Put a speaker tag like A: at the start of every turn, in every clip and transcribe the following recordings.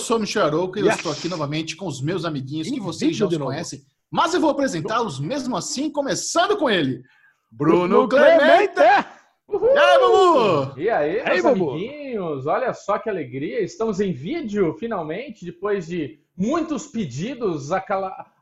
A: Sou o Michel Arouca e yes. eu estou aqui novamente com os meus amiguinhos que vocês já os conhecem, mas eu vou apresentá-los mesmo assim, começando com ele, Bruno, Bruno Clemente!
B: Uhul. E aí, Bubu? E aí, meus amiguinhos? Olha só que alegria, estamos em vídeo, finalmente, depois de muitos pedidos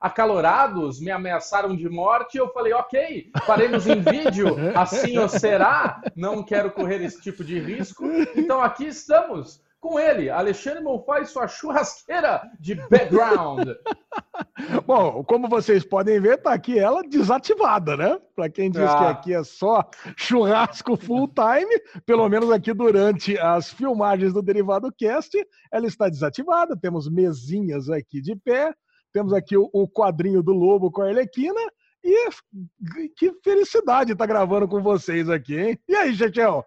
B: acalorados, me ameaçaram de morte, eu falei, ok, faremos em vídeo, assim ou será, não quero correr esse tipo de risco, então aqui estamos, com ele, Alexandre Monfá e sua churrasqueira de background.
C: Bom, como vocês podem ver, tá aqui ela desativada, né? Para quem diz ah. que aqui é só churrasco full time, pelo menos aqui durante as filmagens do Derivado Cast, ela está desativada. Temos mesinhas aqui de pé, temos aqui o, quadrinho do Lobo com a Arlequina. E que felicidade estar tá gravando com vocês aqui, hein? E aí, Chechel?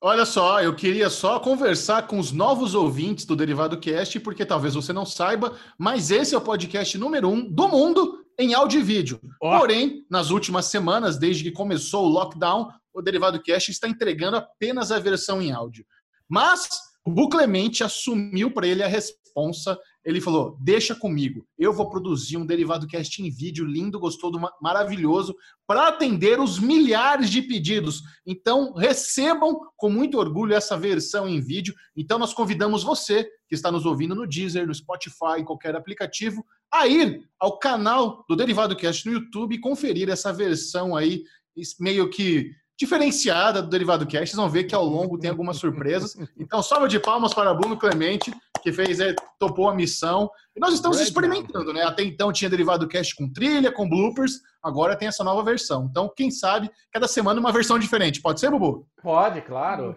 A: Olha só, eu queria só conversar com os novos ouvintes do Derivado Cast, porque talvez você não saiba, mas esse é o podcast número um do mundo em áudio e vídeo. Oh. Porém, nas últimas semanas, desde que começou o lockdown, o Derivado Cast está entregando apenas a versão em áudio. Mas o Clemente assumiu para ele a responsa ele falou: deixa comigo, eu vou produzir um derivado cast em vídeo lindo, gostoso, maravilhoso, para atender os milhares de pedidos. Então, recebam com muito orgulho essa versão em vídeo. Então, nós convidamos você, que está nos ouvindo no Deezer, no Spotify, em qualquer aplicativo, a ir ao canal do Derivado Cast no YouTube e conferir essa versão aí, meio que diferenciada do Derivado Cast. Vocês vão ver que ao longo tem algumas surpresas. Então, salva de palmas para Bruno Clemente, que fez, é, topou a missão. E nós estamos experimentando, né? Até então tinha Derivado Cast com trilha, com bloopers, agora tem essa nova versão. Então, quem sabe, cada semana uma versão diferente. Pode ser, Bubu?
B: Pode, claro.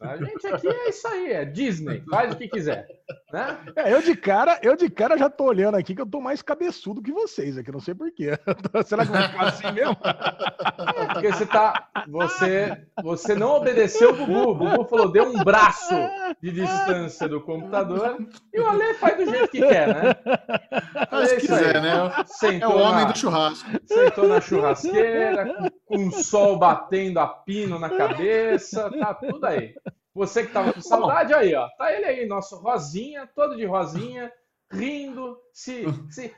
B: A gente aqui é isso aí, é Disney, faz o que quiser. Né?
C: É, eu de cara, eu de cara já tô olhando aqui que eu tô mais cabeçudo que vocês aqui, não sei porquê. Será que vai ficar assim mesmo?
B: É porque você tá. Você, você não obedeceu o Bubu. O Bubu falou, deu um braço de distância do computador e o Ale faz do jeito que quer, né?
A: Faz se quiser, né? Sentou é o homem na, do churrasco.
B: Sentou na churrasqueira, com, o sol batendo a pino na cabeça, tá tudo aí. Você que tava com saudade, aí, ó. Tá ele aí, nosso rosinha, todo de rosinha, rindo, se. se...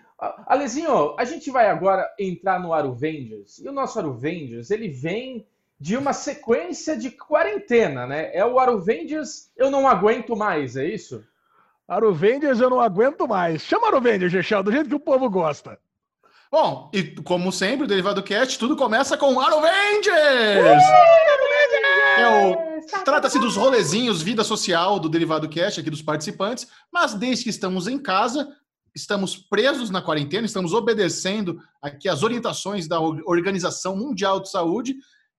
B: Alezinho, a gente vai agora entrar no Aruvengers. E o nosso Aruvengers, ele vem de uma sequência de quarentena, né? É o Aruvengers Eu Não Aguento Mais, é isso?
C: Aruvengers Eu Não Aguento Mais. Chama Aruvengers, Gechel, do jeito que o povo gosta.
A: Bom, e como sempre, o Derivado Cast, tudo começa com Aruvengers! Uh, é o... Trata-se dos rolezinhos, vida social do Derivado Cast, aqui dos participantes, mas desde que estamos em casa, estamos presos na quarentena, estamos obedecendo aqui as orientações da Organização Mundial de Saúde,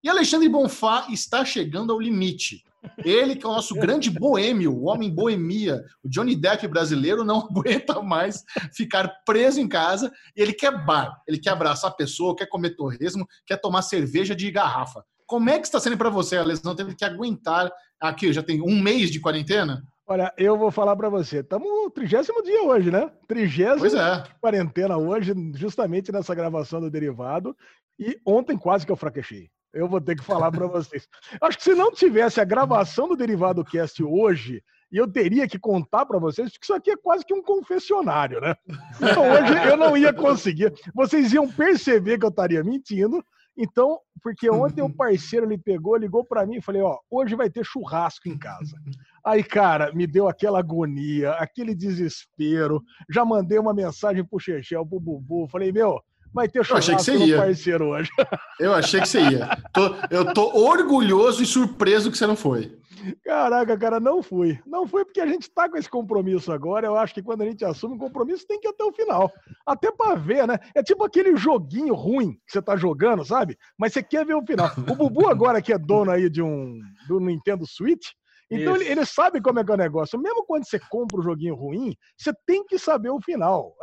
A: e Alexandre Bonfá está chegando ao limite. Ele, que é o nosso grande boêmio, o homem boemia, o Johnny Depp brasileiro, não aguenta mais ficar preso em casa. Ele quer bar, ele quer abraçar a pessoa, quer comer torresmo, quer tomar cerveja de garrafa. Como é que está sendo para você, Alexandre, não teve que aguentar aqui? Já tem um mês de quarentena?
C: Olha, eu vou falar para você. Estamos no trigésimo dia hoje, né? Trigésimo é. quarentena hoje, justamente nessa gravação do Derivado. E ontem quase que eu fraquejei. Eu vou ter que falar para vocês. Acho que se não tivesse a gravação do Derivado Cast hoje, e eu teria que contar para vocês, porque isso aqui é quase que um confessionário, né? Então hoje eu não ia conseguir. Vocês iam perceber que eu estaria mentindo. Então, porque ontem o parceiro ele pegou, ligou para mim e falei, ó, hoje vai ter churrasco em casa. Aí, cara, me deu aquela agonia, aquele desespero. Já mandei uma mensagem pro Chechel, pro Bubu, falei, meu, Vai ter churrasco eu achei que você ia. parceiro hoje.
A: Eu achei que você ia. Tô, eu tô orgulhoso e surpreso que você não foi.
C: Caraca, cara, não fui. Não fui porque a gente tá com esse compromisso agora. Eu acho que quando a gente assume um compromisso, tem que ir até o final. Até para ver, né? É tipo aquele joguinho ruim que você tá jogando, sabe? Mas você quer ver o final. O Bubu agora que é dono aí de um do Nintendo Switch, então ele, sabe como é que é o negócio. Mesmo quando você compra um joguinho ruim, você tem que saber o final.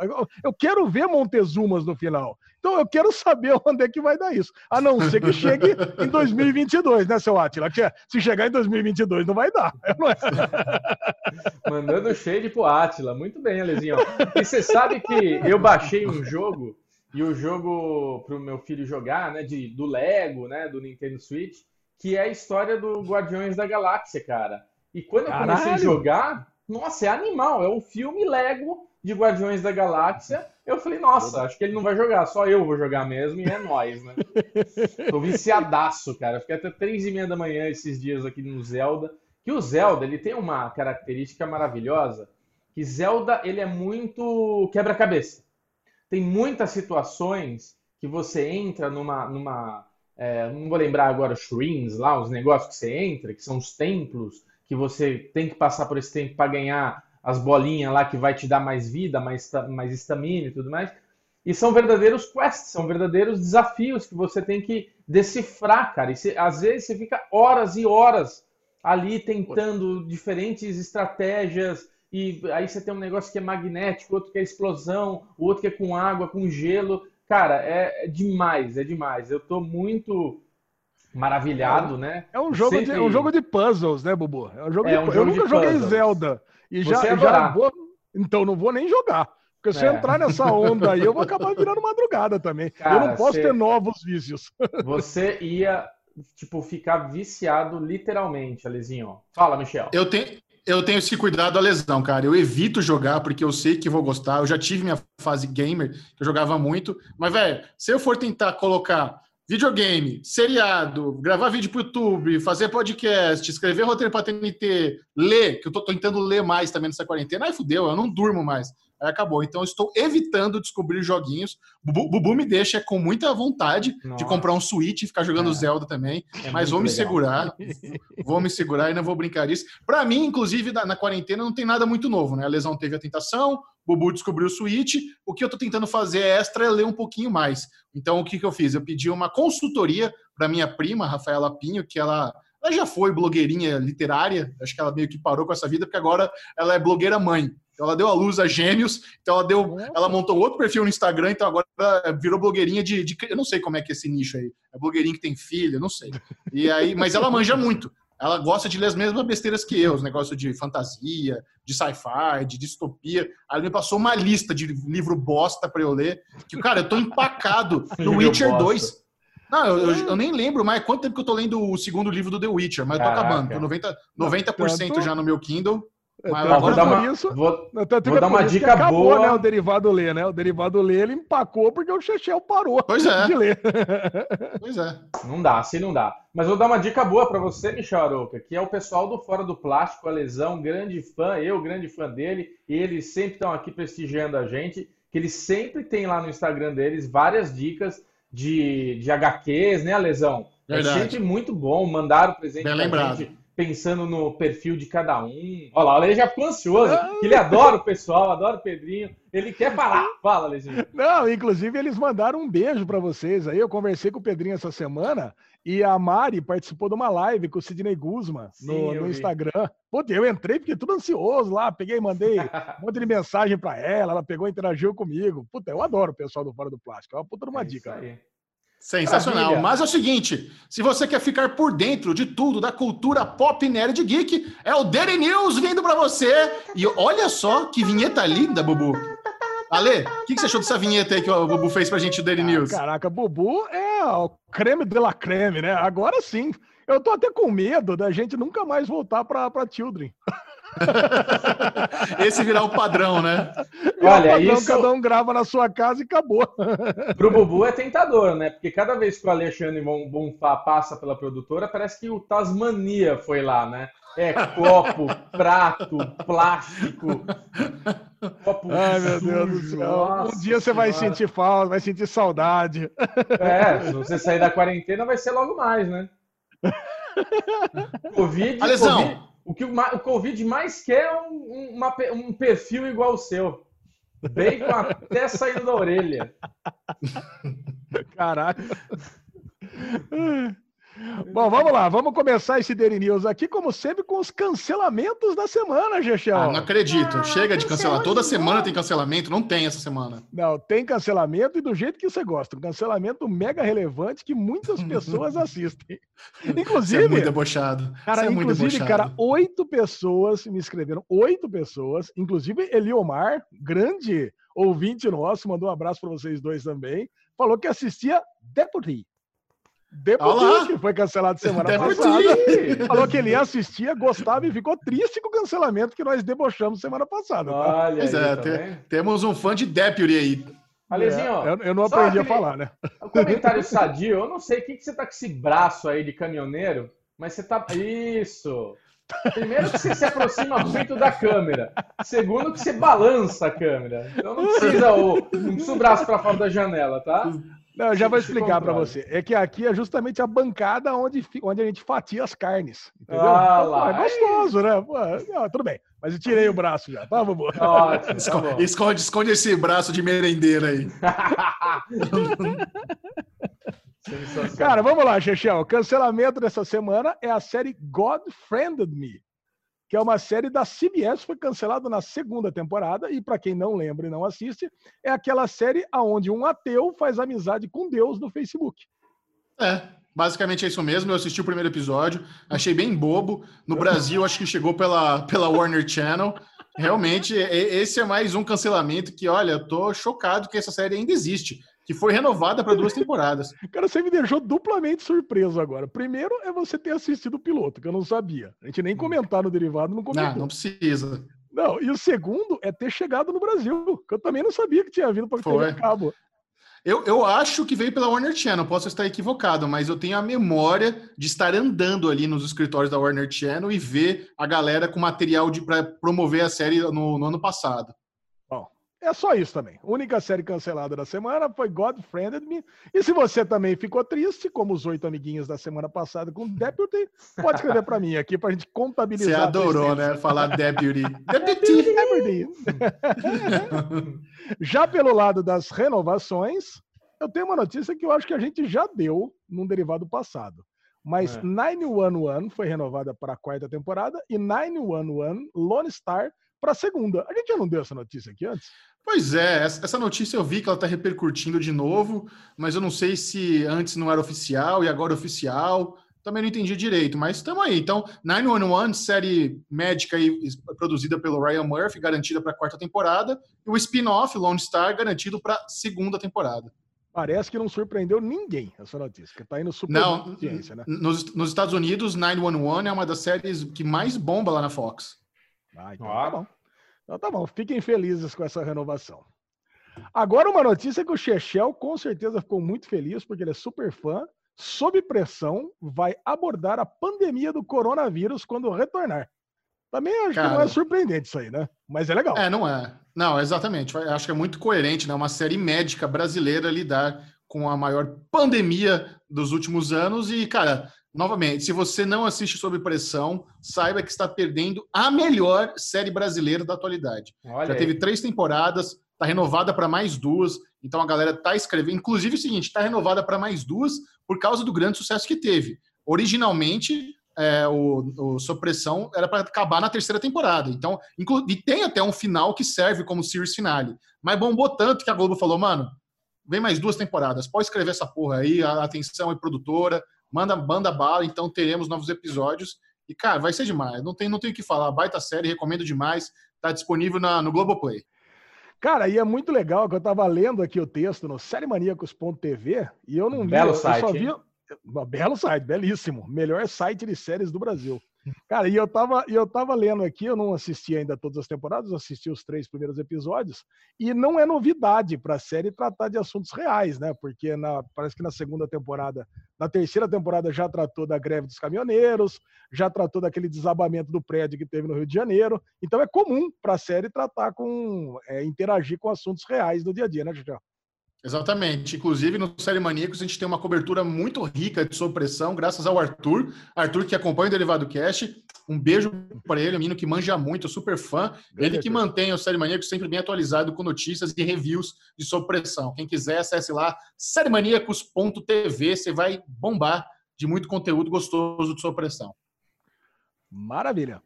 C: Eu, quero ver Montezumas no final. Então eu quero saber onde é que vai dar isso. A não ser que chegue em 2022, né, seu Atila? Se chegar em 2022 não vai dar. Não é?
B: Mandando shade pro Atila. Muito bem, Alezinho. E você sabe que eu baixei um jogo e o jogo para o meu filho jogar, né, de, do Lego, né, do Nintendo Switch que é a história do Guardiões da Galáxia, cara. E quando eu comecei a jogar, Nossa, é animal, é um filme Lego de Guardiões da Galáxia. Eu falei, nossa, acho que ele não vai jogar, só eu vou jogar mesmo e é nóis, né? Tô viciadaço, cara. Eu fiquei até três e meia da manhã esses dias aqui no Zelda. Que o Zelda, ele tem uma característica maravilhosa, que Zelda, ele é muito quebra-cabeça. Tem muitas situações que você entra numa, numa é, não vou lembrar agora os shrines lá, os negócios que você entra, que são os templos, que você tem que passar por esse tempo para ganhar as bolinhas lá que vai te dar mais vida, mais, mais estamina e tudo mais. E são verdadeiros quests, são verdadeiros desafios que você tem que decifrar, cara. E você, às vezes você fica horas e horas ali tentando diferentes estratégias. E aí você tem um negócio que é magnético, outro que é explosão, outro que é com água, com gelo. Cara, é, é demais, é demais. Eu tô muito maravilhado,
C: é,
B: né?
C: É um jogo, Sempre... de, é um jogo de puzzles, né, Bubu? É um jogo é, de... um jogo Eu nunca joguei Zelda. E já, já vou... Então não vou nem jogar. Porque se eu é. entrar nessa onda aí, eu vou acabar virando madrugada também. Cara, eu não posso ter novos vícios.
B: Você ia, tipo, ficar viciado literalmente, Alezinho. Fala, Michel.
A: Eu tenho, eu tenho esse cuidado a lesão, cara. Eu evito jogar porque eu sei que vou gostar. Eu já tive minha fase gamer, que eu jogava muito. Mas, velho, se eu for tentar colocar videogame, seriado, gravar vídeo para o YouTube, fazer podcast, escrever roteiro para TNT, ler, que eu estou tentando ler mais também nessa quarentena, aí fudeu, eu não durmo mais. Aí acabou. Então, eu estou evitando descobrir joguinhos. Bubu, Bubu me deixa com muita vontade Nossa. de comprar um Switch e ficar jogando é. Zelda também. É mas vou me legal. segurar. vou me segurar e não vou brincar isso. Para mim, inclusive, na, na, quarentena não tem nada muito novo, né? A lesão teve a tentação, Bubu descobriu o Switch. O que eu estou tentando fazer extra é ler um pouquinho mais. Então, o que, que eu fiz? Eu pedi uma consultoria para minha prima, Rafaela Pinho, que ela ela já foi blogueirinha literária, acho que ela meio que parou com essa vida, porque agora ela é blogueira mãe. Então ela deu a luz a gêmeos, então ela deu, ela montou outro perfil no Instagram, então agora virou blogueirinha de, de, eu não sei como é que é esse nicho aí. É blogueirinha que tem filha, não sei. E aí, mas ela manja muito. Ela gosta de ler as mesmas besteiras que eu, os negócios de fantasia, de sci-fi, de distopia. Aí me passou uma lista de livro bosta para eu ler. Que, cara, eu tô empacado no Witcher 2. Não, eu, eu, eu, nem lembro mais quanto tempo que eu tô lendo o segundo livro do The Witcher, mas eu tô acabando. Tô 90%, 90 já no meu Kindle.
B: Mas então, vou dar uma, isso, vou, vou dar uma dica acabou, boa.
C: Né, o derivado Lê, né? O derivado Lê, ele empacou porque o Chechel parou
A: pois é.
C: de ler.
B: Pois é. Não dá, assim não dá. Mas vou dar uma dica boa para você, Michel Aroca, que é o pessoal do Fora do Plástico, a Lesão, grande fã, eu, grande fã dele, e eles sempre estão aqui prestigiando a gente, que eles sempre têm lá no Instagram deles várias dicas de, de HQs, né, Lesão? É Verdade. É sempre muito bom, mandar o presente
A: Bem lembrado.
B: gente pensando no perfil de cada um. Olha lá, ele já ficou ansioso, ele adora o pessoal, adora o Pedrinho, ele quer falar. Fala, Lezinho.
C: Não, inclusive eles mandaram um beijo para vocês aí. Eu conversei com o Pedrinho essa semana e a Mari participou de uma live com o Sidney Guzman no, no Instagram. Pô, eu entrei, fiquei tudo ansioso lá, peguei, mandei um monte de mensagem para ela, ela pegou, interagiu comigo. Puta, eu adoro o pessoal do Fora do Plástico, é uma puta de uma é dica.
A: Sensacional. Maravilha. Mas é o seguinte: se você quer ficar por dentro de tudo da cultura pop nerd geek, é o Daily News vindo para você. E olha só que vinheta linda, Bubu. Ale, o que, que, você achou dessa vinheta aí que o Bubu fez pra gente do Daily ah, News?
C: Caraca, Bubu é o creme de la creme, né? Agora sim. Eu tô até com medo da gente nunca mais voltar pra, pra Children.
A: Esse virar o padrão, né?
B: Olha, padrão, isso...
C: cada um grava na sua casa e acabou.
B: Pro Bubu é tentador, né? Porque cada vez que o Alexandre Bonfá passa pela produtora, parece que o Tasmania foi lá, né? É copo, prato, plástico.
C: Copo Ai, meu Deus do céu. Nossa um dia você vai sentir falta, vai sentir saudade.
B: É, se você sair da quarentena, vai ser logo mais, né?
A: Covid, Alesão,
B: COVID, o que o, o Covid mais quer é um, uma, um perfil igual ao seu. Bacon até saindo da orelha.
C: Caraca. Bom, vamos lá, vamos começar esse Daily News aqui, como sempre, com os cancelamentos da semana, Gechel. Ah,
A: não acredito. Ah, Chega de cancelar. Toda semana tem cancelamento, não tem essa semana.
C: Não, tem cancelamento e do jeito que você gosta. Um cancelamento mega relevante que muitas pessoas assistem. Inclusive. Isso é
A: muito debochado.
C: Cara,
A: é
C: inclusive, cara, oito pessoas me escreveram, oito pessoas, inclusive Eliomar, grande ouvinte nosso, mandou um abraço para vocês dois também, falou que assistia Deputy. Deputy, que foi cancelado semana Deputy. passada. Falou que ele assistia, gostava e ficou triste com o cancelamento que nós debochamos semana passada.
A: Tá? Olha pois aí, é, tá temos um fã de Deputy aí.
C: Alezinho, é, eu, eu, não aprendi aquele, a falar, né?
B: O comentário sadio, eu não sei o que, que você tá com esse braço aí de caminhoneiro, mas você tá. Isso! Primeiro que você se aproxima muito da câmera. Segundo que você balança a câmera. Então não precisa o, não precisa o braço para fora da janela, tá?
C: Não, eu já vou explicar para você. É que aqui é justamente a bancada onde, onde a gente fatia as carnes. Entendeu? Ah, então, lá. é gostoso, né? Pô, não, tudo bem. Mas eu tirei o braço já, tá, vovô?
A: Ótimo, tá esconde, esconde, esse braço de merendeira aí.
C: Cara, vamos lá, Chechel. O cancelamento dessa semana é a série God Friended Me, que é uma série da CBS, foi cancelada na segunda temporada, e para quem não lembra e não assiste, é aquela série onde um ateu faz amizade com Deus no Facebook.
A: É, basicamente é isso mesmo. Eu assisti o primeiro episódio, achei bem bobo. No Brasil, acho que chegou pela, pela Warner Channel. Realmente, esse é mais um cancelamento que, olha, tô chocado que essa série ainda existe que foi renovada para duas temporadas.
C: Cara, você me deixou duplamente surpreso agora. Primeiro é você ter assistido o piloto, que eu não sabia. A gente nem comentar no derivado, não comentou.
A: Não, não precisa.
C: Não, e o segundo é ter chegado no Brasil, que eu também não sabia que tinha vindo para TV cabo.
A: Eu, eu acho que veio pela Warner Channel, posso estar equivocado, mas eu tenho a memória de estar andando ali nos escritórios da Warner Channel e ver a galera com material para promover a série no, no ano passado.
C: É só isso também. A única série cancelada da semana foi God Friended Me. E se você também ficou triste, como os oito amiguinhos da semana passada com Deputy, pode escrever para mim aqui para a gente contabilizar.
A: Você adorou, né? Falar Deputy. Deputy. Deputy.
C: já pelo lado das renovações, eu tenho uma notícia que eu acho que a gente já deu num derivado passado. Mas é. 911 foi renovada para a quarta temporada e 911 Lone Star para a segunda. A gente já não deu essa notícia aqui antes?
A: Pois é, essa notícia eu vi que ela está repercutindo de novo, mas eu não sei se antes não era oficial e agora é oficial. Também não entendi direito, mas estamos aí. Então, 911, série médica aí, produzida pelo Ryan Murphy, garantida para a quarta temporada, e o spin-off Lone Star garantido para a segunda temporada.
C: Parece que não surpreendeu ninguém essa notícia, que está indo super
A: não, né? Nos, nos Estados Unidos, 911 é uma das séries que mais bomba lá na Fox.
C: Ah, então ah. tá bom. Então tá bom, fiquem felizes com essa renovação. Agora uma notícia que o Chechel com certeza ficou muito feliz, porque ele é super fã. Sob pressão, vai abordar a pandemia do coronavírus quando retornar. Também acho Cara, que não é surpreendente isso aí, né? Mas é legal.
A: É, não é. Não, exatamente. Acho que é muito coerente, né? Uma série médica brasileira lidar com a maior pandemia dos últimos anos e, cara, novamente, se você não assiste Sob Pressão, saiba que está perdendo a melhor série brasileira da atualidade. Olha Já aí. teve três temporadas, está renovada para mais duas, então a galera está escrevendo. Inclusive, é o seguinte, está renovada para mais duas por causa do grande sucesso que teve. Originalmente, é, o, o Pressão era para acabar na terceira temporada. Então, e tem até um final que serve como series finale. Mas bombou tanto que a Globo falou, mano, vem mais duas temporadas, pode escrever essa porra aí, a atenção é produtora, manda, manda bala, então teremos novos episódios. E, cara, vai ser demais. Não tem, não tem o que falar. Baita série, recomendo demais. Tá disponível na, no Globoplay.
C: Cara, e é muito legal que eu tava lendo aqui o texto no sériemaníacos.tv e eu não vi,
B: Belo eu site, só
C: vi. Um belo site, belíssimo. Melhor site de séries do Brasil. Cara, e eu tava, eu tava lendo aqui, eu não assisti ainda todas as temporadas, assisti os três primeiros episódios, e não é novidade para a série tratar de assuntos reais, né? Porque na, parece que na segunda temporada, na terceira temporada já tratou da greve dos caminhoneiros, já tratou daquele desabamento do prédio que teve no Rio de Janeiro. Então é comum para a série tratar com, é, interagir com assuntos reais do dia a dia, né, Julião?
A: Exatamente. Inclusive, no Série Maníacos, a gente tem uma cobertura muito rica de supressão, graças ao Arthur. Arthur, que acompanha o Derivado Cast. Um beijo para ele, um menino que manja muito, super fã. Ele que mantém o Série Maníacos sempre bem atualizado com notícias e reviews de supressão. Quem quiser, acesse lá, sériemaníacos.tv. Você vai bombar de muito conteúdo gostoso de supressão.
C: Maravilha.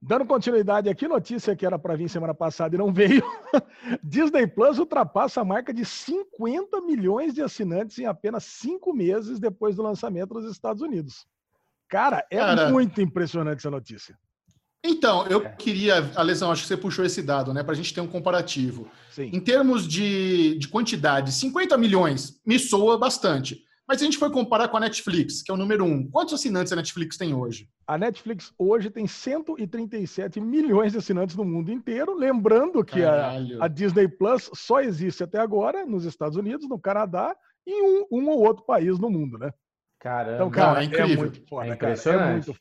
C: Dando continuidade aqui, notícia que era para vir semana passada e não veio. Disney Plus ultrapassa a marca de 50 milhões de assinantes em apenas cinco meses depois do lançamento nos Estados Unidos. Cara, é Cara, muito impressionante essa notícia.
A: Então, eu queria, Alesão, acho que você puxou esse dado, né, para a gente ter um comparativo. Sim. Em termos de, de quantidade, 50 milhões me soa bastante. Mas se a gente for comparar com a Netflix, que é o número um, quantos assinantes a Netflix tem hoje?
C: A Netflix hoje tem 137 milhões de assinantes no mundo inteiro. Lembrando que a, a, Disney Plus só existe até agora nos Estados Unidos, no Canadá e em um, um ou outro país no mundo, né?
B: Caramba, então, cara, Não, é, é incrível. É muito foda, é impressionante. Cara, é muito...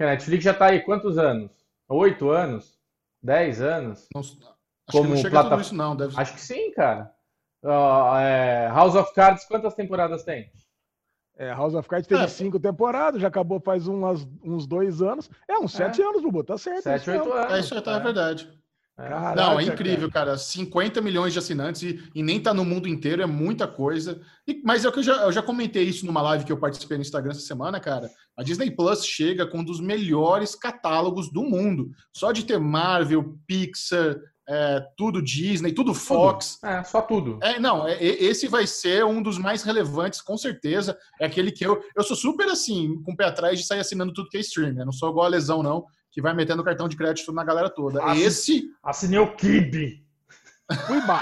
B: A Netflix já está aí quantos anos? Oito anos? Dez anos?
A: Não, acho Como que não chega plata... tudo isso, não. Deve...
B: Acho que sim, cara. Uh, é, House of Cards, quantas temporadas tem?
C: É, House of Cards teve é. cinco temporadas, já acabou faz umas, uns dois anos. É, uns sete é. anos, Bubu, tá certo.
B: Sete, oito anos.
A: É, isso tá, é verdade. Caraca, não, é incrível, cara. cara. 50 milhões de assinantes e, e, nem tá no mundo inteiro, é muita coisa. E, mas é o que eu já, eu já comentei isso numa live que eu participei no Instagram essa semana, cara. A Disney Plus chega com um dos melhores catálogos do mundo. Só de ter Marvel, Pixar, é, tudo Disney, tudo Fox.
B: Tudo. É, só tudo.
A: É, não, é, esse vai ser um dos mais relevantes, com certeza. É aquele que eu. Eu sou super assim, com o pé atrás de sair assinando tudo que é stream. Eu não sou igual a lesão, não, que vai metendo cartão de crédito na galera toda. esse.
B: Assinei o Kibe.
C: Cuibai.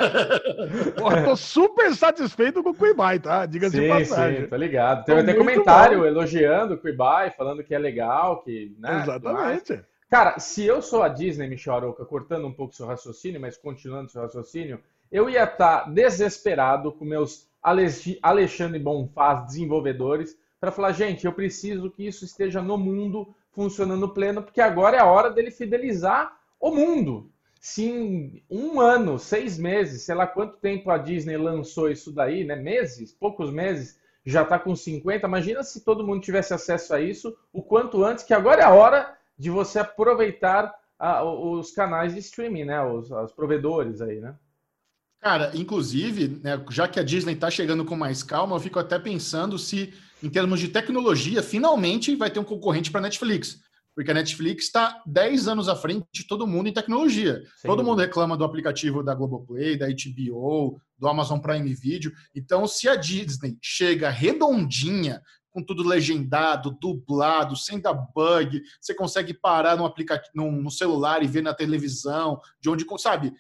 C: Porra, tô super satisfeito com o Cuibai, tá? Diga-se de passagem.
B: Sim, tá ligado. Teve até comentário bom. elogiando o Cuibai, falando que é legal, que.
C: Né, Exatamente.
B: Cara, se eu sou a Disney, Michel Aroca, cortando um pouco seu raciocínio, mas continuando seu raciocínio, eu ia estar tá desesperado com meus Alexandre Bonfaz desenvolvedores para falar, gente, eu preciso que isso esteja no mundo funcionando pleno, porque agora é a hora dele fidelizar o mundo. Se em um ano, seis meses, sei lá quanto tempo a Disney lançou isso daí, né? Meses, poucos meses, já está com 50. Imagina se todo mundo tivesse acesso a isso o quanto antes, que agora é a hora de você aproveitar a, os canais de streaming, né? Os, os provedores aí, né?
A: Cara, inclusive, né, já que a Disney está chegando com mais calma, eu fico até pensando se, em termos de tecnologia, finalmente vai ter um concorrente para a Netflix. Porque a Netflix está 10 anos à frente de todo mundo em tecnologia. Sim. Todo mundo reclama do aplicativo da Globoplay, da HBO, do Amazon Prime Video. Então, se a Disney chega redondinha, com tudo legendado, dublado, sem dar bug, você consegue parar no aplicativo, no, celular e ver na televisão, de onde, sabe?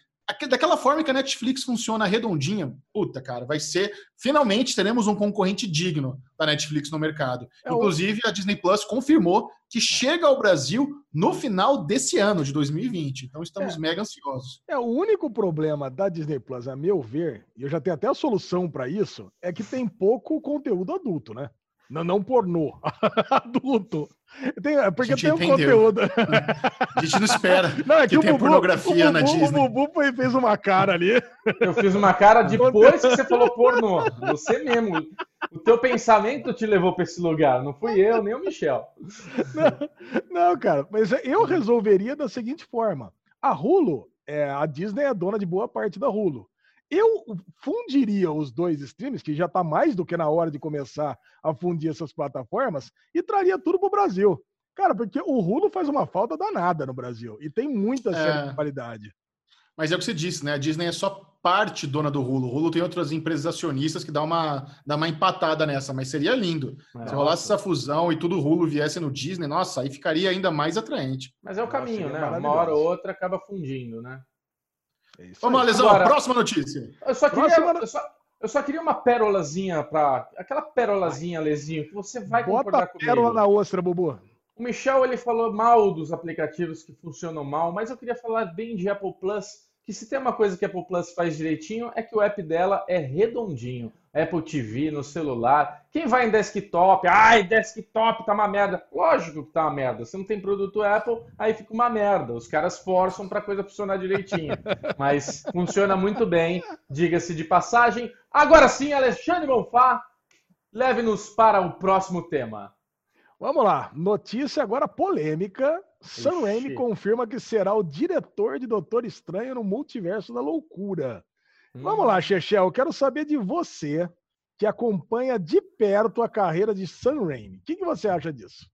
A: Daquela forma que a Netflix funciona redondinha, puta, cara, vai ser. Finalmente teremos um concorrente digno da Netflix no mercado. É Inclusive, a Disney Plus confirmou que chega ao Brasil no final desse ano, de 2020. Então, estamos é. mega ansiosos.
C: É, o único problema da Disney Plus, a meu ver, e eu já tenho até a solução para isso, é que tem pouco conteúdo adulto, né? Não, não pornô. Adulto. Tem, é porque tem um conteúdo.
A: A gente não espera não, é que, Bubu, pornografia
C: Bubu,
A: na Disney.
C: O Bubu fez uma cara ali.
B: Eu fiz uma cara depois que você falou pornô. Você mesmo. O teu pensamento te levou para esse lugar. Não fui eu, nem o Michel.
C: Não, não, cara. Mas eu resolveria da seguinte forma. A Hulu, é, a Disney é dona de boa parte da Hulu. Eu fundiria os dois streams, que já está mais do que na hora de começar a fundir essas plataformas, e traria tudo para o Brasil. Cara, porque o Hulu faz uma falta danada no Brasil e tem muita é... série de qualidade.
A: Mas é o que você disse, né? A Disney é só parte dona do Hulu. O Hulu tem outras empresas acionistas que dá uma, dá uma empatada nessa, mas seria lindo. É, Se rolasse essa fusão e tudo Hulu viesse no Disney, nossa, aí ficaria ainda mais atraente.
B: Mas é o caminho, nossa, né? Uma hora ou outra acaba fundindo, né?
A: É Vamos lá, Lesão, Agora, próxima notícia.
B: Eu só queria, eu só, eu só queria uma pérolazinha para aquela pérolazinha, Lezinho, que você vai
C: Bota concordar comigo. pérola na ostra, Bubu.
B: O Michel ele falou mal dos aplicativos que funcionam mal, mas eu queria falar bem de Apple Plus, que se tem uma coisa que a Apple Plus faz direitinho é que o app dela é redondinho. Apple TV no celular. Quem vai em desktop? Ai, desktop tá uma merda. Lógico que tá uma merda. Se não tem produto Apple, aí fica uma merda. Os caras forçam para a coisa funcionar direitinho. Mas funciona muito bem, diga-se de passagem. Agora sim, Alexandre Bonfá, leve-nos para o próximo tema.
C: Vamos lá. Notícia agora polêmica. Sam Raimi confirma que será o diretor de Doutor Estranho no Multiverso da Loucura. Vamos lá, Chechel, eu quero saber de você, que acompanha de perto a carreira de Sam Raimi. O que, que você acha disso?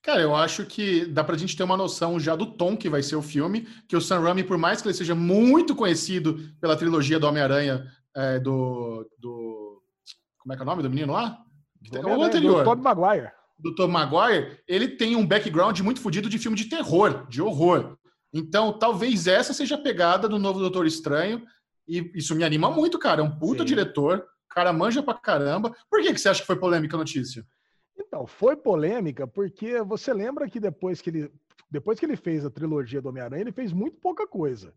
A: Cara, eu acho que dá pra gente ter uma noção já do tom que vai ser o filme, que o Sam Raimi, por mais que ele seja muito conhecido pela trilogia do Homem-Aranha, é, do, do... Como é que é o nome do menino lá?
C: Do o anterior. Do Tobey Maguire.
A: Do Tobey Maguire, ele tem um background muito fodido de filme de terror, de horror. Então, talvez essa seja a pegada do novo Doutor Estranho, e isso me anima muito, cara. É um puta Sim. diretor. O cara manja pra caramba. Por que, que você acha que foi polêmica a notícia?
C: Então, foi polêmica porque você lembra que depois que ele, depois que ele fez a trilogia do Homem-Aranha, ele fez muito pouca coisa.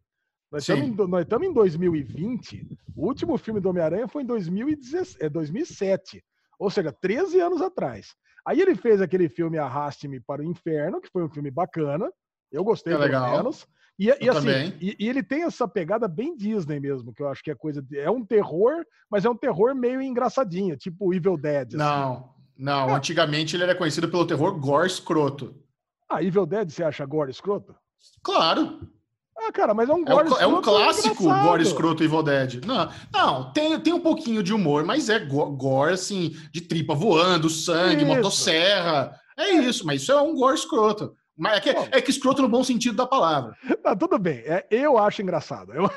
C: Nós estamos em 2020. O último filme do Homem-Aranha foi em 2017, é, 2007. Ou seja, 13 anos atrás. Aí ele fez aquele filme Arraste-me para o Inferno, que foi um filme bacana. Eu gostei, é
A: pelo legal. menos.
C: E, e assim, e, e, ele tem essa pegada bem Disney mesmo, que eu acho que é coisa. De, é um terror, mas é um terror meio engraçadinho, tipo Evil Dead. Assim.
A: Não, não. É. Antigamente ele era conhecido pelo terror gore escroto.
C: Ah, Evil Dead você acha gore escroto?
A: Claro.
C: Ah, cara, mas é um
A: gore É, é um clássico gore escroto Evil Dead. Não, não tem, tem um pouquinho de humor, mas é gore, assim, de tripa voando, sangue, isso. motosserra. É isso, mas isso é um gore escroto. Mas é que, é que escroto no bom sentido da palavra.
C: Tá, tudo bem. É, eu acho engraçado. Eu,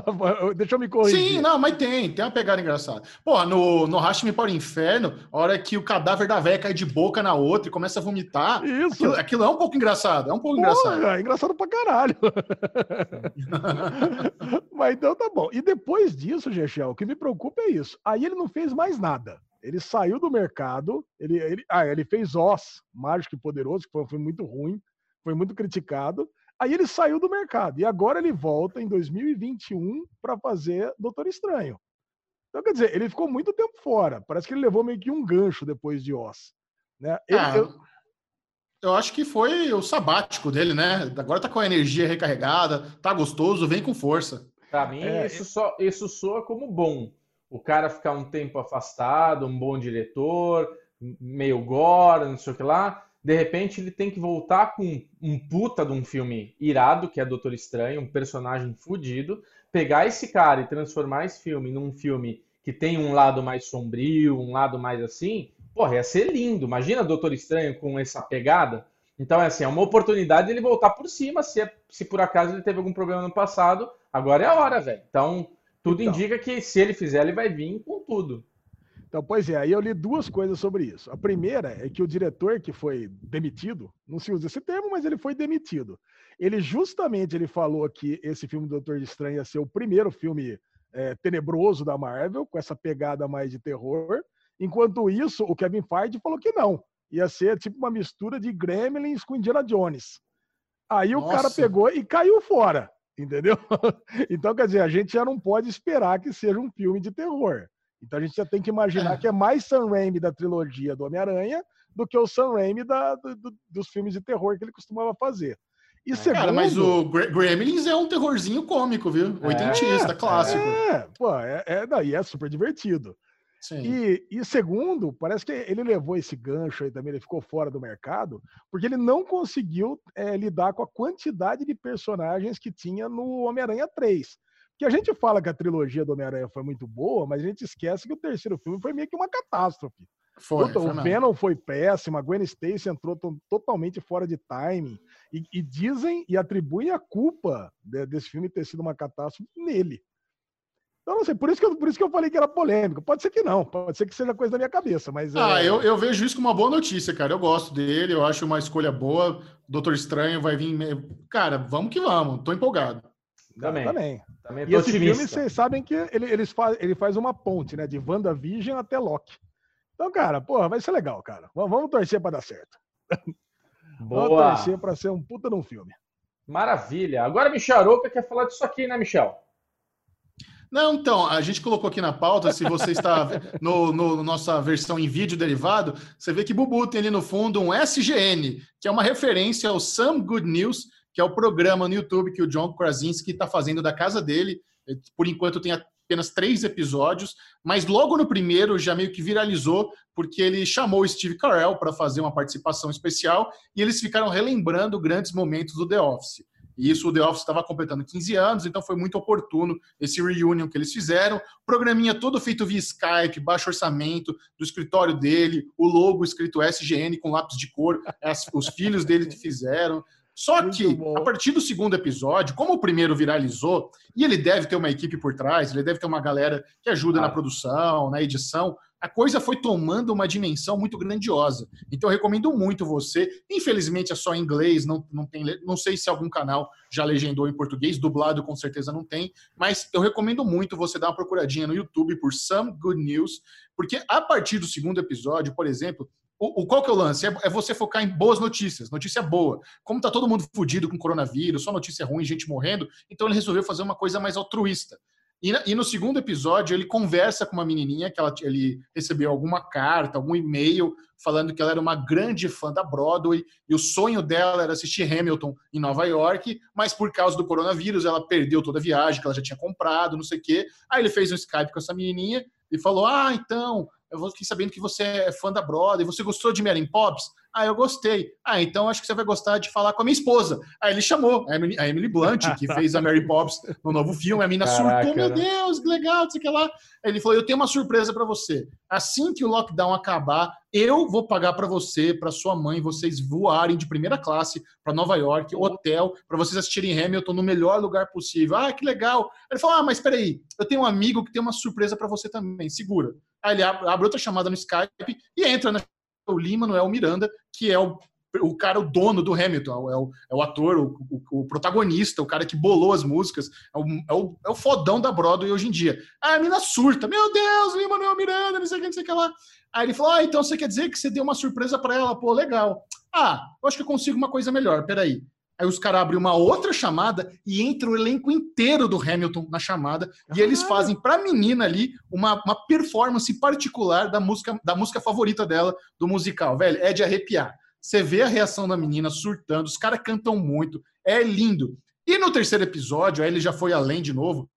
C: deixa eu me corrigir.
A: Sim, não, mas tem. Tem uma pegada engraçada. Pô, no, no Raste-me para o Inferno, a hora que o cadáver da velha cai de boca na outra e começa a vomitar, Isso. Aquilo, aquilo é um pouco engraçado. É um pouco Porra, engraçado.
C: É engraçado pra caralho. mas então tá bom. E depois disso, Gechel, o que me preocupa é isso. Aí ele não fez mais nada. Ele saiu do mercado, ele, ele, ah, ele fez Oz, Mágico e Poderoso, que foi, foi muito ruim, foi muito criticado. Aí ele saiu do mercado e agora ele volta em 2021 para fazer Doutor Estranho. Então, quer dizer, ele ficou muito tempo fora. Parece que ele levou meio que um gancho depois de Oz. Né? Ele,
A: ah, eu... eu... acho que foi o sabático dele, né? Agora tá com a energia recarregada, tá gostoso, vem com força.
B: Para mim, é, isso, só, isso soa como bom o cara ficar um tempo afastado, um bom diretor, meio gore, não sei o que lá. De repente ele tem que voltar com um puta de um filme irado, que é Doutor Estranho, um personagem fudido, pegar esse cara e transformar esse filme num filme que tem um lado mais sombrio, um lado mais assim, porra, ia ser lindo. Imagina Doutor Estranho com essa pegada. Então, é assim, é uma oportunidade de ele voltar por cima, se, é, se por acaso ele teve algum problema no passado, agora é a hora, velho. Então, tudo então, indica que se ele fizer, ele vai vir com tudo.
C: Então, pois é, aí eu li duas coisas sobre isso. A primeira é que o diretor que foi demitido, não se usa esse termo, mas ele foi demitido. Ele justamente ele falou que esse filme do Doutor Estranho ia ser o primeiro filme é, tenebroso da Marvel, com essa pegada mais de terror. Enquanto isso, o Kevin Feige falou que não. Ia ser tipo uma mistura de Gremlins com Indiana Jones. Aí Nossa. o cara pegou e caiu fora. Entendeu? Então, quer dizer, a gente já não pode esperar que seja um filme de terror. Então a gente já tem que imaginar é. que é mais Sam Raimi da trilogia do Homem-Aranha do que o Sam Raimi da, do, dos filmes de terror que ele costumava fazer.
A: E é, segundo... Cara, mas o Gremlins é um terrorzinho cômico, viu? É, Oitentista, clássico.
C: É, pô, é, é, daí é super divertido. E, e, segundo, parece que ele levou esse gancho aí também, ele ficou fora do mercado, porque ele não conseguiu é, lidar com a quantidade de personagens que tinha no Homem-Aranha 3. Que a gente fala que a trilogia do Homem-Aranha foi muito boa, mas a gente esquece que o terceiro filme foi meio que uma catástrofe. Foi, Puta, foi o Venom foi péssimo, a Gwen Stacy entrou totalmente fora de timing. E, e, dizem e atribuem a culpa de, desse filme ter sido uma catástrofe nele. Então, não sei, por isso, que eu, por isso que eu falei que era polêmico. Pode ser que não, pode ser que seja coisa da minha cabeça, mas.
A: Ah, é... eu, eu vejo isso como uma boa notícia, cara. Eu gosto dele, eu acho uma escolha boa. Doutor Estranho vai vir. Cara, vamos que vamos, tô empolgado.
C: Também. Também. Também e esse otimista. filme, vocês sabem que ele, eles faz, ele faz uma ponte, né? De WandaVision até Loki. Então, cara, porra, vai ser legal, cara. Vamos torcer para dar certo. Boa. Vamos torcer para ser um puta num filme.
B: Maravilha. Agora, Michel Aroca quer falar disso aqui, né, Michel?
A: Não, então, a gente colocou aqui na pauta, se você está no, no, nossa versão em vídeo derivado, você vê que Bubu tem ali no fundo um SGN, que é uma referência ao Some Good News, que é o programa no YouTube que o John Krasinski está fazendo da casa dele. Por enquanto tem apenas três episódios, mas logo no primeiro já meio que viralizou, porque ele chamou o Steve Carell para fazer uma participação especial e eles ficaram relembrando grandes momentos do The Office. E isso o The Office estava completando 15 anos, então foi muito oportuno esse reunion que eles fizeram. Programinha todo feito via Skype, baixo orçamento, do escritório dele, o logo escrito SGN com lápis de cor, as, os filhos dele que fizeram. Só Muito que, bom. a partir do segundo episódio, como o primeiro viralizou, e ele deve ter uma equipe por trás, ele deve ter uma galera que ajuda ah. na produção, na edição, a coisa foi tomando uma dimensão muito grandiosa. Então, eu recomendo muito você. Infelizmente, é só em inglês, não, não, tem, não sei se algum canal já legendou em português, dublado com certeza não tem, mas eu recomendo muito você dar uma procuradinha no YouTube por Some Good News, porque a partir do segundo episódio, por exemplo, o, o, qual que é o lance? É, é, você focar em boas notícias, notícia boa. Como tá todo mundo fudido com coronavírus, só notícia ruim, gente morrendo, então ele resolveu fazer uma coisa mais altruísta. E, e no segundo episódio, ele conversa com uma menininha que ela, ele recebeu alguma carta, algum e-mail falando que ela era uma grande fã da Broadway e o sonho dela era assistir Hamilton em Nova York, mas por causa do coronavírus ela perdeu toda a viagem que ela já tinha comprado, não sei o quê. Aí ele fez um Skype com essa menininha e falou: Ah, então, eu fiquei sabendo que você é fã da Broadway, você gostou de Mary Pops? Ah, eu gostei. Ah, então acho que você vai gostar de falar com a minha esposa. Aí ele chamou a Emily, a Emily Blunt, que fez a Mary Poppins no novo filme. A mina Caraca, surtou, meu Deus, que legal, não sei o que lá. Aí ele falou: Eu tenho uma surpresa para você. Assim que o lockdown acabar, eu vou pagar para você, para sua mãe, vocês voarem de primeira classe para Nova York, hotel, para vocês assistirem Hamilton no melhor lugar possível. Ah, que legal. Ele falou: Ah, mas peraí, eu tenho um amigo que tem uma surpresa para você também, segura. Aí ele abre outra chamada no Skype e entra na o Lima, não é o Miranda, que é o, o cara, o dono do Hamilton, é o, é o ator, o, o, o, protagonista, o cara que bolou as músicas, é o, é o, é o fodão da Broadway hoje em dia. Aí a mina surta, meu Deus, Lima não é o Miranda, não sei o que, não sei o que lá. Aí ele falou, ah, então você quer dizer que você deu uma surpresa para ela? Pô, legal. Ah, eu acho que eu consigo uma coisa melhor, peraí. Aí os caras abrem uma outra chamada e entra o elenco inteiro do Hamilton na chamada. E eles fazem para a menina ali uma, uma performance particular da música, da música favorita dela, do musical. Velho, é de arrepiar. Você vê a reação da menina surtando, os caras cantam muito, é lindo. E no terceiro episódio, aí ele já foi além de novo.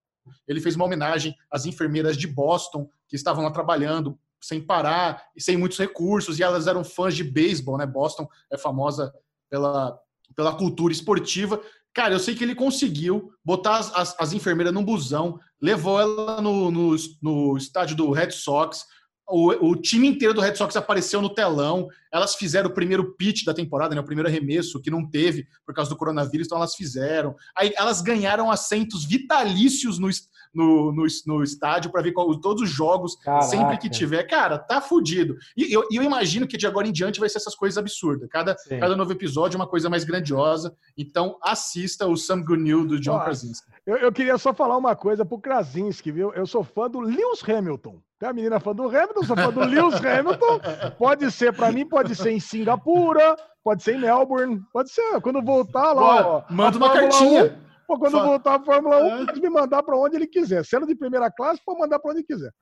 A: Ele fez uma homenagem às enfermeiras de Boston que estavam lá trabalhando sem parar e sem muitos recursos, e elas eram fãs de beisebol, né? Boston é famosa pela pela cultura esportiva. Cara, eu sei que ele conseguiu botar as, as, as enfermeiras num busão, levou ela no, no, no estádio do Red Sox. O, o, time inteiro do Red Sox apareceu no telão. Elas fizeram o primeiro pitch da temporada, né, o primeiro arremesso, que não teve por causa do coronavírus, então elas fizeram. Aí elas ganharam assentos vitalícios no, no, no, no estádio para ver qual, todos os jogos, Caraca. sempre que tiver. Cara, tá fudido. E eu, eu, imagino que de agora em diante vai ser essas coisas absurdas. Cada, cada novo episódio é uma coisa mais grandiosa. Então assista o Some Good News do John Krasinski.
C: Eu, eu, queria só falar uma coisa pro Krasinski, viu? Eu sou fã do Lewis Hamilton. Tem a menina fã do Hamilton, sou fã do Lewis Hamilton. Pode ser para mim, pode ser em Singapura, pode ser em Melbourne, pode ser. Quando voltar lá, ó,
A: manda uma cartinha.
C: 1, Pô, quando voltar a Fórmula 1, é. pode me mandar para onde ele quiser. Sendo de primeira classe, pode mandar para onde quiser.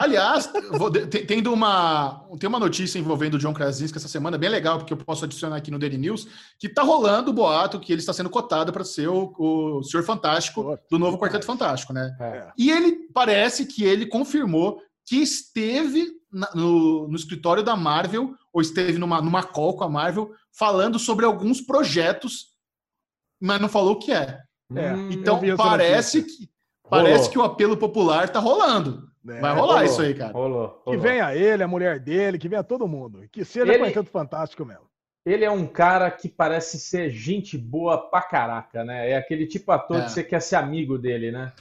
A: Aliás, vou, tendo uma, tem uma notícia envolvendo o John Krasinski essa semana, bem legal, porque eu posso adicionar aqui no Daily News, que tá rolando o boato que ele está sendo cotado para ser o, o Senhor Fantástico do novo Quarteto Fantástico, né? É. E ele parece que ele confirmou que esteve na, no, no, escritório da Marvel, ou esteve numa, numa call com a Marvel, falando sobre alguns projetos, mas não falou o que é. É, hum, então parece que parece que o apelo popular tá rolando. É, Vai rolar rolou, isso aí, cara. Rolou,
C: rolou. Que venha ele, a mulher dele, que venha todo mundo. Que seja ele, tanto fantástico mesmo.
B: Ele é um cara que parece ser gente boa pra caraca, né? É aquele tipo ator é. que você quer ser amigo dele, né?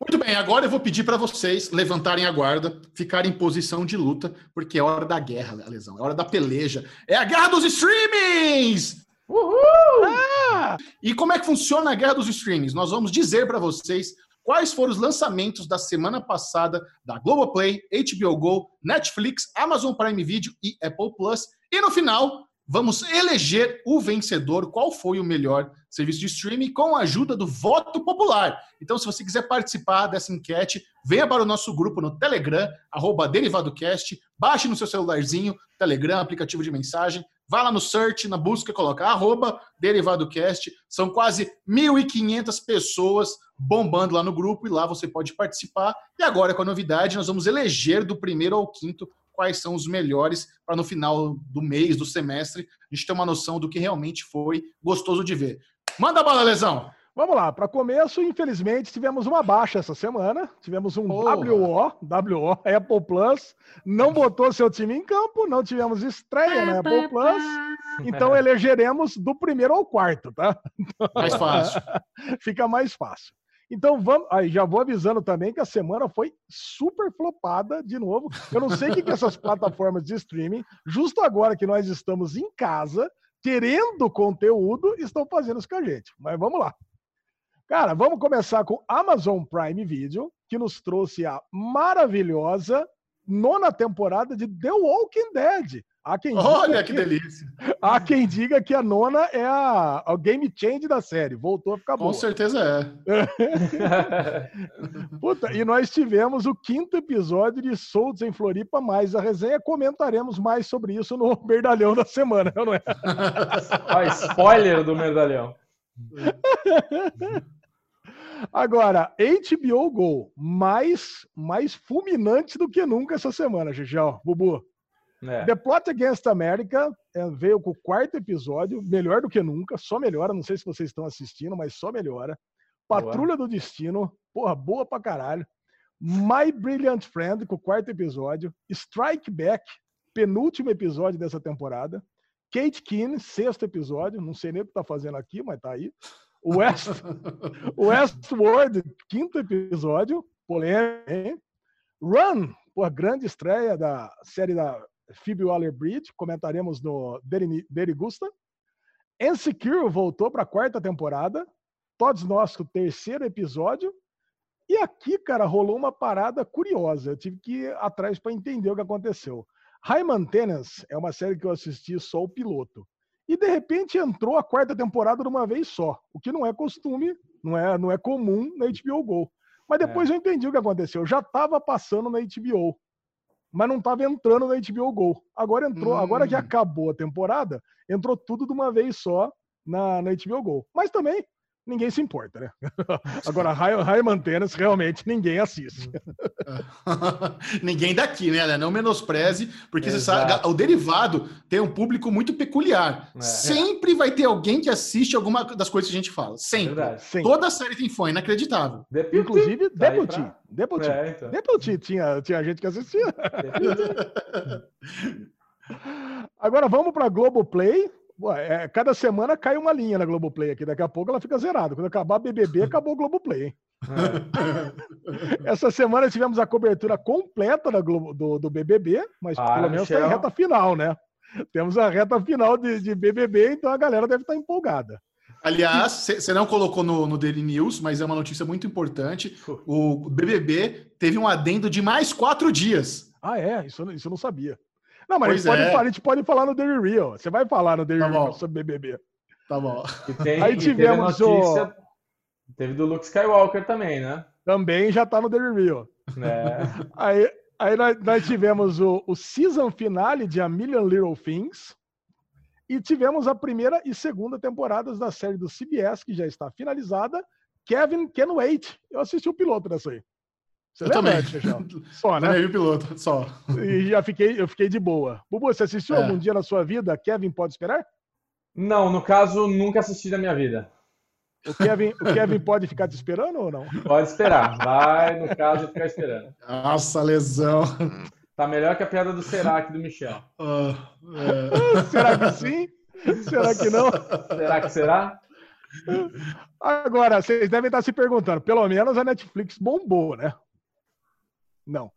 A: Muito bem, agora eu vou pedir para vocês levantarem a guarda, ficarem em posição de luta, porque é hora da guerra, lesão, é hora da peleja. É a guerra dos streamings! Uhul! Ah! E como é que funciona a guerra dos streamings? Nós vamos dizer para vocês quais foram os lançamentos da semana passada da Globoplay, HBO Go, Netflix, Amazon Prime Video e Apple Plus. E no final, vamos eleger o vencedor, qual foi o melhor serviço de streaming, com a ajuda do voto popular. Então, se você quiser participar dessa enquete, venha para o nosso grupo no Telegram, arroba DerivadoCast, baixe no seu celularzinho, Telegram, aplicativo de mensagem, Vai lá no search, na busca, coloca arroba DerivadoCast. São quase 1.500 pessoas bombando lá no grupo e lá você pode participar. E agora, com a novidade, nós vamos eleger do primeiro ao quinto quais são os melhores para no final do mês, do semestre, a gente ter uma noção do que realmente foi gostoso de ver. Manda bala, Lesão!
C: Vamos lá, para começo, infelizmente, tivemos uma baixa essa semana. Tivemos um Porra. WO, WO, Apple Plus, não botou seu time em campo, não tivemos estreia na Apple Plus, então elegeremos do primeiro ao quarto, tá?
A: Mais fácil.
C: Fica mais fácil. Então vamos. Aí já vou avisando também que a semana foi super flopada de novo. Eu não sei o que, que essas plataformas de streaming, justo agora que nós estamos em casa, querendo conteúdo, estão fazendo isso com a gente. Mas vamos lá. Cara, vamos começar com Amazon Prime Video, que nos trouxe a maravilhosa nona temporada de The Walking Dead.
A: Há quem Olha que, que, delícia!
C: Há quem diga que a nona é a, a game change da série. Voltou a ficar
A: boa. Com certeza é.
C: Puta, e nós tivemos o quinto episódio de Soltos em Floripa, mais a resenha. Comentaremos mais sobre isso no Merdalhão da semana, não é?
B: ah, spoiler do Merdalhão.
C: Agora, HBO Go, mais, mais fulminante do que nunca essa semana, Gigião. Bubu. É. The Plot Against America é, veio com o quarto episódio, melhor do que nunca, só melhora. Não sei se vocês estão assistindo, mas só melhora. Patrulha boa. do Destino, porra, boa pra caralho. My Brilliant Friend, com o quarto episódio. Strike Back, penúltimo episódio dessa temporada. Kate Keane, sexto episódio. Não sei nem o que tá fazendo aqui, mas tá aí. West, Westworld, quinto episódio. Polêmico, Run, porra, grande estreia da série da Phoebe Waller-Bridge, comentaremos no Derigusta. Insecure voltou para a quarta temporada. Todos nós com o terceiro episódio. E aqui, cara, rolou uma parada curiosa. Eu tive que ir atrás para entender o que aconteceu. High Maintenance é uma série que eu assisti só o piloto. E de repente entrou a quarta temporada de uma vez só, o que não é costume, não é, não é comum na HBO Go. Mas depois é. eu entendi o que aconteceu. Já estava passando na HBO mas não estava entrando na HBO Go. Agora entrou, hum. agora que hum. acabou a temporada, entrou tudo de uma vez só na, na HBO Go. Mas também ninguém se importa, né? Agora, High, High Maintenance, realmente ninguém assiste.
A: ninguém daqui, né? Não menospreze, porque Exato. você sabe, o derivado tem um público muito peculiar. É. Sempre vai ter alguém que assiste alguma das coisas que a gente fala. Sempre. É Toda série tem fã, inacreditável.
C: Deputy. Inclusive, tá Deputy. Pra... Deputy. É, então. Deputy tinha, tinha gente que assistia. Agora vamos para Globoplay. É, cada semana cai uma linha na Globoplay aqui. Daqui a pouco ela fica zerada. Quando acabar BBB, acabou o Globoplay, hein? É. Essa semana tivemos a cobertura completa da Globo, do, do BBB, mas ah, pelo menos está em reta final, né? Temos a reta final de, de BBB, então a galera deve estar tá empolgada.
A: Aliás, você não colocou no, no, Daily News, mas é uma notícia muito importante. O BBB teve um adendo de mais quatro dias.
C: Ah, é? Isso, isso eu não sabia. Não, mas a gente, pode, é. a gente, pode, falar no Daily Real. Você vai falar no Daily tá Real sobre BBB.
A: Tá bom.
B: Tem, Aí tivemos teve notícia, o... Teve do Luke Skywalker também, né?
C: Também já tá no Daily Real. É. Aí, aí nós, nós tivemos o, o season finale de A Million Little Things. E tivemos a primeira e segunda temporadas da série do CBS, que já está finalizada. Kevin Can Wait. Eu assisti o piloto dessa aí.
A: Você eu também. Só, né? Também vi o piloto, só.
C: E já fiquei, eu fiquei de boa. Bubu, você assistiu é. algum dia na sua vida Kevin Pode Esperar?
B: Não, no caso, nunca assisti na minha vida.
C: O Kevin, o Kevin pode ficar te esperando ou não?
B: Pode esperar. Vai, no caso, ficar esperando.
A: Nossa, lesão.
B: Tá melhor que a piada do Serac do Michel. Uh,
C: é. será que sim? Será que não?
B: Será que será?
C: Agora, vocês devem estar se perguntando, pelo menos a Netflix bombou, né? Não.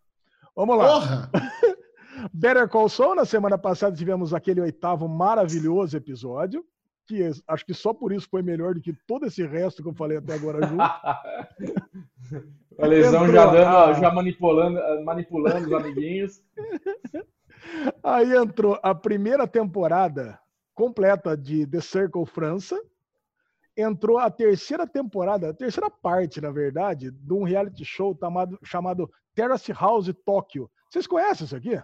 C: Vamos lá. Porra! Better Call Saul, na semana passada tivemos aquele oitavo maravilhoso episódio, que acho que só por isso foi melhor do que todo esse resto que eu falei até agora junto.
B: a lesão já, dando, já manipulando, manipulando os amiguinhos.
C: Aí entrou a primeira temporada completa de The Circle França, entrou a terceira temporada, a terceira parte, na verdade, de um reality show chamado, chamado Terrace House Tóquio. Vocês conhecem isso aqui?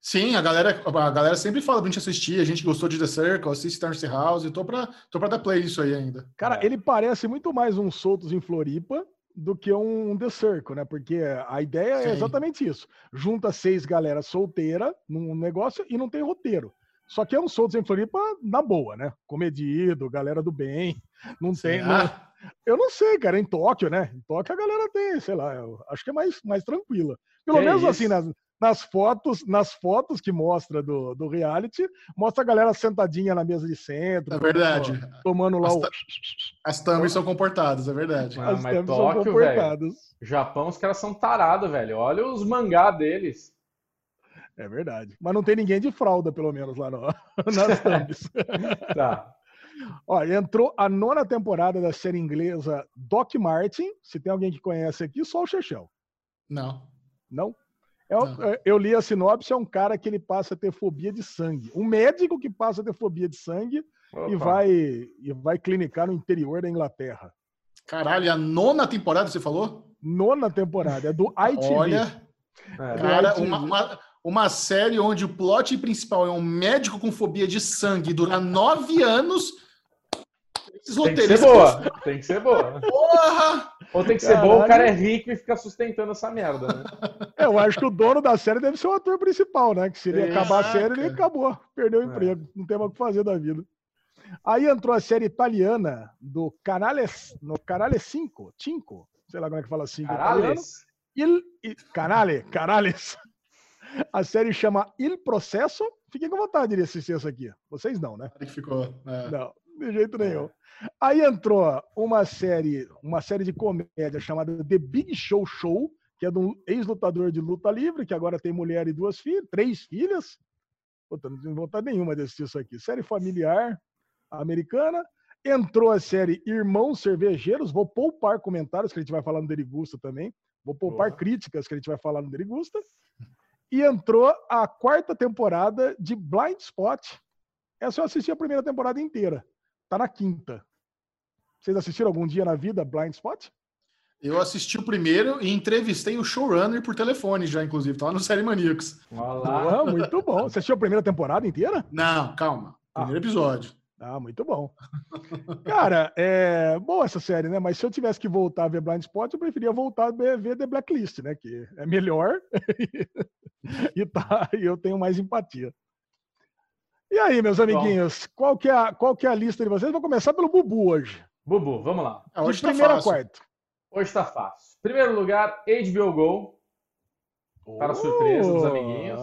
A: Sim, a galera, a galera sempre fala pra gente assistir, a gente gostou de The Circle, assiste Terrace House, tô pra, tô pra dar play isso aí ainda.
C: Cara, é. ele parece muito mais um Soltos em Floripa do que um The Circle, né? Porque a ideia é Sim. é exatamente isso. Junta seis galera solteira num negócio e não tem roteiro. Só que é um Soltos em Floripa na boa, né? Comedido, galera do bem. Não tem. Não, Eu não sei, cara, em Tóquio, né? Em Tóquio a galera tem, sei lá, acho que é mais, mais tranquila. Pelo que menos assim, nas, nas fotos, nas fotos que mostra do, do reality, mostra a galera sentadinha na mesa de centro.
A: É verdade.
C: Tomando lá
A: as,
C: o.
A: As thumbs são comportadas, é verdade.
B: Ah, mas, mas Tóquio, velho, Japão, os caras são tarados, velho. Olha os mangá deles.
C: É verdade. Mas não tem ninguém de fralda, pelo menos, lá no, nas thumbs.
B: tá.
C: Ó, entrou a nona temporada da série inglesa Doc Martin. Se tem alguém que conhece aqui, só o Chechel.
A: Não.
C: Não? Eu, é, eu, li a sinopse, é um cara que ele passa a ter fobia de sangue. Um médico que passa a ter fobia de sangue e vai, e vai clinicar no interior da Inglaterra.
A: Caralho, a nona temporada você falou?
C: Nona temporada, é do ITV.
A: Olha, é, cara, uma, uma, uma, série onde o plot principal é um médico com fobia de sangue dura nove anos
B: esses tem que ser boa. Tem que ser boa. Porra! Ou tem que ser Caralho. bom, o cara é rico e fica sustentando essa merda, né?
C: É, eu acho que o dono da série deve ser o ator principal, né? Que se ele acabar a série, ele acabou. Perdeu o é. emprego. Não tem mais o que fazer da vida. Aí entrou a série italiana do Canale, no Canale 5, 5, sei lá como é que fala assim.
B: Canales?
C: Il, il, canale, Canales. A série chama Il Processo. Fiquem com vontade de assistir essa aqui. Vocês não, né?
A: Ficou. É.
C: Não, de jeito nenhum. Aí entrou uma série, uma série de comédia chamada The Big Show Show, que é de um ex-lutador de luta livre, que agora tem mulher e duas filhas, três filhas. Puta, não tenho vontade nenhuma de assistir isso aqui. Série familiar americana. Entrou a série Irmãos Cervejeiros. Vou poupar comentários, que a gente vai falar no Derigusta também. Vou poupar Boa. críticas, que a gente vai falar no Derigusta. E entrou a quarta temporada de Blind Spot. Essa eu assisti a primeira temporada inteira. Tá na quinta. Vocês assistiram algum dia na vida Blind Spot?
A: Eu assisti o primeiro e entrevistei o showrunner por telefone já, inclusive. Tava no Série Maníacos.
C: Olá. muito bom. Você assistiu a primeira temporada inteira?
A: Não, calma. Primeiro ah. episódio.
C: Ah, muito bom. Cara, é boa essa série, né? Mas se eu tivesse que voltar a ver Blind Spot, eu preferia voltar a ver The Blacklist, né? Que é melhor e, tá, e eu tenho mais empatia. E aí, meus amiguinhos, qual que, é a, qual que é a lista de vocês? Vou começar pelo Bubu hoje.
B: Bubu, vamos lá.
C: É, hoje de tá primeiro a quarto.
B: Hoje está fácil. Primeiro lugar, HBO Go. Para surpresa dos amiguinhos.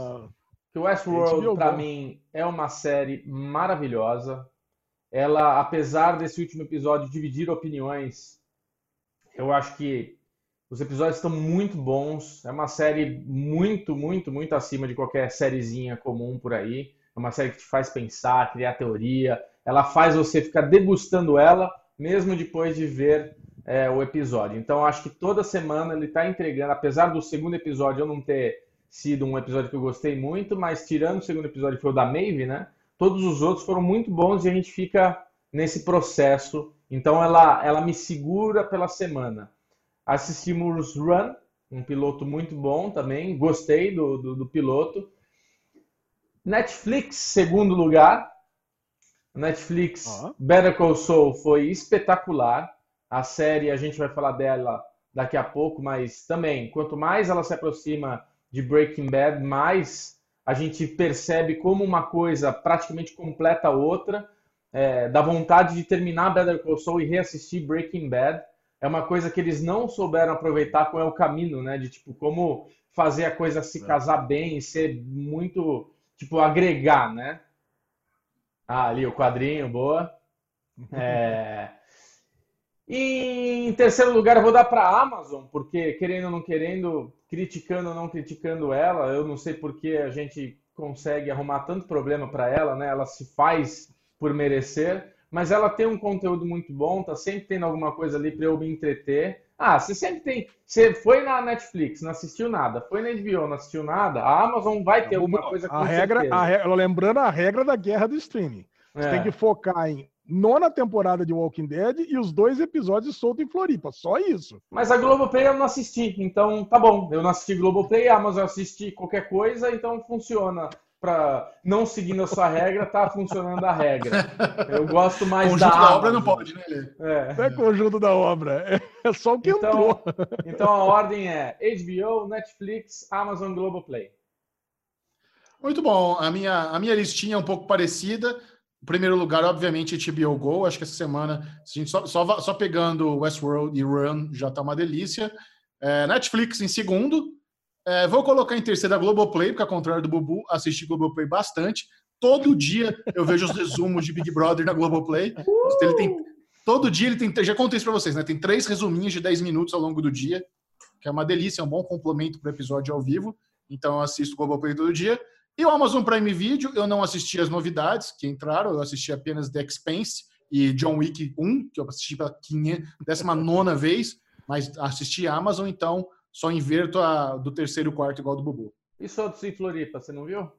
B: Que o Westworld, para mim, é uma série maravilhosa. Ela, apesar desse último episódio dividir opiniões, eu acho que os episódios estão muito bons. É uma série muito, muito, muito acima de qualquer sériezinha comum por aí. É uma série que te faz pensar, criar teoria. Ela faz você ficar degustando ela, mesmo depois de ver é, o episódio. Então, acho que toda semana ele está entregando, apesar do segundo episódio eu não ter sido um episódio que eu gostei muito, mas tirando o segundo episódio que foi o da Maeve, né? Todos os outros foram muito bons e a gente fica nesse processo. Então, ela, ela me segura pela semana. Assistimos Run, um piloto muito bom também. Gostei do, do, do piloto. Netflix, segundo lugar. Netflix, uhum. Better Call Saul foi espetacular. A série, a gente vai falar dela daqui a pouco, mas também, quanto mais ela se aproxima de Breaking Bad, mais a gente percebe como uma coisa praticamente completa a outra. É, dá vontade de terminar Better Call Saul e reassistir Breaking Bad. É uma coisa que eles não souberam aproveitar com o caminho, né? De tipo, como fazer a coisa se é. casar bem e ser muito tipo, agregar, né? Ah, ali o quadrinho, boa. É... E em terceiro lugar, eu vou dar para a Amazon, porque querendo ou não querendo, criticando ou não criticando ela, eu não sei porque a gente consegue arrumar tanto problema para ela, né? Ela se faz por merecer, mas ela tem um conteúdo muito bom, tá sempre tendo alguma coisa ali para eu me entreter. Ah, você sempre tem. Você foi na Netflix, não assistiu nada. Foi na HBO, não assistiu nada. A Amazon vai ter alguma coisa
C: com a regra, a regra, Lembrando a regra da guerra do streaming. Você é. tem que focar em nona temporada de Walking Dead e os dois episódios soltos em Floripa. Só isso.
B: Mas a Globoplay eu não assisti, então tá bom. Eu não assisti Globoplay, a Amazon assisti qualquer coisa, então funciona para não seguindo a sua regra, tá funcionando a regra. Eu gosto mais
A: conjunto
B: da,
A: da obra não pode, né?
C: É. Não é conjunto da obra, é só o que então, entrou.
B: Então a ordem é HBO, Netflix, Amazon Globoplay.
A: Muito bom. A minha, a minha listinha é um pouco parecida. O primeiro lugar, obviamente, é HBO Go. Acho que essa semana, a gente só, só, só pegando Westworld e Run já tá uma delícia. É, Netflix em segundo. É, vou colocar em terceiro a Globoplay, porque ao contrário do Bubu, assisti Globoplay bastante. Todo dia eu vejo os resumos de Big Brother na Globoplay. Uh! Ele tem, todo dia ele tem. Já contei isso pra vocês, né? Tem três resuminhos de 10 minutos ao longo do dia, que é uma delícia, é um bom complemento para o episódio ao vivo. Então eu assisto Globoplay todo dia. E o Amazon Prime Video, eu não assisti as novidades que entraram, eu assisti apenas The Expense e John Wick 1, que eu assisti pela 19 vez, mas assisti a Amazon, então só inverto a do terceiro e quarto igual do Bubu.
B: E Soltos em Floripa, você não viu?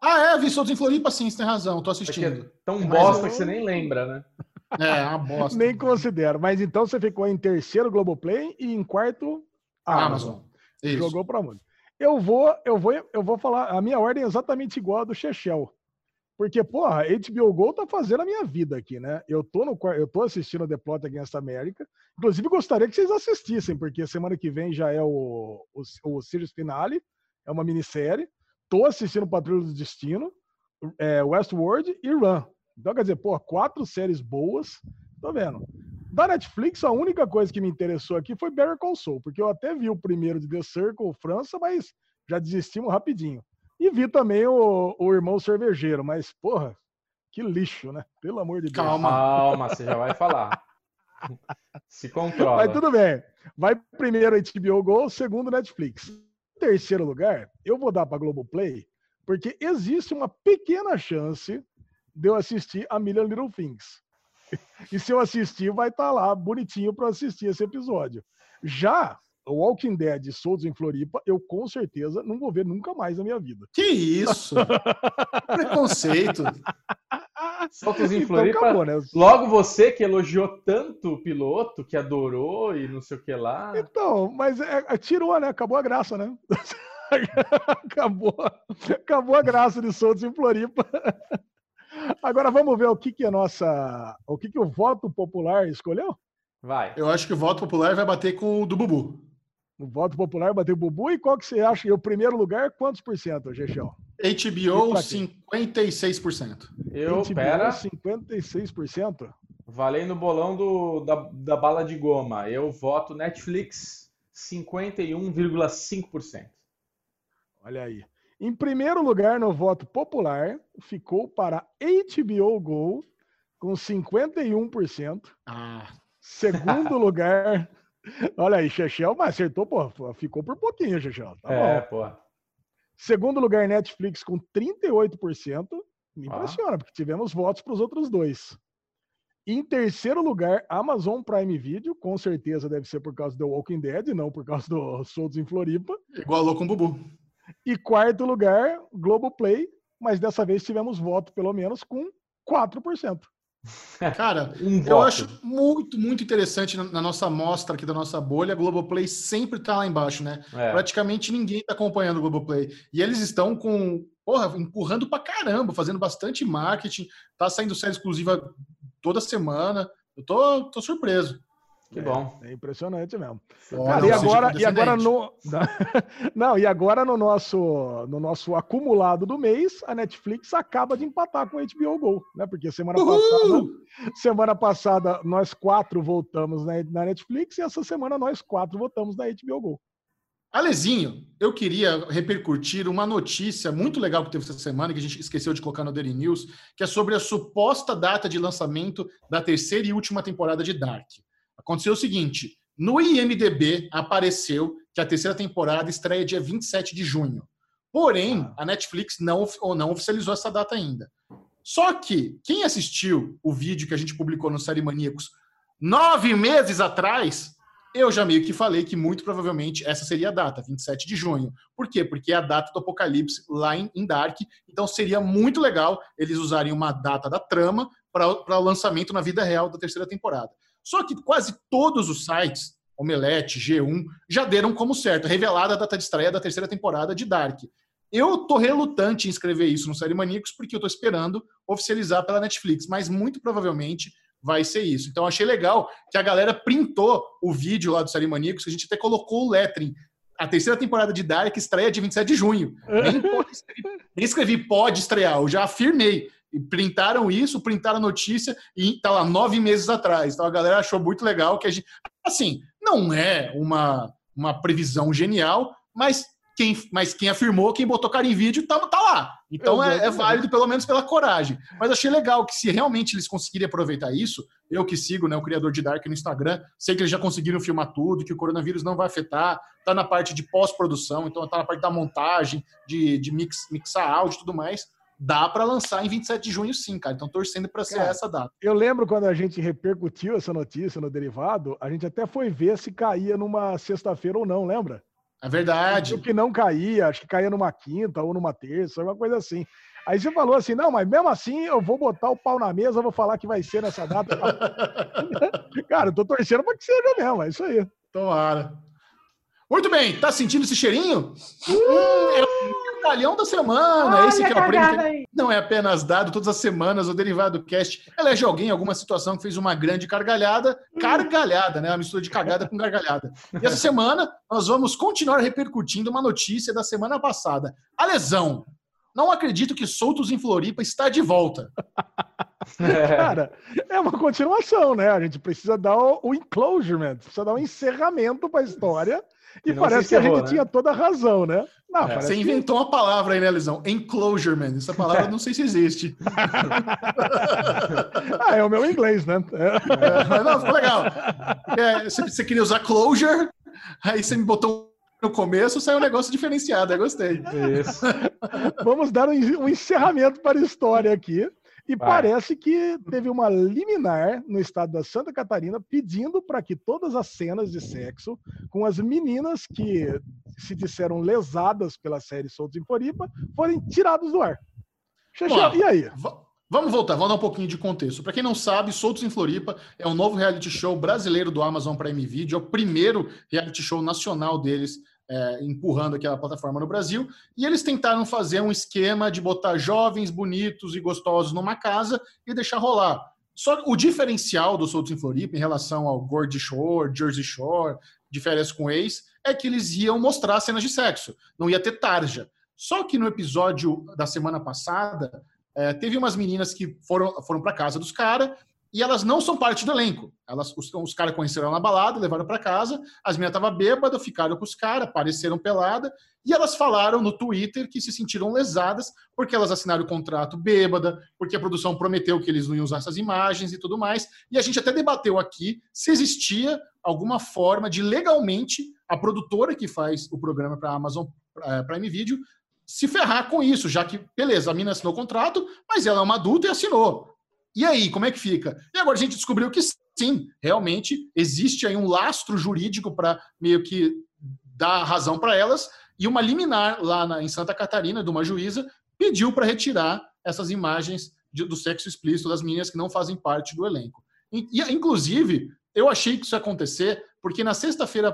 A: Ah, é, vi Soltos em Floripa sim, você tem razão, tô assistindo. É
B: tão bosta eu... que você nem lembra, né?
C: É, uma bosta. nem considero. Mas então você ficou em terceiro Globoplay e em quarto Amazon. Amazon. Jogou para onde? Eu vou, eu vou, eu vou falar. A minha ordem é exatamente igual a do Chechel. Porque, porra, HBO Go tá fazendo a minha vida aqui, né? Eu tô, no, eu tô assistindo The Plot Against America. Inclusive, gostaria que vocês assistissem, porque semana que vem já é o, o, o Series Finale, é uma minissérie. Tô assistindo Patrulha do Destino, é, Westworld e Run. Então, quer dizer, pô, quatro séries boas. Tô vendo. Da Netflix, a única coisa que me interessou aqui foi Better Call Saul, porque eu até vi o primeiro de The Circle, França, mas já desistimos rapidinho. E vi também o, o Irmão Cervejeiro, mas, porra, que lixo, né? Pelo amor de
B: Deus. Calma, calma, você já vai falar. Se controla.
C: Mas tudo bem. Vai primeiro HBO Go, segundo Netflix. Terceiro lugar, eu vou dar para Globoplay, porque existe uma pequena chance de eu assistir a Million Little Things. E se eu assistir, vai estar tá lá bonitinho para assistir esse episódio. Já o Walking Dead Soltos em Floripa, eu com certeza não vou ver nunca mais na minha vida.
A: Que isso? Preconceito.
B: Soltos em então, Floripa. Acabou, né? Logo você que elogiou tanto o piloto, que adorou e não sei o que lá.
C: Então, mas é, é, tirou, né? Acabou a graça, né? acabou, acabou a graça de Soltos em Floripa. Agora vamos ver o que que a nossa, o que que o voto popular escolheu?
A: Vai. Eu acho que o voto popular vai bater com o do Bubu.
C: O voto popular bateu o Bubu. E qual que você acha? E o primeiro lugar, quantos por cento, Gexão?
A: HBO, 56%.
B: Eu, HBO, pera.
C: 56%?
B: Valendo o bolão do, da, da bala de goma. Eu voto Netflix, 51,5%.
C: Olha aí. Em primeiro lugar no voto popular, ficou para HBO Go, com 51%. Ah. Segundo lugar, Olha aí, Chechel, mas acertou, pô, ficou por pouquinho, Chechel. Tá é, bom. pô. Segundo lugar, Netflix com 38%. Me impressiona, ah. porque tivemos votos para os outros dois. Em terceiro lugar, Amazon Prime Video, com certeza deve ser por causa do Walking Dead, não por causa do Soltos em Floripa.
A: Igualou com o Bubu.
C: E quarto lugar, Globoplay, mas dessa vez tivemos voto pelo menos com 4%.
A: Cara, um eu acho muito, muito interessante na, na, nossa amostra aqui da nossa bolha, a Globoplay sempre tá lá embaixo, né? É. Praticamente ninguém tá acompanhando o Globoplay. E eles estão com, porra, empurrando pra caramba, fazendo bastante marketing, tá saindo série exclusiva toda semana. Eu tô, tô surpreso.
B: Que bom.
C: É, é impressionante mesmo. Cara, e agora, e agora no não, e agora no nosso no nosso acumulado do mês, a Netflix acaba de empatar com o HBO Go, né? Porque semana Uhul! passada, semana passada nós quatro voltamos na, na Netflix e essa semana nós quatro voltamos na HBO Go.
A: Alezinho, eu queria repercutir uma notícia muito legal que teve essa semana, que a gente esqueceu de colocar no Daily News, que é sobre a suposta data de lançamento da terceira e última temporada de Dark. Aconteceu o seguinte: no IMDB apareceu que a terceira temporada estreia dia 27 de junho. Porém, ah. a Netflix não, ou não oficializou essa data ainda. Só que quem assistiu o vídeo que a gente publicou no Série Maníacos nove meses atrás, eu já meio que falei que muito provavelmente essa seria a data, 27 de junho. Por quê? Porque é a data do Apocalipse lá em, em Dark. Então seria muito legal eles usarem uma data da trama para o lançamento na vida real da terceira temporada. Só que quase todos os sites, Omelete, G1, já deram como certo, revelada a data de estreia da terceira temporada de Dark. Eu tô relutante em escrever isso no Série Maníacos porque eu tô esperando oficializar pela Netflix, mas muito provavelmente vai ser isso. Então achei legal que a galera printou o vídeo lá do Série Maníacos, que a gente até colocou o lettering. A terceira temporada de Dark estreia de 27 de junho. Nem, escrevi, nem escrevi pode estrear, eu já afirmei printaram isso, printaram a notícia e tá lá nove meses atrás. Então a galera achou muito legal que a gente. Assim, não é uma, uma previsão genial, mas quem, mas quem afirmou, quem botou cara em vídeo, tá, tá lá. Então é, é, válido, pelo menos pela coragem. Mas achei legal que se realmente eles conseguirem aproveitar isso, eu que sigo né, o criador de Dark no Instagram, sei que eles já conseguiram filmar tudo, que o coronavírus não vai afetar, tá na parte de pós-produção, então tá na parte da montagem, de, de mix, mixar áudio e tudo mais. Dá para lançar em 27 de junho, sim, cara. Então, torcendo para ser essa data.
C: Eu lembro quando a gente repercutiu essa notícia no derivado, a gente até foi ver se caía numa sexta-feira ou não, lembra?
A: É verdade.
C: O que não caía, acho que caía numa quinta ou numa terça, alguma coisa assim. Aí você falou assim: não, mas mesmo assim eu vou botar o pau na mesa, vou falar que vai ser nessa data. Cara, eu tô torcendo para que seja mesmo, é isso aí.
A: Tomara. Muito bem, tá sentindo esse cheirinho? Hum, é o galhão da semana. Olha esse que é o prêmio que não é apenas dado todas as semanas. O Derivado Cast elege alguém em alguma situação que fez uma grande cargalhada. Cargalhada, né? Uma mistura de cagada com gargalhada. E essa semana nós vamos continuar repercutindo uma notícia da semana passada. A lesão. Não acredito que Soltos em Floripa está de volta.
C: Cara, é uma continuação, né? A gente precisa dar o, o enclosure, precisa dar um encerramento para a história e parece que a gente né? tinha toda a razão, né?
A: Não, é, você inventou uma palavra aí, né, Lisão? Enclosurement. Essa palavra é. não sei se existe.
C: ah, é o meu inglês, né?
A: É, não, ficou legal. É, você, você, queria usar closure, aí você me botou no começo, saiu um negócio diferenciado. Eu gostei. Isso.
C: Vamos dar um, um encerramento para a história aqui. E Vai. parece que teve uma liminar no estado da Santa Catarina pedindo para que todas as cenas de sexo com as meninas que se disseram lesadas pela série Soltos em Floripa forem tiradas do ar.
A: Xexé, e aí? Vamos voltar, vamos dar um pouquinho de contexto. Para quem não sabe, Soltos em Floripa é um novo reality show brasileiro do Amazon Prime Video, é o primeiro reality show nacional deles é, empurrando aquela plataforma no Brasil, e eles tentaram fazer um esquema de botar jovens, bonitos e gostosos numa casa e deixar rolar. Só o diferencial do Soltos em Floripa em relação ao Gordy Shore, Jersey Shore, de férias com ex, é que eles iam mostrar cenas de sexo, não ia ter tarja. Só que no episódio da semana passada, é, teve umas meninas que foram, foram para casa dos caras e elas não são parte do elenco. Elas, os, os caras conheceram na balada, levaram para casa, as meninas estavam bêbadas, ficaram com os caras, apareceram pelada, e elas falaram no Twitter que se sentiram lesadas porque elas assinaram o contrato bêbada, porque a produção prometeu que eles não iam usar essas imagens e tudo mais. E a gente até debateu aqui se existia alguma forma de legalmente a produtora que faz o programa para a Amazon eh, Prime Video se ferrar com isso, já que, beleza, a mina assinou o contrato, mas ela é uma adulta e assinou. E aí, como é que fica? E agora a gente descobriu que sim, realmente existe aí um lastro jurídico para meio que dar razão para elas, e uma liminar lá na, em Santa Catarina, de uma juíza, pediu para retirar essas imagens de, do sexo explícito das meninas que não fazem parte do elenco. E, e inclusive, eu achei que isso ia acontecer, porque na sexta-feira,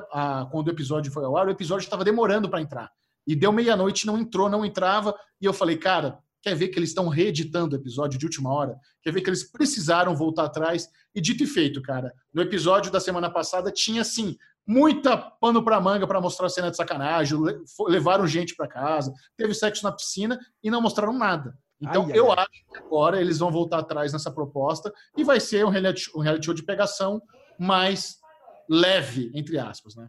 A: quando o episódio foi ao ar, o episódio estava demorando para entrar. E deu meia-noite, não entrou, não entrava, e eu falei, cara, quer ver que eles estão reeditando o episódio de última hora, quer ver que eles precisaram voltar atrás. E dito e feito, cara, no episódio da semana passada tinha, assim, muita pano para manga para mostrar a cena de sacanagem, levaram gente para casa, teve sexo na piscina e não mostraram nada. Então, ai, eu ai. acho que agora eles vão voltar atrás nessa proposta e vai ser um reality, um reality show de pegação mais leve, entre aspas, né?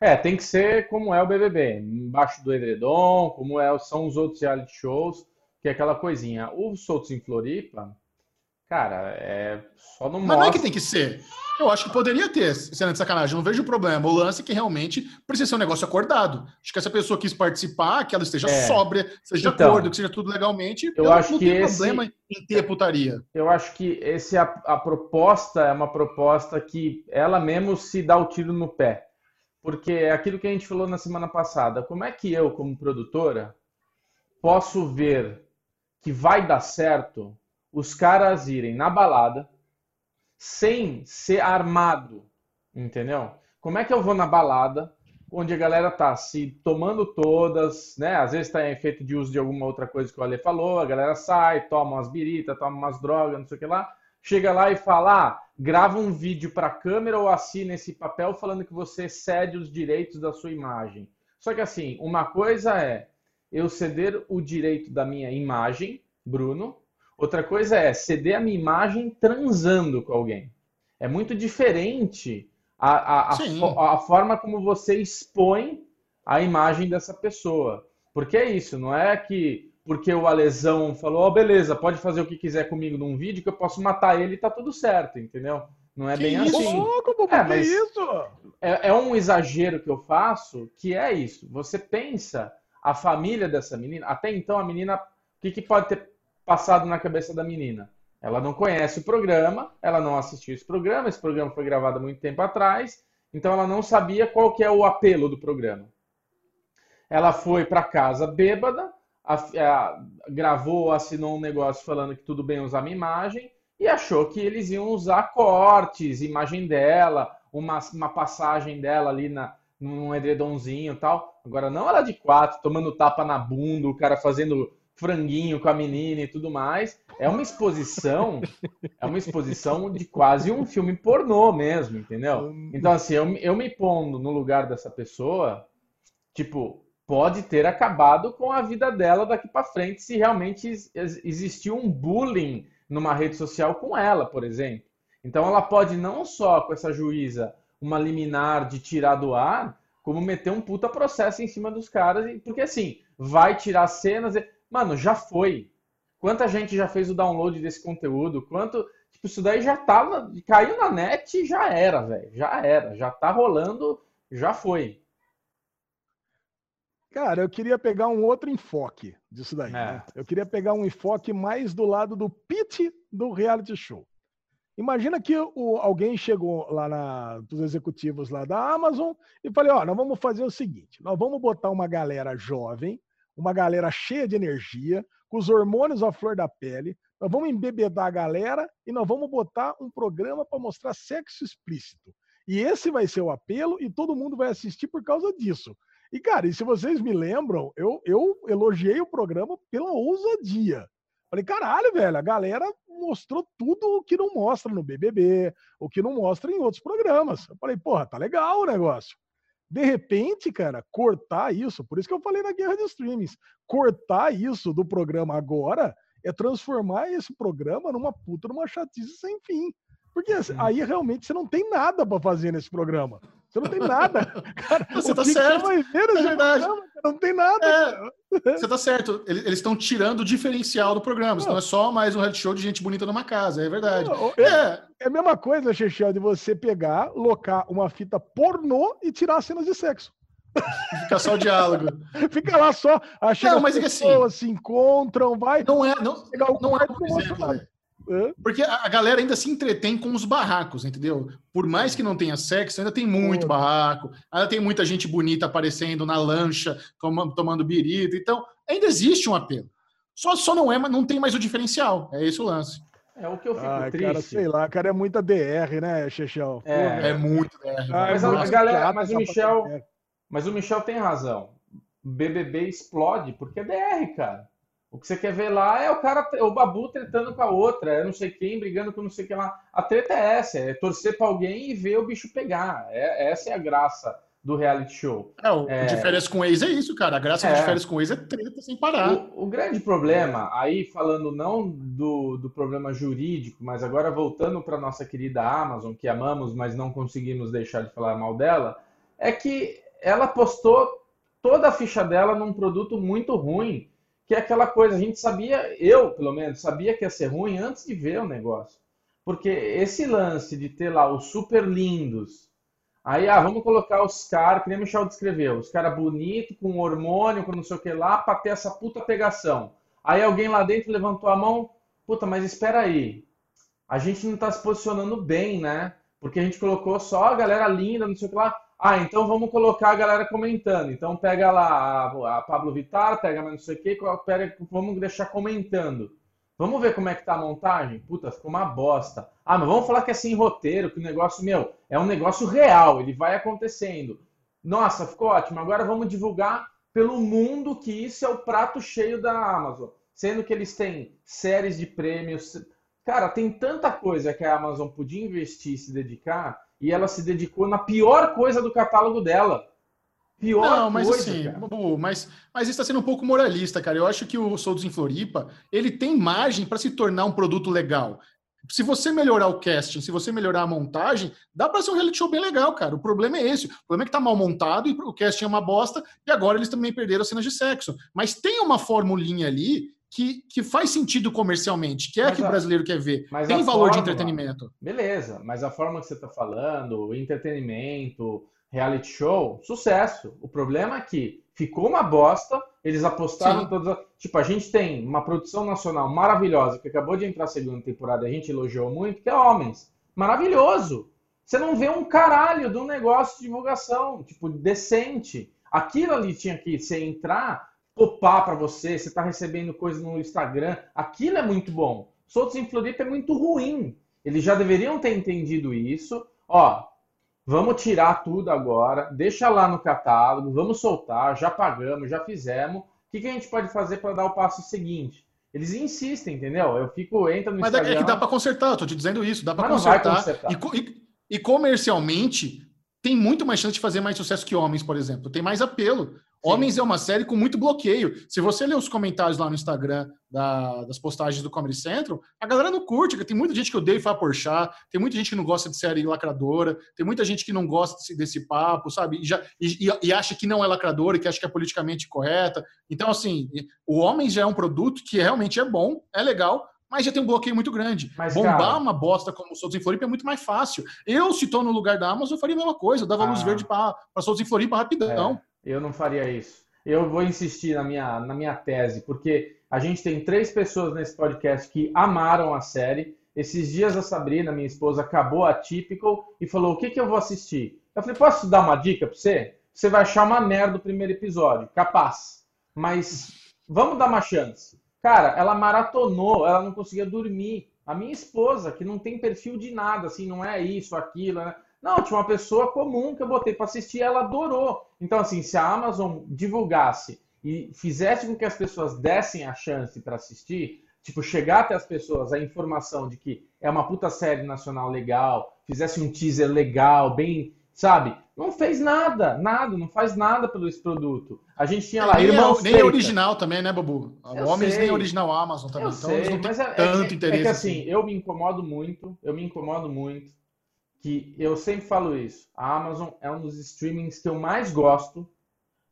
B: É. é, tem que ser como é o BBB, embaixo do edredom, como é, são os outros reality shows que é aquela coisinha. O Soltos em Floripa, cara, é só no
A: Mas não é que tem que ser. Eu acho que poderia ter, sendo de sacanagem, não vejo problema. O lance é que realmente precisa ser um negócio acordado. Acho que essa pessoa quis participar, que ela esteja é. sóbria, seja então, de acordo, que seja tudo legalmente.
B: Eu, acho não que tem esse,
A: problema em ter putaria.
B: Eu acho que esse, a, a proposta é uma proposta que ela mesmo se dá o tiro no pé. Porque é aquilo que a gente falou na semana passada. Como é que eu, como produtora, posso ver que vai dar certo os caras irem na balada sem ser armado, entendeu? Como é que eu vou na balada onde a galera tá se tomando todas, né? Às vezes tá em efeito de uso de alguma outra coisa que o Ale falou, a galera sai, toma umas biritas, toma umas drogas, não sei o que lá, chega lá e fala, ah, grava um vídeo para câmera ou assina esse papel falando que você cede os direitos da sua imagem. Só que assim, uma coisa é eu ceder o direito da minha imagem, Bruno. Outra coisa é ceder a minha imagem transando com alguém. É muito diferente a, a, a, a, forma como você expõe a imagem dessa pessoa. Porque é isso, não é que porque o Alesão falou, oh, beleza, pode fazer o que quiser comigo num vídeo que eu posso matar ele e tá tudo certo, entendeu? Não é que bem
C: isso?
B: assim.
C: como é, mas isso?
B: É, é um exagero que eu faço, que é isso. Você pensa a família dessa menina, até então a menina, o que, que pode ter passado na cabeça da menina? Ela não conhece o programa, ela não assistiu esse programa, esse programa foi gravado há muito tempo atrás, então ela não sabia qual que é o apelo do programa. Ela foi para casa bêbada, a, a, gravou, assinou um negócio falando que tudo bem usar minha imagem e achou que eles iam usar cortes, imagem dela, uma, uma passagem dela ali na, num edredomzinho e tal. Agora, não ela de quatro, tomando tapa na bunda, o cara fazendo franguinho com a menina e tudo mais. É uma exposição, é uma exposição de quase um filme pornô mesmo, entendeu? Então, assim, eu, eu me pondo no lugar dessa pessoa, tipo, pode ter acabado com a vida dela daqui para frente se realmente existiu um bullying numa rede social com ela, por exemplo. Então, ela pode não só com essa juíza uma liminar de tirar do ar, como meter um puta processo em cima dos caras, porque assim, vai tirar cenas. E... Mano, já foi. Quanta gente já fez o download desse conteúdo? Quanto. Tipo, isso daí já tá. Caiu na net e já era, velho. Já era. Já tá rolando, já foi.
C: Cara, eu queria pegar um outro enfoque disso daí. É. Né? Eu queria pegar um enfoque mais do lado do pitch do reality show. Imagina que o, alguém chegou lá na, dos executivos lá da Amazon e falei, ó, nós vamos fazer o seguinte, nós vamos botar uma galera jovem uma galera cheia de energia, com os hormônios à flor da pele. Nós vamos embebedar a galera e nós vamos botar um programa para mostrar sexo explícito. E esse vai ser o apelo e todo mundo vai assistir por causa disso. E, cara, e se vocês me lembram, eu, eu elogiei o programa pela ousadia. Falei, caralho, velho, a galera mostrou tudo o que não mostra no BBB, o que não mostra em outros programas. Eu falei, porra, tá legal o negócio. De repente, cara, cortar isso, por isso que eu falei na guerra de streamings, cortar isso do programa agora é transformar esse programa numa puta, numa chatice sem fim. Porque assim, aí realmente você não tem nada para fazer nesse programa. Você não tem nada.
A: Cara, você tá certo. Você é verdade.
C: Não tem nada.
A: É, você tá certo. Eles estão tirando o diferencial do programa. Não. Não é só mais um reality show de gente bonita numa casa. É verdade. Não,
C: é, é. é a mesma coisa, Chechel, de você pegar, locar uma fita pornô e tirar cenas de sexo.
A: Fica só o diálogo.
C: Fica lá só. Achando
A: não, mas
C: as
A: é pessoas
C: assim, se encontram, vai.
A: Não é, não, não é, por exemplo, porque a galera ainda se entretém com os barracos, entendeu? Por mais que não tenha sexo, ainda tem muito barraco, ainda tem muita gente bonita aparecendo na lancha, tomando birita. Então, ainda existe um apelo. Só, só não é, não tem mais o diferencial. É esse o lance.
B: É o que eu fico
C: Ai,
B: triste.
C: Cara, sei lá, cara, é muita DR, né, Chechel?
A: É, é muito DR.
B: mas a galera, mas o Michel, mas o Michel tem razão. BBB explode porque é DR, cara. O que você quer ver lá é o cara, o Babu tretando com a outra, é não sei quem brigando com não sei quem lá. A treta é essa, é torcer para alguém e ver o bicho pegar. É, essa é a graça do reality show.
A: É, o é... de férias com ex é isso, cara. A graça é... de férias com ex é treta sem parar.
B: O, o grande problema, aí falando não do, do problema jurídico, mas agora voltando para nossa querida Amazon, que amamos, mas não conseguimos deixar de falar mal dela, é que ela postou toda a ficha dela num produto muito ruim que é aquela coisa, a gente sabia, eu pelo menos, sabia que ia ser ruim antes de ver o negócio. Porque esse lance de ter lá os super lindos, aí, ah, vamos colocar os caras, que nem o Michel descreveu, os caras bonitos, com hormônio, com não sei o que lá, pra ter essa puta pegação. Aí alguém lá dentro levantou a mão, puta, mas espera aí, a gente não tá se posicionando bem, né? Porque a gente colocou só a galera linda, não sei o que lá. Ah, então vamos colocar a galera comentando. Então pega lá a, a Pablo Vittar, pega não sei o que, pega, vamos deixar comentando. Vamos ver como é que tá a montagem? Puta, ficou uma bosta. Ah, mas vamos falar que é sem roteiro, que o negócio, meu, é um negócio real, ele vai acontecendo. Nossa, ficou ótimo. Agora vamos divulgar pelo mundo que isso é o prato cheio da Amazon. Sendo que eles têm séries de prêmios. Cara, tem tanta coisa que a Amazon podia investir e se dedicar e ela se dedicou na pior coisa do catálogo dela.
A: Pior não, mas coisa, assim, Bubu, mas, mas isso está sendo um pouco moralista, cara. Eu acho que o Soldos em Floripa, ele tem margem para se tornar um produto legal. Se você melhorar o casting, se você melhorar a montagem, dá para ser um reality show bem legal, cara. O problema é esse. O problema é que tá mal montado e o casting é uma bosta, e agora eles também perderam as cenas de sexo. Mas tem uma formulinha ali que, que faz sentido comercialmente, que é mas que a, o brasileiro quer ver. Tem valor de entretenimento.
B: Beleza, mas a forma que você está falando, entretenimento, reality show, sucesso. O problema é que ficou uma bosta, eles apostaram Sim. todas. Tipo, a gente tem uma produção nacional maravilhosa que acabou de entrar a segunda temporada, a gente elogiou muito, que é Homens. Maravilhoso! Você não vê um caralho do negócio de divulgação, tipo, decente. Aquilo ali tinha que você entrar, popar para você, você tá recebendo coisa no Instagram. Aquilo é muito bom. Soltos em Floripa é muito ruim. Eles já deveriam ter entendido isso. Ó, Vamos tirar tudo agora, deixa lá no catálogo, vamos soltar, já pagamos, já fizemos. O que, que a gente pode fazer para dar o passo seguinte? Eles insistem, entendeu? Eu fico, entra no
A: Mas Instagram... é que dá para consertar, eu tô te dizendo isso, dá para consertar. consertar. E, e, e, comercialmente, tem muito mais chance de fazer mais sucesso que Homens, por exemplo. Tem mais apelo. Homens é uma série com muito bloqueio. Se você ler os comentários lá no Instagram da, das postagens do Comedy Central, a galera não curte. Tem muita gente que odeia Fá Porchat, tem muita gente que não gosta de série lacradora, tem muita gente que não gosta desse, desse papo, sabe? E, já, e, e, acha que não é lacradora, que acha que é politicamente correta. Então, assim, o Homens já é um produto que realmente é bom, é legal, mas já tem um bloqueio muito grande. Mas, Bombar cara... uma bosta como o Soutos em Floripa é muito mais fácil. Eu, se estou no lugar da Amazon, eu faria a mesma coisa. Eu dava ah. luz verde para Soutos em Floripa rapidão.
B: É. Eu não faria isso. Eu vou insistir na minha, na minha tese, porque a gente tem três pessoas nesse podcast que amaram a série. Esses dias a Sabrina, minha esposa, acabou a Typical e falou: O que, que eu vou assistir? Eu falei: Posso dar uma dica para você? Você vai achar uma merda o primeiro episódio, capaz. Mas vamos dar uma chance. Cara, ela maratonou, ela não conseguia dormir. A minha esposa, que não tem perfil de nada, assim, não é isso, aquilo, né? Não, tinha uma pessoa comum que eu botei para assistir e ela adorou. Então, assim, se a Amazon divulgasse e fizesse com que as pessoas dessem a chance para assistir, tipo, chegar até as pessoas a informação de que é uma puta série nacional legal, fizesse um teaser legal, bem, sabe? Não fez nada, nada, não faz nada pelo esse produto. A gente tinha lá.
A: Nem, é, nem é original também, né, Babu? Eu Homens sei. nem é original Amazon também. Eu então sei, eles não têm
B: é, tanto é, interesse. É que assim, assim, eu me incomodo muito, eu me incomodo muito que eu sempre falo isso. A Amazon é um dos streamings que eu mais gosto,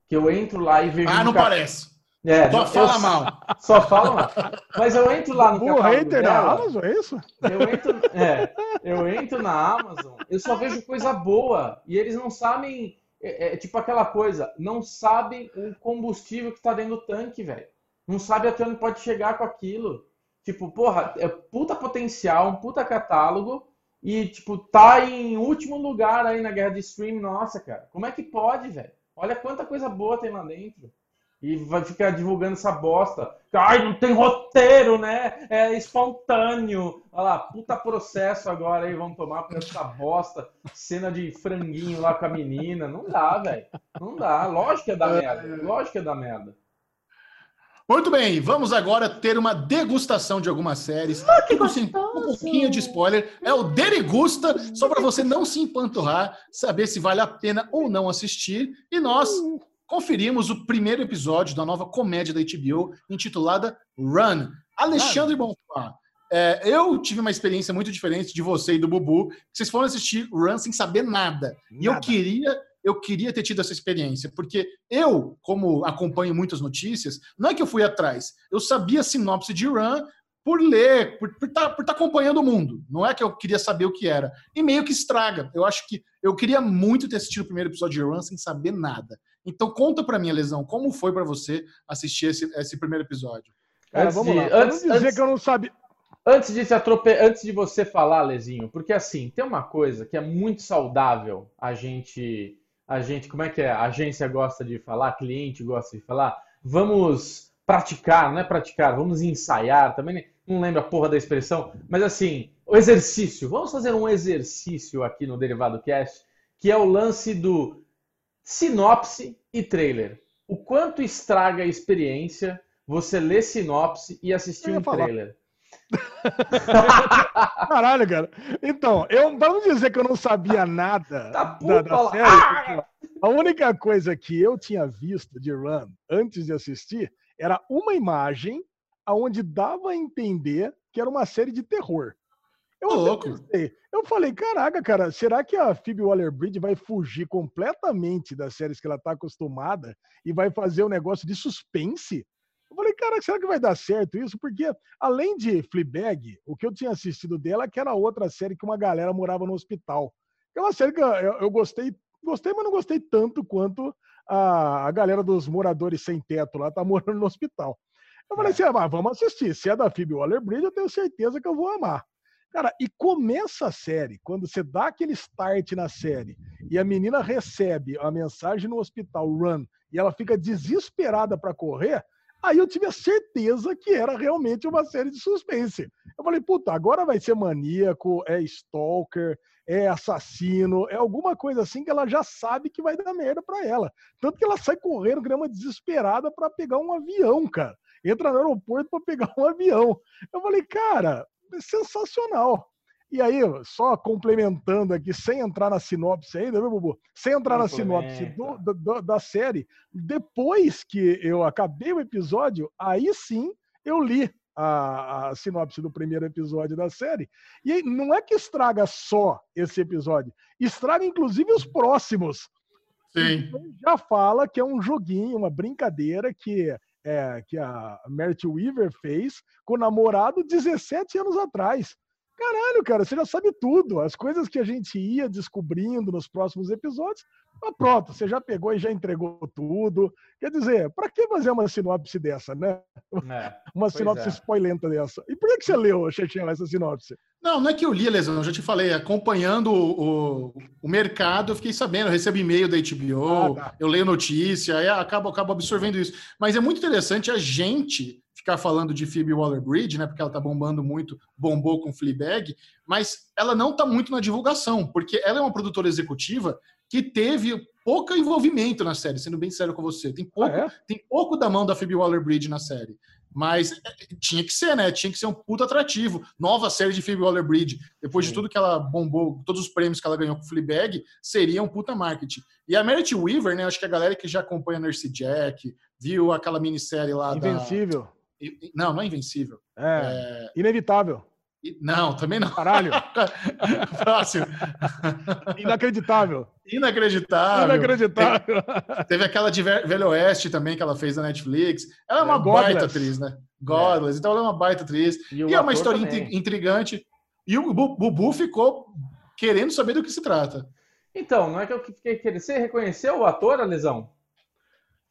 B: que eu entro lá e vejo.
A: Ah, não parece.
B: É, só fala mal. Só fala mal. Mas eu entro lá no
C: o hater dela, da Amazon, é isso?
B: Eu entro, é, eu entro na Amazon, eu só vejo coisa boa. E eles não sabem, é, é tipo aquela coisa, não sabem o combustível que tá dentro do tanque, velho. Não sabe até onde pode chegar com aquilo. Tipo, porra, é puta potencial, um puta catálogo e, tipo, tá em último lugar aí na guerra de stream. Nossa, cara, como é que pode, velho? Olha quanta coisa boa tem lá dentro. E vai ficar divulgando essa bosta. Ai, não tem roteiro, né? É espontâneo. Olha lá, puta processo agora aí, vamos tomar por essa bosta. Cena de franguinho lá com a menina. Não dá, velho. Não dá. Lógico que é da merda. Lógico que é da merda.
A: Muito bem, vamos agora ter uma degustação de algumas séries. Ah, que um pouquinho de spoiler. É o Derigusta, só para você não se empanturrar, saber se vale a pena ou não assistir. E nós conferimos o primeiro episódio da nova comédia da HBO, intitulada Run. Alexandre Bonfá, é, eu tive uma experiência muito diferente de você e do Bubu, vocês foram assistir Run sem saber nada. nada. E eu queria eu queria ter tido essa experiência, porque eu, como acompanho muitas notícias, não é que eu fui atrás, eu sabia a sinopse de Run por ler, por estar tá, tá acompanhando o mundo. Não é que eu queria saber o que era. E meio que estraga. Eu acho que eu queria muito ter assistido o primeiro episódio de Run sem saber nada. Então conta para mim, Lesão, como foi para você assistir esse, esse primeiro episódio?
C: Cara, vamos lá. Antes, dizer antes, que eu não sabia.
B: Antes de, se atrope... antes de você falar, Lezinho, porque assim, tem uma coisa que é muito saudável a gente a gente, como é que é? A agência gosta de falar, cliente gosta de falar, vamos praticar, não é praticar, vamos ensaiar, também não lembro a porra da expressão, mas assim, o exercício, vamos fazer um exercício aqui no Derivado Cast, que é o lance do sinopse e trailer. O quanto estraga a experiência você ler sinopse e assistir um trailer?
C: Caralho, cara. Então, eu, vamos dizer que eu não sabia nada tá da, da série. Ah! A única coisa que eu tinha visto de Run antes de assistir era uma imagem aonde dava a entender que era uma série de terror. Eu, louco. Pensei, eu falei, caraca, cara, será que a Phoebe Waller-Bridge vai fugir completamente das séries que ela está acostumada e vai fazer um negócio de suspense? Eu falei, cara, será que vai dar certo isso? Porque, além de Fleabag, o que eu tinha assistido dela é que era outra série que uma galera morava no hospital. É uma série que eu, eu gostei, gostei, mas não gostei tanto quanto a, a galera dos moradores sem teto lá tá morando no hospital. Eu falei é. assim, ah, vamos assistir. Se é da Phoebe Waller-Bridge, eu tenho certeza que eu vou amar. Cara, e começa a série, quando você dá aquele start na série e a menina recebe a mensagem no hospital, run, e ela fica desesperada para correr, aí eu tive a certeza que era realmente uma série de suspense. Eu falei, puta, agora vai ser maníaco, é stalker, é assassino, é alguma coisa assim que ela já sabe que vai dar merda para ela. Tanto que ela sai correndo, uma desesperada para pegar um avião, cara. Entra no aeroporto para pegar um avião. Eu falei, cara, sensacional. E aí, só complementando aqui, sem entrar na sinopse ainda, viu, Bubu? Sem entrar na sinopse do, do, da série, depois que eu acabei o episódio, aí sim eu li a, a, sinopse do primeiro episódio da série. E não é que estraga só esse episódio, estraga inclusive os próximos. Sim. Então, já fala que é um joguinho, uma brincadeira que é, que a Merit Weaver fez com o namorado 17 anos atrás. Caralho, cara, você já sabe tudo. As coisas que a gente ia descobrindo nos próximos episódios, ah, pronto, você já pegou e já entregou tudo. Quer dizer, para que fazer uma sinopse dessa, né? É, uma sinopse é. spoilenta dessa. E por que, que você leu, Xexinha, essa sinopse?
A: Não, não é que eu li, Lesão, eu já te falei, acompanhando o, o mercado, eu fiquei sabendo, eu recebo e-mail da HBO, ah, tá. eu leio notícia, aí acabo, acabo absorvendo isso. Mas é muito interessante a gente ficar falando de Phoebe Waller-Bridge, né, porque ela tá bombando muito, bombou com Fleabag, mas ela não tá muito na divulgação, porque ela é uma produtora executiva que teve pouco envolvimento na série, sendo bem sério com você. Tem pouco, ah, é? tem pouco da mão da Phoebe Waller-Bridge na série. Mas é, tinha que ser, né? Tinha que ser um puto atrativo. Nova série de Phoebe Waller-Bridge, depois Sim. de tudo que ela bombou, todos os prêmios que ela ganhou com Fleabag, seria um puta marketing. E a Merit Weaver, né? Acho que a galera que já acompanha Nurse Jack, viu aquela minissérie lá
C: Invencível. Da...
A: Não, não é Invencível.
C: É, é... Inevitável.
A: Não, também não.
C: Caralho. Fácil. Inacreditável.
A: Inacreditável.
C: Inacreditável.
A: Teve, teve, aquela de Velho Oeste também que ela fez na Netflix. Ela é uma é, baita atriz, né? Godless. É. Então ela é uma baita atriz. E, e é uma história também. intrigante. E o Bubu ficou querendo saber do que se trata.
B: Então, não é que eu fiquei querendo. Você reconheceu o ator, a lesão?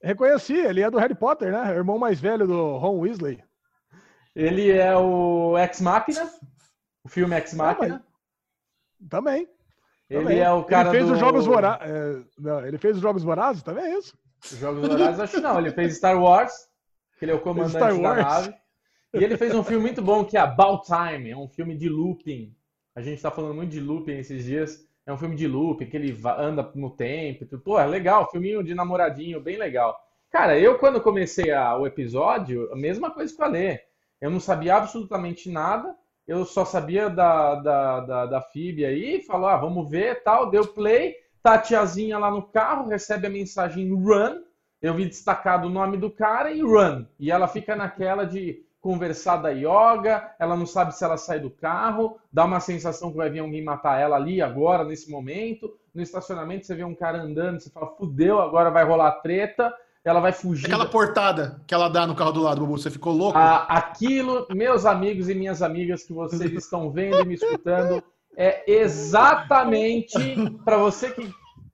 C: Reconheci, ele é do Harry Potter, né? Irmão mais velho do Ron Weasley.
B: Ele é o Ex Machina, o filme Ex Machina.
C: Também.
B: Ele também. é o cara
C: ele fez
B: do...
C: os Jogos Vorazes. É, não, ele fez os Jogos Vorazes, também é isso?
B: Os Jogos Vorazes, acho que não. Ele fez Star Wars, que ele é o comandante da nave. E ele fez um filme muito bom que é About Time. É um filme de looping. A gente está falando muito de looping esses dias. É um filme de looping, que ele anda no tempo. Pô, é legal. Filminho de namoradinho, bem legal. Cara, eu quando comecei a, o episódio, a mesma coisa que falei. Eu não sabia absolutamente nada. Eu só sabia da, da, da, da FIB aí. Falou, ah, vamos ver tal. Deu play. Tá a tiazinha lá no carro, recebe a mensagem run. Eu vi destacado o nome do cara e run. E ela fica naquela de conversar da yoga, ela não sabe se ela sai do carro, dá uma sensação que vai vir alguém matar ela ali agora, nesse momento. No estacionamento você vê um cara andando, você fala, fudeu, agora vai rolar treta ela vai fugir.
A: Aquela portada que ela dá no carro do lado, Bubu, você ficou louco?
B: Ah, aquilo, meus amigos e minhas amigas que vocês estão vendo e me escutando, é exatamente para você que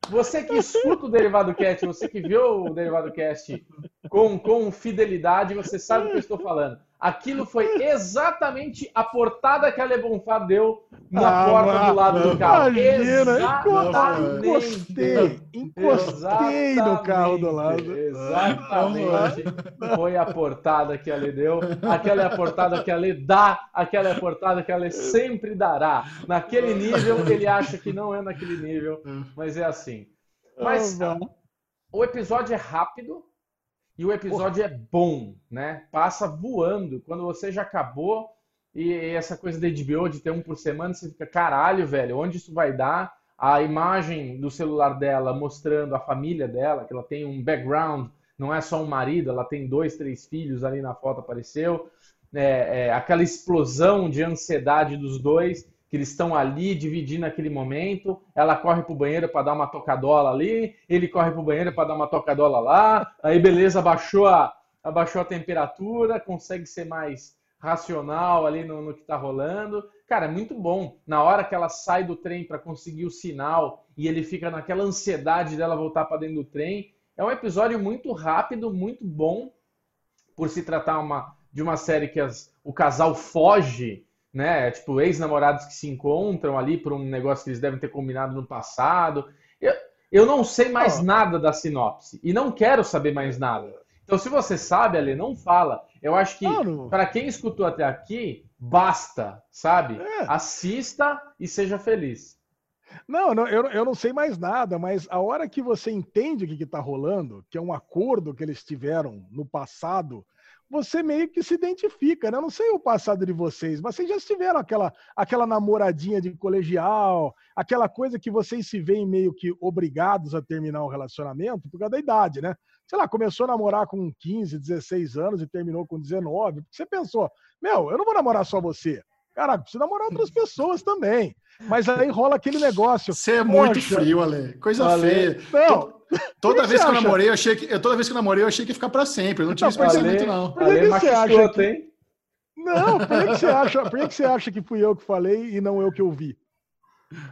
B: você que escuta o Derivado Cast, você que viu o Derivado Cast com, com fidelidade, você sabe do que eu estou falando. Aquilo foi exatamente a portada que a Le Bonfá deu na ah, porta do lado do carro.
C: Imagina, exatamente. encostei, encostei no carro do lado.
B: Exatamente. Foi a portada que a Le deu. Aquela é a portada que a Le dá, aquela é a portada que a Le sempre dará. Naquele nível, ele acha que não é naquele nível, mas é assim. Mas o episódio é rápido, e o episódio Porra. é bom, né? Passa voando. Quando você já acabou e essa coisa da HBO de ter um por semana, você fica, caralho, velho, onde isso vai dar? a imagem do celular dela mostrando a família dela, que ela tem um background, não é só um marido, ela tem dois, três filhos ali na foto apareceu. É, é, aquela explosão de ansiedade dos dois, que eles estão ali dividindo aquele momento. Ela corre para o banheiro para dar uma tocadola ali, ele corre para o banheiro para dar uma tocadola lá. Aí, beleza, abaixou a, abaixou a temperatura, consegue ser mais racional ali no, no que está rolando. Cara, é muito bom. Na hora que ela sai do trem para conseguir o sinal e ele fica naquela ansiedade dela voltar para dentro do trem. É um episódio muito rápido, muito bom, por se tratar uma, de uma série que as, o casal foge, né? Tipo, ex-namorados que se encontram ali por um negócio que eles devem ter combinado no passado. Eu, eu não sei mais nada da sinopse e não quero saber mais nada. Então, se você sabe, Ale, não fala. Eu acho que, para quem escutou até aqui, basta, sabe? É. Assista e seja feliz.
C: Não, não eu, eu não sei mais nada, mas a hora que você entende o que está rolando, que é um acordo que eles tiveram no passado, você meio que se identifica, né? Eu não sei o passado de vocês, mas vocês já tiveram aquela, aquela namoradinha de colegial, aquela coisa que vocês se veem meio que obrigados a terminar o relacionamento por causa da idade, né? sei lá, começou a namorar com 15, 16 anos e terminou com 19. Você pensou, meu, eu não vou namorar só você. Caraca, preciso namorar outras pessoas também. Mas aí rola aquele negócio.
A: Você é muito frio, Ale. Coisa Ale. feia. Não. Toda vez que, eu namorei, eu achei que toda vez que eu namorei, eu achei que ia ficar para sempre. Eu não tinha esse pensamento, não.
C: Por que, que você acha que... Não, por que, que, você acha, por que, que você acha que fui eu que falei e não eu que ouvi?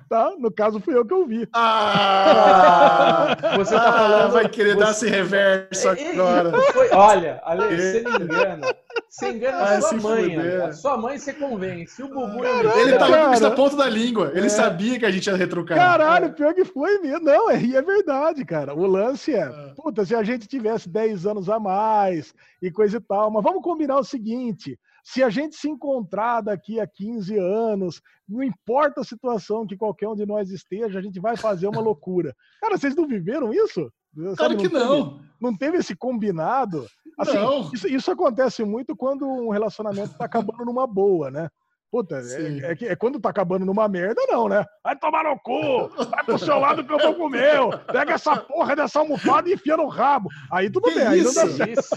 C: Tá? No caso, fui eu que ouvi.
A: Ah, você tá falando. Ah, vai querer você... dar esse reverso agora.
B: Foi... Olha, Ale, você me engana. Você engana a sua mãe. A sua mãe você convence. O Bubu
A: Caralho, Ele tava com isso ponta da língua. Ele é. sabia que a gente ia retrucar.
C: Caralho, pior que foi mesmo. Não, é, é verdade, cara. O lance é, é, puta, se a gente tivesse 10 anos a mais e coisa e tal, mas vamos combinar o seguinte: se a gente se encontrar daqui a 15 anos, não importa a situação que qualquer um de nós esteja, a gente vai fazer uma loucura. Cara, vocês não viveram isso?
A: Sabe, claro que não.
C: Teve, não teve esse combinado? Assim, não. Isso, isso acontece muito quando um relacionamento está acabando numa boa, né? Puta, é, é, é, quando tá acabando numa merda, não, né? Vai tomar no cu! Vai pro seu lado que eu vou comer! Pega essa porra dessa almofada e enfia no rabo! Aí tudo que bem, aí isso? não dá certo. Isso.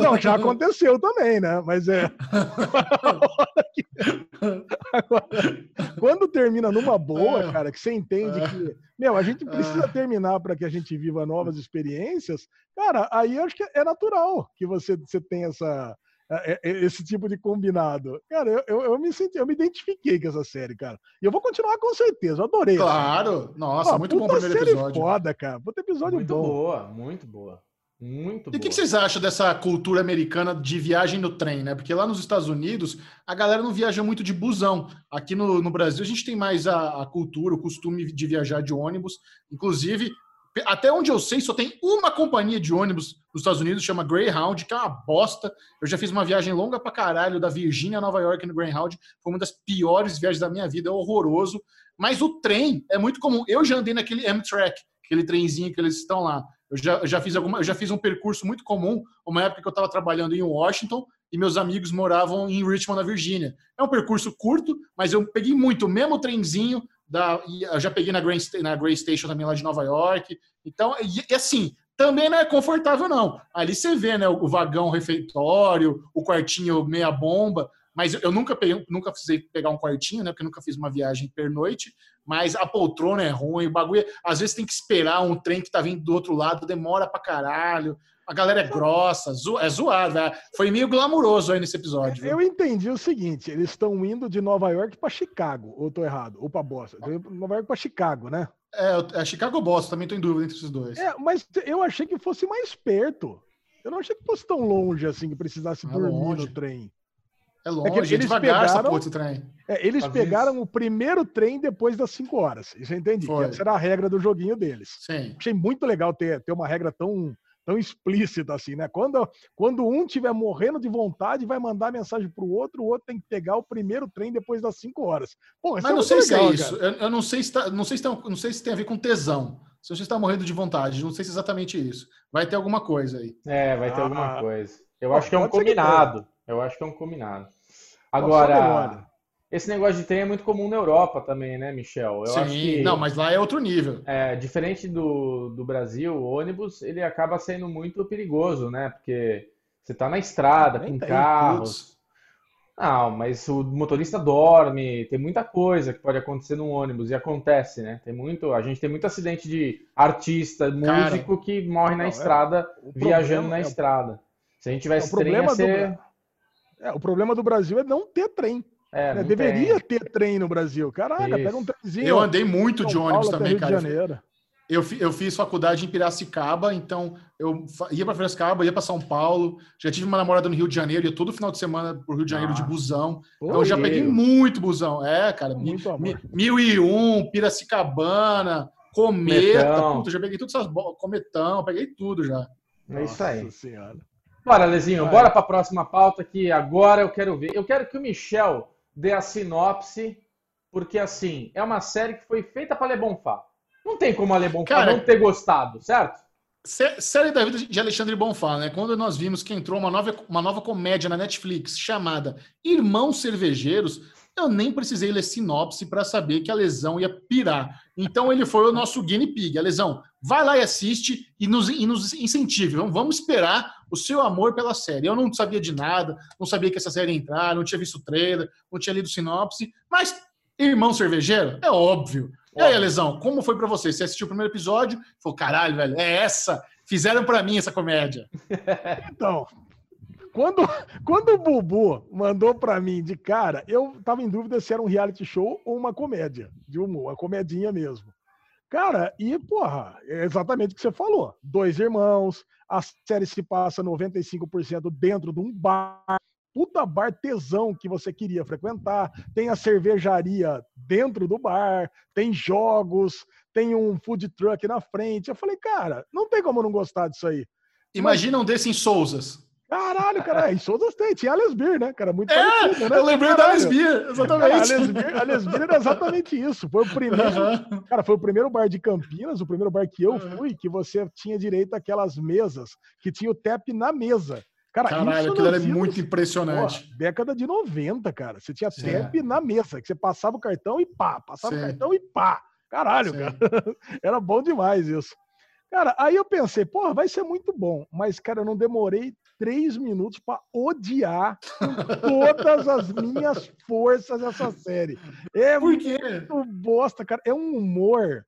C: Não, já aconteceu também, né? Mas é. Agora, quando termina numa boa, é. cara, que você entende que, meu, a gente precisa é. terminar para que a gente viva novas experiências, cara, aí eu acho que é natural que você, você tenha essa esse tipo de combinado. Cara, eu, eu, eu, me senti, eu me identifiquei com essa série, cara. E eu vou continuar com certeza, eu adorei.
A: Claro, nossa, muito bom o primeiro série episódio.
C: foda, cara. Puta episódio
B: muito
C: bom.
B: boa, muito boa. Muito e
A: o que, que, vocês acham dessa cultura americana de viagem no trem, né? Porque lá nos Estados Unidos a galera não viaja muito de busão. Aqui no, no Brasil a gente tem mais a, a cultura, o costume de viajar de ônibus. Inclusive, até onde eu sei, só tem uma companhia de ônibus nos Estados Unidos, chama Greyhound, que é uma bosta. Eu já fiz uma viagem longa pra caralho, da Virgínia a Nova York no Greyhound. Foi uma das piores viagens da minha vida, é horroroso. Mas o trem é muito comum. Eu já andei naquele Amtrak, aquele trenzinho que eles estão lá. Eu já, eu já fiz alguma, eu já fiz um percurso muito comum, uma época que eu estava trabalhando em Washington e meus amigos moravam em Richmond, na Virgínia. É um percurso curto, mas eu peguei muito o mesmo trenzinho da, eu já peguei na Grey, na Grey Station também lá de Nova York. Então, e, e, assim, também não é confortável, não. Ali você vê, né, o, vagão refeitório, o quartinho meia bomba, mas eu nunca peguei, nunca precisei pegar um quartinho, né, porque nunca fiz uma viagem pernoite, mas a poltrona é ruim, o bagulho, às vezes tem que esperar um trem que tá vindo do outro lado, demora pra caralho a galera é grossa, é zoado. Né? Foi meio glamuroso aí nesse episódio.
C: Viu? Eu entendi o seguinte: eles estão indo de Nova York para Chicago, ou tô errado? Ou para Boston? Nova York para Chicago, né?
A: É, é Chicago ou Boston, também tô em dúvida entre esses dois.
C: É, mas eu achei que fosse mais perto. Eu não achei que fosse tão longe assim, que precisasse é dormir longe. no trem.
A: É longe, é que eles é devagar pegaram, essa porra de trem.
C: É, eles pegaram o primeiro trem depois das 5 horas. Isso eu entendi. essa era a regra do joguinho deles.
A: Sim.
C: Achei muito legal ter, ter uma regra tão tão explícita assim, né? Quando, quando um tiver morrendo de vontade, vai mandar mensagem para o outro, o outro tem que pegar o primeiro trem depois das 5 horas.
A: Pô, Mas é não sei legal, se é isso. Eu, eu, não sei se tá, não sei se tem, não sei se tem a ver com tesão. Se você está morrendo de vontade, não sei se é exatamente isso. Vai ter alguma coisa aí.
B: É, vai ter ah, alguma coisa. Eu acho que é um combinado. Eu acho que é um combinado. Agora, esse negócio de trem é muito comum na Europa também, né, Michel?
A: Eu Sim, que, não, mas lá é outro nível.
B: É, diferente do, do Brasil, o ônibus ele acaba sendo muito perigoso, né? Porque você está na estrada, com carros. Não, mas o motorista dorme, tem muita coisa que pode acontecer num ônibus e acontece, né? Tem muito, a gente tem muito acidente de artista, músico Cara, que morre na não, é estrada, é, viajando na é, estrada. Se a gente tivesse é, trem, ia ser...
C: do, é, o problema do Brasil é não ter trem. É, né? Deveria tem. ter trem no Brasil. Caraca, Isso. pega um trenzinho.
A: Eu andei muito de ônibus Paulo, também, cara. Eu, eu fiz faculdade em Piracicaba, então eu ia para Piracicaba, ia para São Paulo. Já tive uma namorada no Rio de Janeiro, ia todo final de semana para o Rio de Janeiro ah. de busão. então eu já peguei muito busão. É, cara. Muito mi, mil e um, Piracicabana, Cometa. Puta, já peguei todas essas Cometão, peguei tudo já.
B: É isso aí. Senhora. Bora, Lezinho, Vai. bora para a próxima pauta que agora eu quero ver. Eu quero que o Michel dê a sinopse, porque assim, é uma série que foi feita para Le Bonfá. Não tem como a Le Bonfá não ter gostado, certo?
A: Série da vida de Alexandre Bonfá, né? Quando nós vimos que entrou uma nova, uma nova comédia na Netflix chamada Irmãos Cervejeiros, eu nem precisei ler sinopse para saber que a lesão ia pirar. Então ele foi o nosso guinea pig. A lesão, vai lá e assiste e nos, e nos incentive. Vamos, vamos esperar o seu amor pela série. Eu não sabia de nada, não sabia que essa série ia entrar, não tinha visto trailer, não tinha lido sinopse, mas Irmão Cervejeiro, é óbvio. E aí, Lesão, como foi para você? Você assistiu o primeiro episódio? Falou, caralho, velho, é essa. Fizeram para mim essa comédia.
C: então, quando, quando o Bubu mandou para mim de cara, eu tava em dúvida se era um reality show ou uma comédia, de humor, uma comedinha mesmo. Cara, e porra, é exatamente o que você falou. Dois irmãos, a série se passa 95% dentro de um bar, puta bar tesão que você queria frequentar, tem a cervejaria dentro do bar, tem jogos, tem um food truck na frente. Eu falei, cara, não tem como não gostar disso aí.
A: Imagina um desses em Souzas.
C: Caralho, cara, em Souzas tem, tinha a Lesbir, né, cara, muito
A: é, parecido, né? Eu lembrei Caralho. da Lesbir, exatamente. Cara, a,
C: Lesbir, era exatamente isso, foi o primeiro, uhum. cara, foi o primeiro bar de Campinas, o primeiro bar que eu fui, que você tinha direito àquelas mesas, que tinha o TEP na mesa.
A: Cara, Caralho, aquilo era muito impressionante.
C: Porra, década de 90, cara. Você tinha. TEP na mesa, que você passava o cartão e pá, passava Sim. o cartão e pá. Caralho, Sim. cara. Era bom demais isso. Cara, aí eu pensei, porra, vai ser muito bom. Mas, cara, eu não demorei três minutos para odiar todas as minhas forças essa série. É Por quê? muito bosta, cara. É um humor.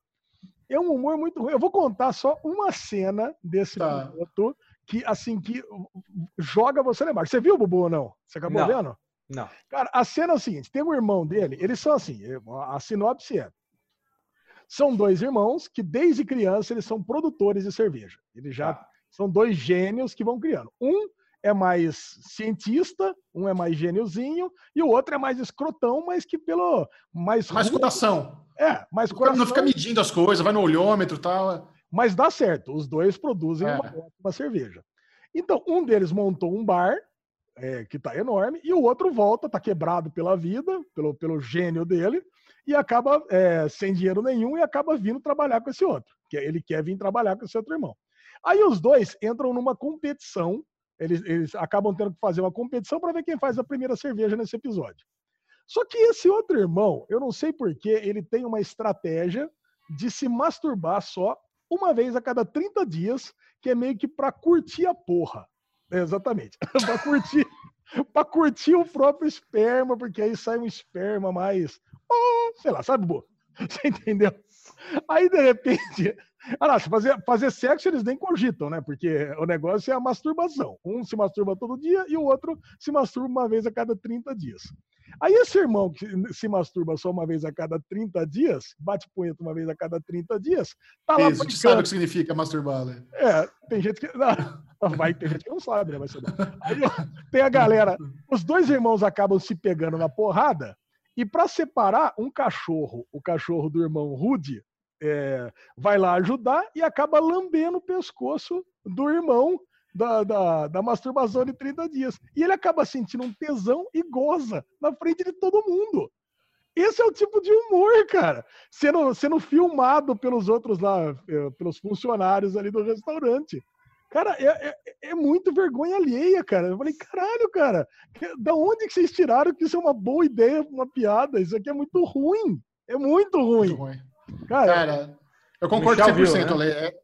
C: É um humor muito ruim. Eu vou contar só uma cena desse tá. piloto que assim que joga você lembrar. Você viu o Bubu ou não? Você acabou
B: não,
C: vendo?
B: Não.
C: Cara, a cena é o seguinte: tem um irmão dele, eles são assim, a sinopse é. São dois irmãos que, desde criança, eles são produtores de cerveja. Eles já ah. São dois gênios que vão criando. Um é mais cientista, um é mais gêniozinho, e o outro é mais escrotão, mas que pelo. Mais,
A: mais coração.
C: É, mais
A: o
C: coração.
A: Não fica medindo as coisas, vai no olhômetro e tal.
C: Mas dá certo, os dois produzem é. uma cerveja. Então, um deles montou um bar, é, que está enorme, e o outro volta, está quebrado pela vida, pelo, pelo gênio dele, e acaba é, sem dinheiro nenhum e acaba vindo trabalhar com esse outro. que Ele quer vir trabalhar com esse outro irmão. Aí os dois entram numa competição, eles, eles acabam tendo que fazer uma competição para ver quem faz a primeira cerveja nesse episódio. Só que esse outro irmão, eu não sei porquê, ele tem uma estratégia de se masturbar só uma vez a cada 30 dias, que é meio que para curtir a porra. É, exatamente. para curtir, para curtir o próprio esperma, porque aí sai um esperma mais, oh, sei lá, sabe, Bo? Você entendeu? Aí, de repente, ah, fazer, fazer sexo eles nem cogitam, né? Porque o negócio é a masturbação. Um se masturba todo dia e o outro se masturba uma vez a cada 30 dias. Aí esse irmão que se masturba só uma vez a cada 30 dias, bate punheta uma vez a cada 30 dias,
A: tá lá Isso, sabe o que significa masturbar, né?
C: É, tem gente que... Não, vai ter gente que não sabe, né? Saber. Aí tem a galera... Os dois irmãos acabam se pegando na porrada e para separar, um cachorro, o cachorro do irmão Rude, é, vai lá ajudar e acaba lambendo o pescoço do irmão da, da, da, masturbação de 30 dias. E ele acaba sentindo um tesão e goza na frente de todo mundo. Esse é o tipo de humor, cara. Sendo, sendo filmado pelos outros lá, é, pelos funcionários ali do restaurante. Cara, é, é, é, muito vergonha alheia, cara. Eu falei, caralho, cara, da onde que vocês tiraram que isso é uma boa ideia, uma piada? Isso aqui é muito ruim. É muito ruim. Muito ruim.
A: Cara, cara, eu concordo 100%, viu, né? É,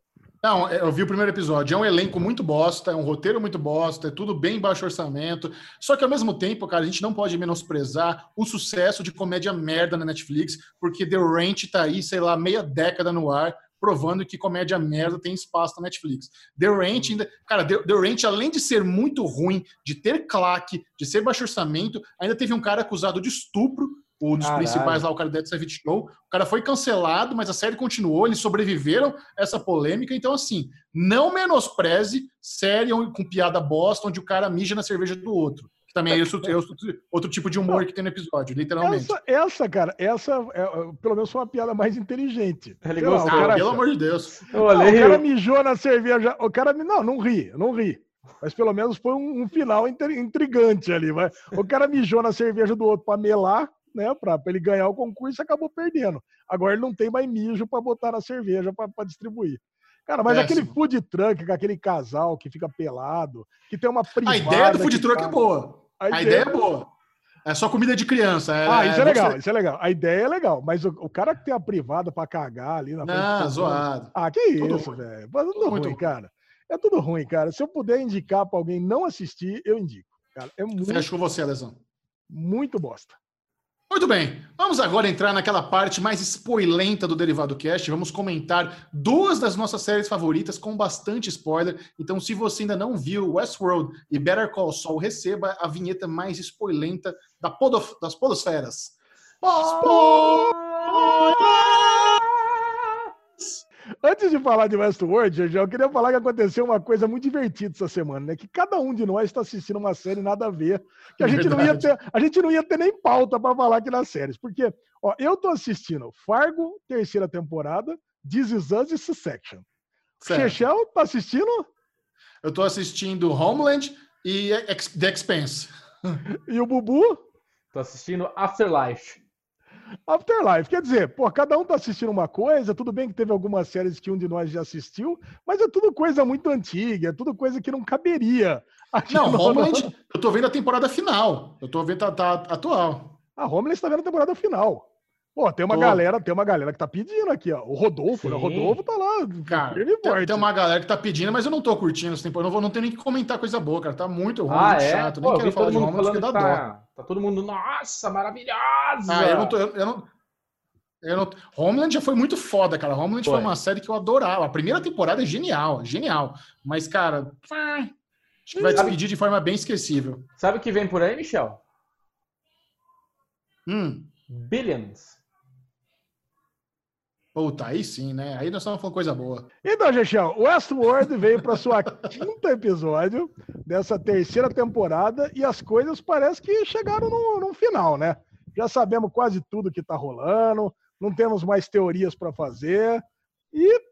A: não, é, eu vi o primeiro episódio. É um elenco muito bosta, é um roteiro muito bosta, é tudo bem baixo orçamento. Só que ao mesmo tempo, cara, a gente não pode menosprezar o sucesso de comédia merda na Netflix, porque The Ranch tá aí, sei lá, meia década no ar, provando que comédia merda tem espaço na Netflix. The Ranch ainda. Cara, The, The Ranch, além de ser muito ruim, de ter claque, de ser baixo orçamento, ainda teve um cara acusado de estupro um dos Caralho. principais lá, o cara do Dead Seven Show. O cara foi cancelado, mas a série continuou, eles sobreviveram a essa polêmica. Então, assim, não menospreze série com piada bosta, onde o cara mija na cerveja do outro. Que também é, isso, é outro, outro tipo de humor que tem no episódio, literalmente.
C: Essa, essa cara, essa, é, pelo menos foi uma piada mais inteligente.
A: Ele lá, ah, cara, pelo amor de Deus.
C: Não, o cara mijou na cerveja. O cara. Não, não ri, não ri. Mas pelo menos foi um, um final intrigante ali. Vai. O cara mijou na cerveja do outro para melar né, para ele ganhar o concurso, acabou perdendo. Agora ele não tem mais mijo para botar na cerveja para distribuir. Cara, mas aquele food truck com aquele casal que fica pelado, que tem uma
A: privada... A ideia do food truck tá... é boa. A, a ideia... ideia... é boa. É só comida de criança. É,
C: ah, isso é, é legal, isso é legal. A ideia é legal, mas o, o cara que tem a privada para cagar ali na
A: frente. Ah, zoado.
C: Ah, que isso, velho. É tudo muito ruim, cara. É tudo ruim, cara. Se eu puder indicar para alguém não assistir, eu indico. Cara, é muito.
A: Fecho com você, Alessandro.
C: Muito bosta.
A: Muito bem, vamos agora entrar naquela parte mais spoilenta do Derivado Cast. Vamos comentar duas das nossas séries favoritas com bastante spoiler. Então, se você ainda não viu Westworld e Better Call Saul, receba a vinheta mais spoilenta da podof das podosferas. Spoiler!
C: Antes de falar de Westworld, eu queria falar que aconteceu uma coisa muito divertida essa semana, né? Que cada um de nós está assistindo uma série nada a ver, que a é gente não ia ter, a gente não ia ter nem pauta para falar aqui nas séries, porque ó, eu tô assistindo Fargo, terceira temporada, This Is Us e Succession. Chechel tá assistindo?
A: Eu tô assistindo Homeland e The Expense.
C: E o Bubu?
B: Tô assistindo Afterlife.
C: Afterlife. Quer dizer, pô, cada um tá assistindo uma coisa, tudo bem que teve algumas séries que um de nós já assistiu, mas é tudo coisa muito antiga, é tudo coisa que não caberia.
A: Não, no... Homeland, eu tô vendo a temporada final. Eu tô vendo a, tá, atual.
C: A Homeland está vendo a temporada final. Pô, tem uma Tô. galera, tem uma galera que tá pedindo aqui, ó. O Rodolfo, Sim. né? O Rodolfo tá lá.
A: Cara, tem, tem, uma galera que tá pedindo, mas eu não tô curtindo essa temporada. Não vou não tenho nem que comentar coisa boa, cara. Tá muito ruim, ah, muito é? chato. Pô, nem quero falar de Homeland porque dá
B: tá, Tá todo mundo, nossa, maravilhosa!
A: Ah, eu não tô. Eu, eu não, eu não... Homeland já foi muito foda, cara. Homeland foi. foi. uma série que eu adorava. A primeira temporada é genial, genial. Mas, cara, acho que vai despedir de forma bem esquecível.
B: Sabe o que vem por aí, Michel?
A: Hum.
B: Billions.
A: Puta, aí sim, né? Aí nós estamos falando coisa boa.
C: Então, Gechão, Westworld veio para sua quinta episódio dessa terceira temporada e as coisas parece que chegaram no, no final, né? Já sabemos quase tudo que está rolando, não temos mais teorias para fazer e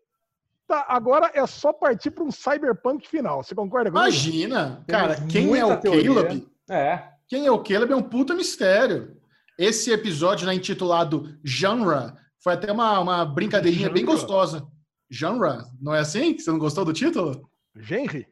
C: tá, agora é só partir para um cyberpunk final. Você concorda
A: comigo? Imagina, cara, quem é o teoria. Caleb? É. Quem é o Caleb é um puta mistério. Esse episódio, né, intitulado Genre, foi até uma, uma brincadeirinha bem gostosa. Genre, não é assim? Você não gostou do título?
C: Genre?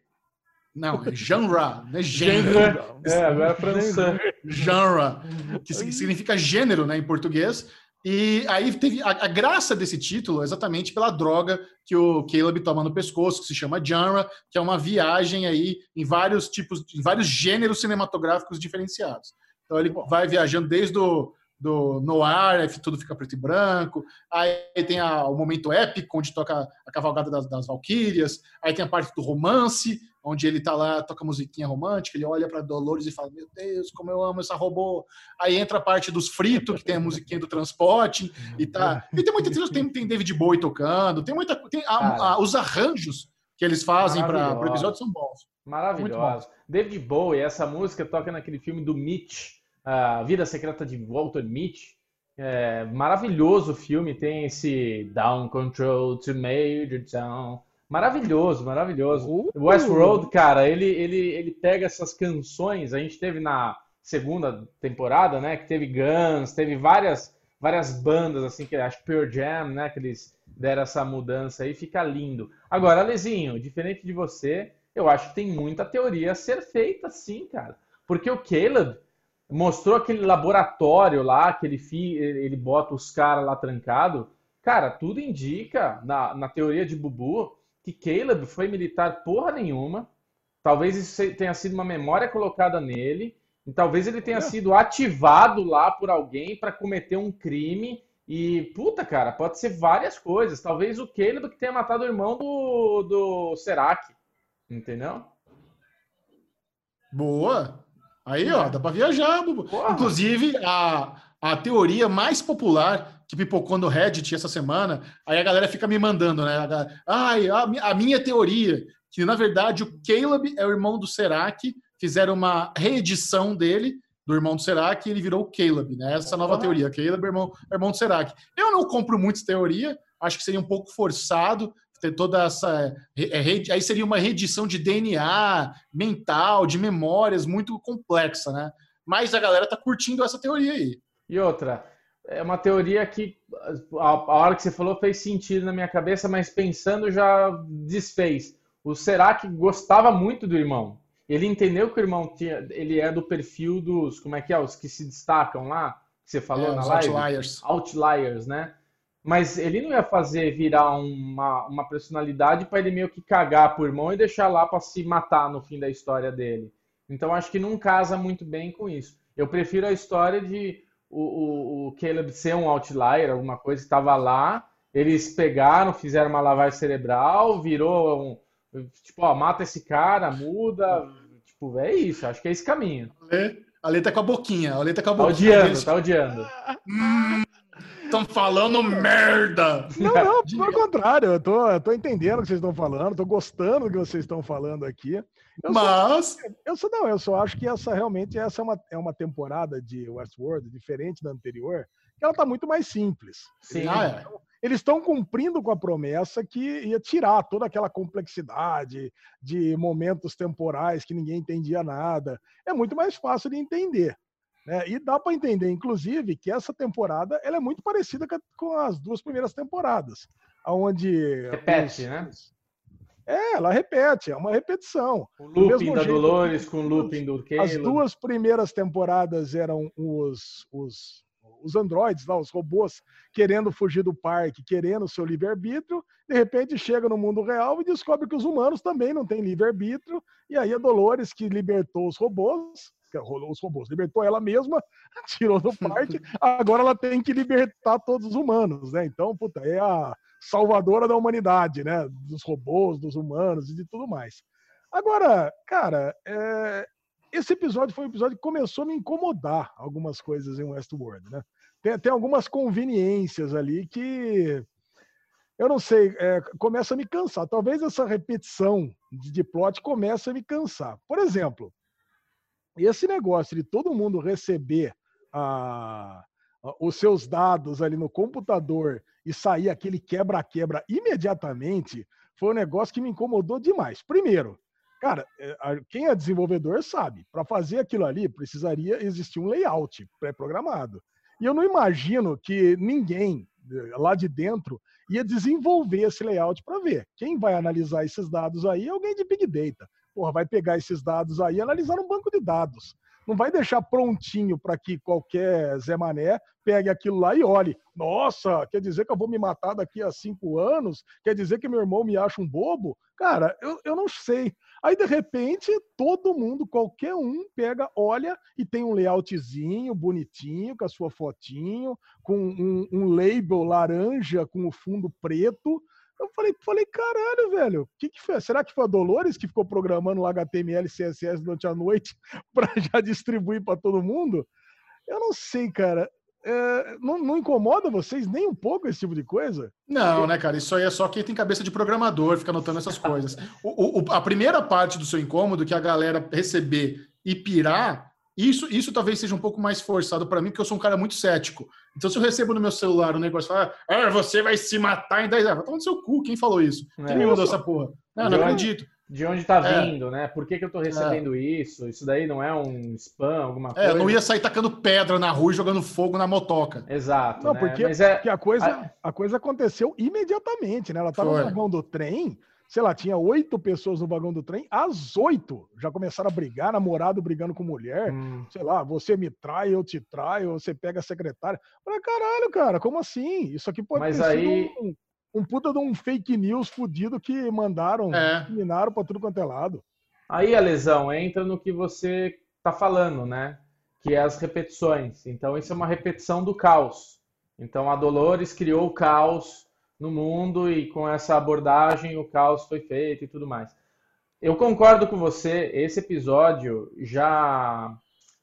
A: Não, é genre, não é
B: gênero. É, agora é francês.
A: Genre, que significa gênero, né, em português. E aí teve a, a, graça desse título é exatamente pela droga que o Caleb toma no pescoço, que se chama genre, que é uma viagem aí em vários tipos, em vários gêneros cinematográficos diferenciados. Então ele vai viajando desde o do noir, tudo fica preto e branco. Aí tem a, o momento épico, onde toca a cavalgada das, das Valquírias. Aí tem a parte do romance, onde ele tá lá, toca musiquinha romântica, ele olha para Dolores e fala: Meu Deus, como eu amo essa robô. Aí entra a parte dos fritos, que tem a musiquinha do transporte, e tá. E tem muita tem, tem David Bowie tocando, tem muita. Tem a, a, os arranjos que eles fazem para o episódio são bons.
B: Maravilhoso. David Bowie, essa música toca naquele filme do Mitch a Vida Secreta de Walter Mitty. É, maravilhoso filme, tem esse Down Control to Major Town. Maravilhoso, maravilhoso. Uh, Westworld, cara, ele, ele, ele pega essas canções, a gente teve na segunda temporada, né, que teve Guns, teve várias várias bandas, assim, que acho que Pearl Jam, né, que eles deram essa mudança aí, fica lindo. Agora, Alezinho, diferente de você, eu acho que tem muita teoria a ser feita sim, cara. Porque o Caleb mostrou aquele laboratório lá, que ele, ele bota os caras lá trancado. Cara, tudo indica, na, na teoria de Bubu, que Caleb foi militar porra nenhuma. Talvez isso tenha sido uma memória colocada nele. E talvez ele tenha é. sido ativado lá por alguém para cometer um crime. E, puta, cara, pode ser várias coisas. Talvez o Caleb que tenha matado o irmão do, do Serac. Entendeu?
A: Boa! Aí, ó, dá para viajar. Bubu. Inclusive, a, a teoria mais popular que pipocou no Reddit essa semana, aí a galera fica me mandando, né? Ai, a, a minha teoria, que na verdade o Caleb é o irmão do Serac, fizeram uma reedição dele, do irmão do Serac, e ele virou o Caleb, né? Essa nova teoria, Caleb é irmão, irmão do Serac. Eu não compro muito teoria, acho que seria um pouco forçado ter toda essa. É, aí seria uma reedição de DNA mental, de memórias muito complexa, né? Mas a galera tá curtindo essa teoria aí.
B: E outra, é uma teoria que a, hora que você falou fez sentido na minha cabeça, mas pensando já desfez. O Serac gostava muito do irmão. Ele entendeu que o irmão tinha, ele é do perfil dos, como é que é, os que se destacam lá, que você falou é, na live?
A: Outliers.
B: Outliers, né? Mas ele não ia fazer virar uma, uma personalidade para ele meio que cagar pro irmão e deixar lá para se matar no fim da história dele. Então acho que não casa muito bem com isso. Eu prefiro a história de o, o, o Caleb ser um outlier, alguma coisa que estava lá, eles pegaram, fizeram uma lavagem cerebral, virou um. Tipo, ó, mata esse cara, muda. Tipo, é isso, acho que é esse caminho.
A: A Lê tá com a boquinha, a Lê tá com a
B: boquinha. Tá odiando, deles. tá odiando.
A: Estão falando merda!
C: Não, não, pelo contrário, eu tô, eu tô entendendo o que vocês estão falando, tô gostando do que vocês estão falando aqui.
A: Eu Mas.
C: Só, eu só não, eu só acho que essa realmente essa é uma, é uma temporada de Westworld diferente da anterior, que ela tá muito mais simples.
B: Sim. Ah, é.
C: Eles estão cumprindo com a promessa que ia tirar toda aquela complexidade de momentos temporais que ninguém entendia nada. É muito mais fácil de entender. Né? E dá para entender, inclusive, que essa temporada ela é muito parecida com as duas primeiras temporadas, onde
B: repete, os, né?
C: É, ela repete, é uma repetição.
B: O looping da jeito, Dolores com o looping do Caleb.
C: As duas primeiras temporadas eram os, os, os androides, lá, os robôs, querendo fugir do parque, querendo o seu livre-arbítrio. De repente chega no mundo real e descobre que os humanos também não têm livre-arbítrio. E aí a Dolores, que libertou os robôs, os robôs, libertou ela mesma, tirou do parque, agora ela tem que libertar todos os humanos, né? Então, puta, é a salvadora da humanidade, né? Dos robôs, dos humanos e de tudo mais. Agora, cara, é... esse episódio foi um episódio que começou a me incomodar algumas coisas em Westworld, né? Tem, tem algumas conveniências ali que eu não sei, é, começa a me cansar. Talvez essa repetição de, de plot comece a me cansar. Por exemplo, esse negócio de todo mundo receber a, a, os seus dados ali no computador e sair aquele quebra-quebra imediatamente foi um negócio que me incomodou demais. Primeiro, cara, é, quem é desenvolvedor sabe, para fazer aquilo ali precisaria existir um layout pré-programado. E eu não imagino que ninguém eh, lá de dentro ia desenvolver esse layout para ver. Quem vai analisar esses dados aí é alguém de Big Data porra, vai pegar esses dados aí e analisar no banco de dados. Não vai deixar prontinho para que qualquer Zé Mané pegue aquilo lá e olhe. Nossa, quer dizer que eu vou me matar daqui a cinco anos? Quer dizer que meu irmão me acha um bobo? Cara, eu, eu não sei. Aí, de repente, todo mundo, qualquer um, pega, olha e tem um layoutzinho bonitinho, com a sua fotinho, com um, um label laranja com o fundo preto eu falei, falei, caralho, velho, que que foi? Será que foi a Dolores que ficou programando o HTML CSS durante a noite para já distribuir para todo mundo? Eu não sei, cara. É, não, não, incomoda vocês nem um pouco esse tipo de coisa?
A: Não, né, cara? Isso aí é só quem tem cabeça de programador, fica anotando essas coisas. O, o, a primeira parte do seu incômodo, que a galera receber e pirar, isso, isso talvez seja um pouco mais forçado para mim, porque eu sou um cara muito cético. Então, se eu recebo no meu celular um negócio fala, ah, você vai se matar em 10 anos, vai tomar no seu cu, quem falou isso? É, quem me mandou essa porra? Não, não acredito.
B: de onde está é. vindo, né? Por que, que eu estou recebendo é. isso? Isso daí não é um spam, alguma coisa?
A: É, eu não ia sair tacando pedra na rua e jogando fogo na motoca.
B: Exato.
C: Não, né? porque, Mas é... porque a, coisa, a coisa aconteceu imediatamente, né? Ela estava no vagão do trem, sei lá, tinha oito pessoas no vagão do trem, às oito já começaram a brigar, namorado brigando com mulher, hum. sei lá, você me trai, eu te traio, você pega a secretária. Falei, caralho, cara, como assim? Isso aqui pode
B: Mas ter aí...
C: sido um, um puta de um fake news fudido que mandaram, é. minaram pra tudo quanto é lado.
B: Aí a lesão entra no que você tá falando, né? Que é as repetições. Então, isso é uma repetição do caos. Então, a Dolores criou o caos no mundo e com essa abordagem o caos foi feito e tudo mais. Eu concordo com você, esse episódio já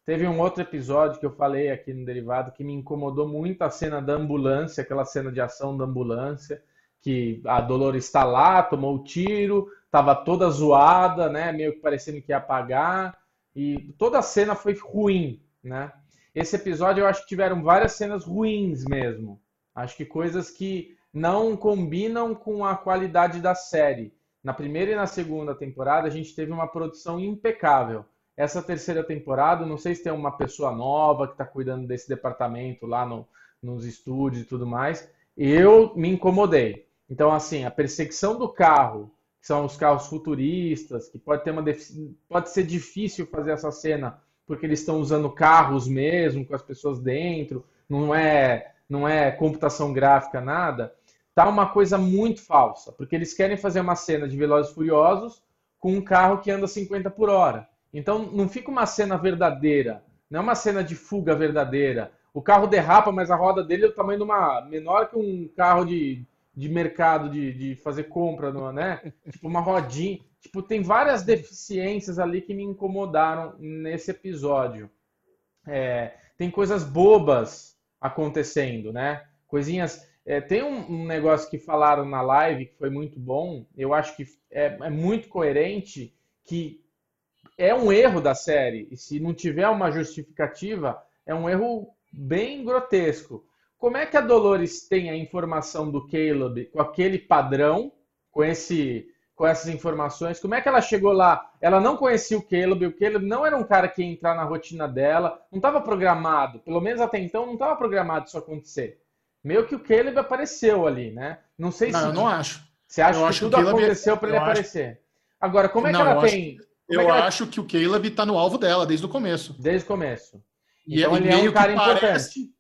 B: teve um outro episódio que eu falei aqui no derivado que me incomodou muito a cena da ambulância, aquela cena de ação da ambulância que a Dolores está lá, tomou o tiro, estava toda zoada, né? Meio que parecendo que ia apagar. E toda a cena foi ruim, né? Esse episódio eu acho que tiveram várias cenas ruins mesmo. Acho que coisas que não combinam com a qualidade da série. Na primeira e na segunda temporada a gente teve uma produção impecável. Essa terceira temporada, não sei se tem uma pessoa nova que está cuidando desse departamento lá no, nos estúdios e tudo mais. Eu me incomodei. Então, assim, a perseguição do carro, que são os carros futuristas, que pode ter uma pode ser difícil fazer essa cena porque eles estão usando carros mesmo, com as pessoas dentro, não é não é computação gráfica nada, tá uma coisa muito falsa, porque eles querem fazer uma cena de Velozes Furiosos com um carro que anda 50 por hora. Então não fica uma cena verdadeira, não é uma cena de fuga verdadeira. O carro derrapa, mas a roda dele é do tamanho de uma menor que um carro de de mercado de, de fazer compra, no, né? tipo uma rodinha. Tipo, tem várias deficiências ali que me incomodaram nesse episódio. É, tem coisas bobas acontecendo, né? Coisinhas. É, tem um, um, negócio que falaram na live que foi muito bom. Eu acho que é, é muito coerente que é um erro da série. E se não tiver uma justificativa, é um erro bem grotesco. Como é que a Dolores tem a informação do Caleb com aquele padrão, com esse com essas informações? Como é que ela chegou lá? Ela não conhecia o Caleb, o Caleb não era um cara que ia entrar na rotina dela, não estava programado, pelo menos até então não estava programado isso acontecer. Meio que o Caleb apareceu ali, né? Não sei
A: não,
B: se.
A: Eu não acho.
B: Você acha eu que tudo que aconteceu para ele acho... aparecer? Agora, como é que ela
A: eu
B: tem.
A: Acho... Eu é ela... acho que o Caleb está no alvo dela desde o começo.
B: Desde o começo.
A: E então, ele é um cara importante. Parece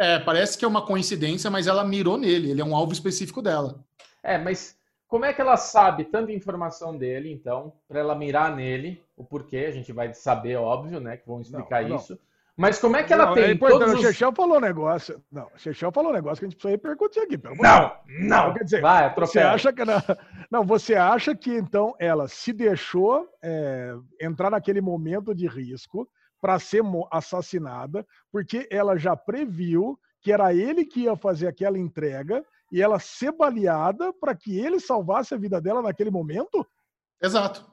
A: é, parece que é uma coincidência, mas ela mirou nele, ele é um alvo específico dela.
B: É, mas como é que ela sabe tanta informação dele, então, para ela mirar nele? O porquê, a gente vai saber, óbvio, né? Que vão explicar não, isso. Mas como é que ela não, tem. É
C: todos os... O Chechel falou um negócio. Não, o Chechel falou um negócio que a gente precisa repercutir aqui. Pelo
B: não, não. Quer dizer, vai,
C: você acha que. Não, não, você acha que então ela se deixou é, entrar naquele momento de risco para ser assassinada, porque ela já previu que era ele que ia fazer aquela entrega e ela ser baleada para que ele salvasse a vida dela naquele momento?
A: Exato.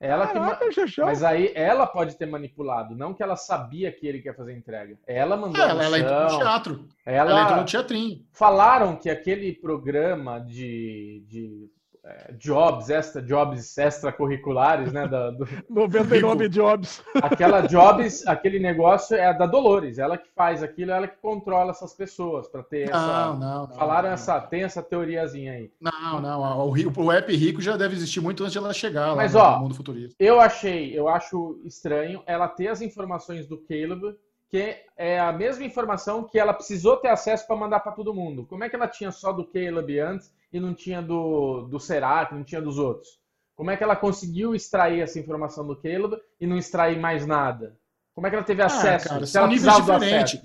B: Ela Caraca, que... Mas aí ela pode ter manipulado, não que ela sabia que ele quer fazer entrega. Ela mandou.
A: Ela, ela entrou no teatro.
B: Ela... ela
A: entrou no teatrinho.
B: Falaram que aquele programa de, de é, jobs, extra jobs extracurriculares, né? Da, do,
C: 99 jobs.
B: Aquela jobs, aquele negócio é da Dolores, ela que faz aquilo, ela que controla essas pessoas para ter essa.
A: Não, não, não
B: Falaram
A: não,
B: essa, tem essa teoriazinha aí.
A: Não, não, o, o app rico já deve existir muito antes de ela chegar
B: Mas, lá ó, no mundo futurista. Eu achei, eu acho estranho ela ter as informações do Caleb que é a mesma informação que ela precisou ter acesso para mandar para todo mundo. Como é que ela tinha só do Caleb antes e não tinha do, do Serac, não tinha dos outros? Como é que ela conseguiu extrair essa informação do Caleb e não extrair mais nada? Como é que ela teve ah, acesso?
A: Ah, cara, se ela níveis diferentes.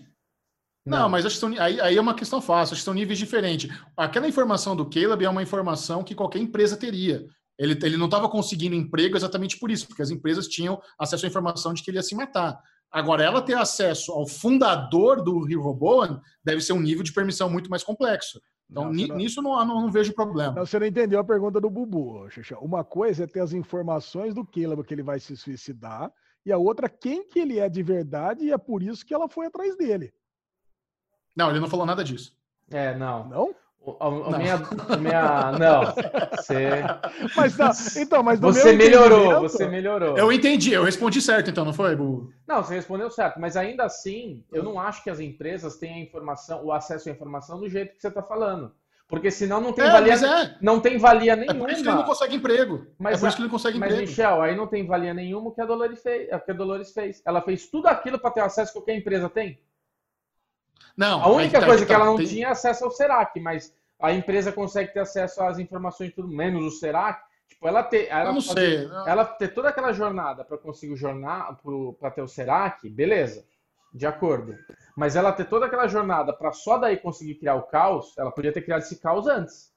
A: Não. não, mas acho que são, aí, aí é uma questão fácil, acho que são níveis diferentes. Aquela informação do Caleb é uma informação que qualquer empresa teria. Ele, ele não estava conseguindo emprego exatamente por isso, porque as empresas tinham acesso à informação de que ele ia se matar. Agora, ela ter acesso ao fundador do Rio Roboan deve ser um nível de permissão muito mais complexo. Então, não, nisso não, não, não, vejo problema.
C: Não, você não entendeu a pergunta do Bubu, Xixi. Uma coisa é ter as informações do Caleb que ele vai se suicidar, e a outra, quem que ele é de verdade, e é por isso que ela foi atrás dele.
A: Não, ele não falou nada disso.
B: É, não.
C: Não?
B: A, a minha, a minha, não, você,
C: mas não, então, mas
B: você melhorou, você melhorou.
A: Eu entendi, eu respondi certo, então, não foi, Bu?
B: Não, você respondeu certo, mas ainda assim, eu não acho que as empresas tenham a informação, o acesso à informação do jeito que você está falando. Porque senão não tem é, valia, é. não tem valia nenhuma. É
A: por isso que ele não consegue emprego.
B: Mas,
A: é por isso que ele não consegue
B: mas,
A: emprego.
B: Michel, aí não tem valia nenhuma o que a Dolores fez. O que a Dolores fez. Ela fez tudo aquilo para ter acesso que qualquer empresa tem.
A: Não.
B: A única tá, coisa tá, que ela não tem... tinha acesso ao Serac, mas a empresa consegue ter acesso às informações tudo menos o Serac. Tipo, ela ter, ela,
A: não fazer, sei.
B: ela ter toda aquela jornada para conseguir o jornal, para ter o Serac, beleza, de acordo. Mas ela ter toda aquela jornada para só daí conseguir criar o caos, ela podia ter criado esse caos antes.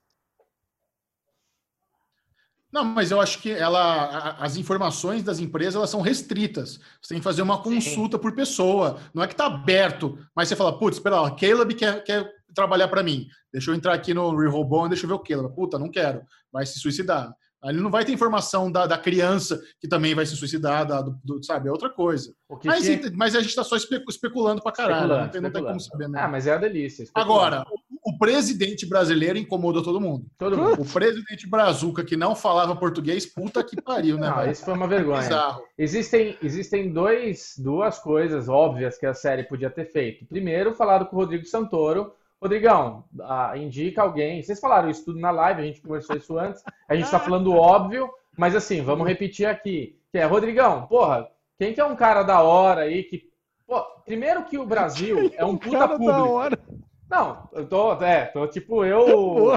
A: Não, mas eu acho que ela, as informações das empresas elas são restritas. Você tem que fazer uma consulta Sim. por pessoa. Não é que está aberto, mas você fala, putz, espera lá, Caleb quer, quer trabalhar para mim. Deixa eu entrar aqui no Rehobon e deixa eu ver o Caleb. Puta, não quero. Vai se suicidar. Ele não vai ter informação da, da criança que também vai se suicidar, da, do, do, sabe? É outra coisa. Mas, que... mas a gente está só especulando para caralho. Especulando, não, tem, não tem como saber
B: mesmo. Ah, mas é a delícia.
A: Agora, o, o, presidente brasileiro incomodou todo mundo.
B: Todo mundo.
A: O presidente Brazuca, que não falava português, puta que pariu, né?
B: Não, isso foi uma vergonha. Bizarro. Existem, existem dois, duas coisas óbvias que a série podia ter feito. Primeiro, falado com o Rodrigo Santoro Rodrigão, ah, indica alguém. Vocês falaram isso tudo na live, a gente conversou isso antes. A gente está falando óbvio, mas assim, vamos repetir aqui. Que é, Rodrigão, porra, quem que é um cara da hora aí que. Pô, primeiro que o Brasil é um puta público. Não, eu tô, é, tô tipo eu,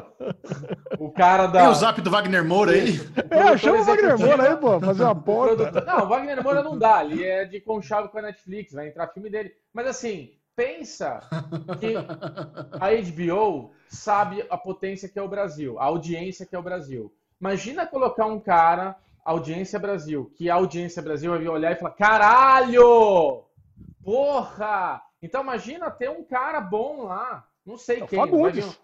B: o cara da.
A: Tem o zap do Wagner Moura aí?
C: É, chama o Wagner Moura aí, pô, fazer uma ponta.
B: Não, o Wagner Moura não dá, ali é de conchavo com a Netflix, vai entrar filme dele. Mas assim, pensa que a HBO sabe a potência que é o Brasil, a audiência que é o Brasil. Imagina colocar um cara, audiência Brasil, que a audiência Brasil vai olhar e falar: caralho! Porra! Então imagina ter um cara bom lá. Não sei é quem.
C: Fagundes.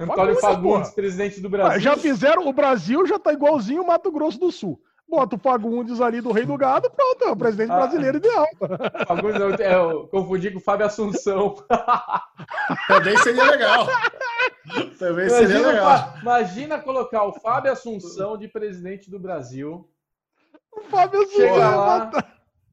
B: Antônio Fagundes, Fagundes presidente do Brasil.
C: Já fizeram, o Brasil já tá igualzinho o Mato Grosso do Sul bota o Fagundes ali do Rei do Gado, pronto, é o presidente ah, brasileiro ideal.
B: Fagundes, eu, eu confundi com o Fábio Assunção.
A: Também seria legal. Também imagina, seria legal.
B: Imagina colocar o Fábio Assunção de presidente do Brasil.
C: O Fábio Assunção. Chega lá.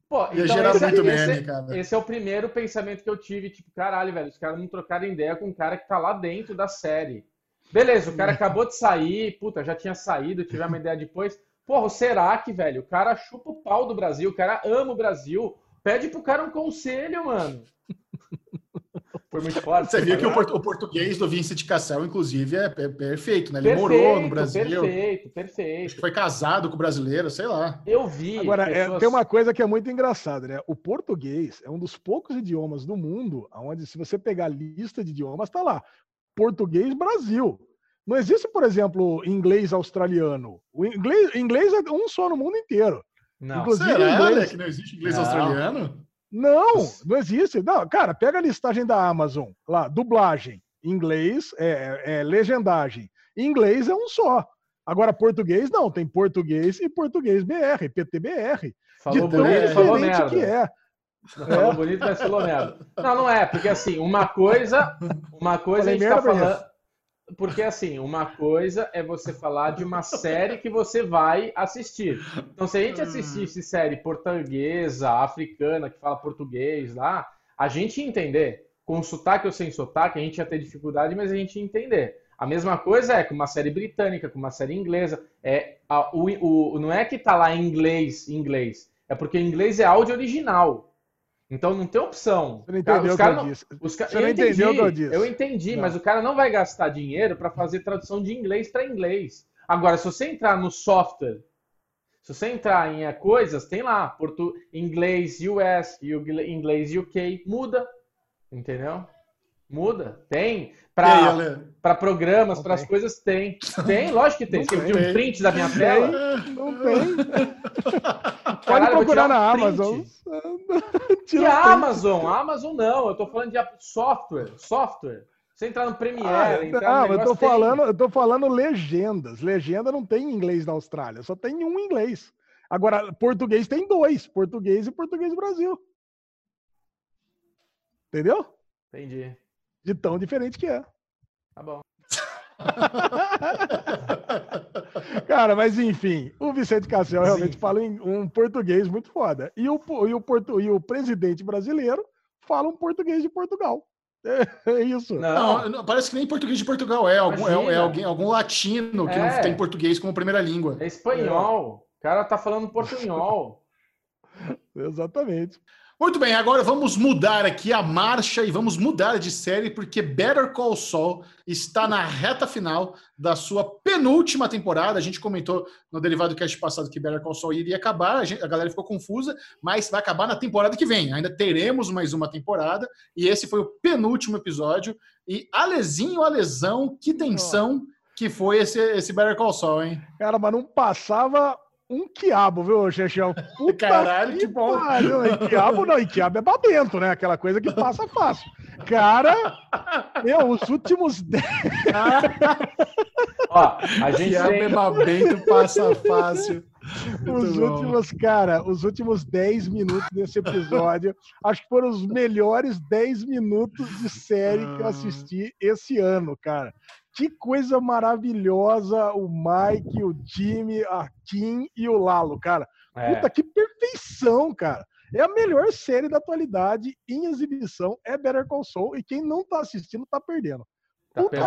B: Pô, Ia então gerar esse, muito esse, meme, cara. Esse é o primeiro pensamento que eu tive, tipo, caralho, velho, os caras não trocaram ideia com um cara que tá lá dentro da série. Beleza, o cara acabou de sair, puta, já tinha saído, tive uma ideia depois. Porra, o Serac, velho, o cara chupa o pau do Brasil, o cara ama o Brasil. Pede pro cara um conselho, mano.
A: Foi muito forte. Você viu que o, o, português do Vincent Cassel, inclusive, é, perfeito, né? Ele perfeito, morou no Brasil.
B: Perfeito, perfeito.
A: Foi casado com o brasileiro, sei lá.
B: Eu vi.
C: Agora, é, pessoas... é, tem uma coisa que é muito engraçada, né? O português é um dos poucos idiomas do mundo onde, se você pegar a lista de idiomas, tá lá. Português Brasil. Não existe, por exemplo, inglês australiano. O inglês, inglês é um só no mundo inteiro.
A: Não. Inclusive, Será, inglês... que não existe inglês não. australiano?
C: Não, não existe. Não, cara, pega a listagem da Amazon, lá, dublagem, inglês, é, é, é legendagem. Inglês é um só. Agora, português não, tem português e português BR, PTBR.
B: Falou de bonito, falou merda. que é. Falou é. bonito, mas falou merda. Não, não é, porque assim, uma coisa, uma coisa Falei a gente tá falando, porque, assim, uma coisa é você falar de uma série que você vai assistir. Então, se a gente assistisse série portuguesa, africana, que fala português lá, a gente ia entender. Com sotaque ou sem sotaque, a gente ia ter dificuldade, mas a gente ia entender. A mesma coisa é com uma série britânica, com uma série inglesa. É, a, o, o, não é que tá lá em inglês, inglês. É porque inglês é áudio original. Então não tem opção.
C: Você não entendeu o que eu disse.
B: Você eu não entendi, entendeu o que eu disse. Eu entendi, não. mas o cara não vai gastar dinheiro para fazer tradução de inglês para inglês. Agora, se você entrar no software, se você entrar em coisas, tem lá, portu... inglês US, inglês UK, muda. Entendeu? Muda. Tem. Para programas, para as coisas, tem. Tem, lógico que tem. Não Você tem. um print da minha tela?
C: Não tem. Pode procurar na Amazon.
B: que Amazon? Amazon não. Eu tô falando de software. Software. Você entrar no Premiere, ah, entrar
C: não, eu tô tem... falando, eu tô falando legendas. Legenda não tem em inglês na Austrália, só tem um inglês. Agora, português tem dois, português e português Brasil. Entendeu?
B: Entendi.
C: De tão diferente que é.
B: Tá bom.
C: Cara, mas enfim, o Vicente Cassel realmente Sim. fala em um português muito foda. E o, e, o portu, e o presidente brasileiro fala um português de Portugal. É, é isso.
A: Não. não. parece que nem português de Portugal é. Algum, é, é, alguém, algum latino que é. não tem português como primeira língua.
B: É espanhol. O cara tá falando portunhol.
C: Exatamente.
A: Muito bem, agora vamos mudar aqui a marcha e vamos mudar de série, porque Better Call Saul está na reta final da sua penúltima temporada. A gente comentou no Derivado Cast passado que Better Call Saul iria acabar, a, gente, a galera ficou confusa, mas vai acabar na temporada que vem. Ainda teremos mais uma temporada, e esse foi o penúltimo episódio. E Alezinho, Alesão, que tensão que foi esse, esse Better Call Saul, hein?
C: Cara, mas não passava um quiabo, viu, Chechão?
A: Puta Caralho, que, que bom.
C: Pariu. E quiabo não, e quiabo é babento, né? Aquela coisa que passa fácil. Cara, meu, os últimos.
A: Ó, a gente quiabo é babento, passa fácil.
C: Muito os bom. últimos, cara, os últimos 10 minutos desse episódio, acho que foram os melhores 10 minutos de série que eu assisti esse ano, cara. Que coisa maravilhosa o Mike, o Jimmy, a Kim e o Lalo, cara. É. Puta, que perfeição, cara. É a melhor série da atualidade em exibição, é Better Call Saul, e quem não tá assistindo tá perdendo. Tá Puta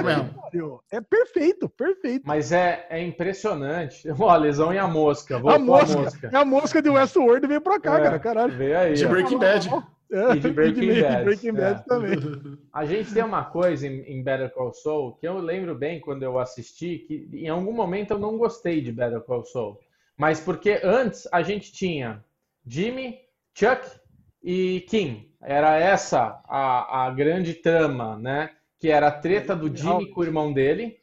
C: que É perfeito, perfeito.
B: Mas é, é impressionante. Ó, a lesão e a mosca.
C: a mosca, a mosca. É a mosca de Westworld veio pra cá, é, cara. Caralho.
B: Veio aí.
A: De Breaking Bad.
B: É, e de Breaking, e Bad. Breaking Bad é. também. A gente tem uma coisa em, em, Better Call Saul que eu lembro bem quando eu assisti, que em algum momento eu não gostei de Better Call Saul. Mas porque antes a gente tinha Jimmy, Chuck e Kim. Era essa a, a grande trama, né? Que era a treta do Jimmy com o irmão dele,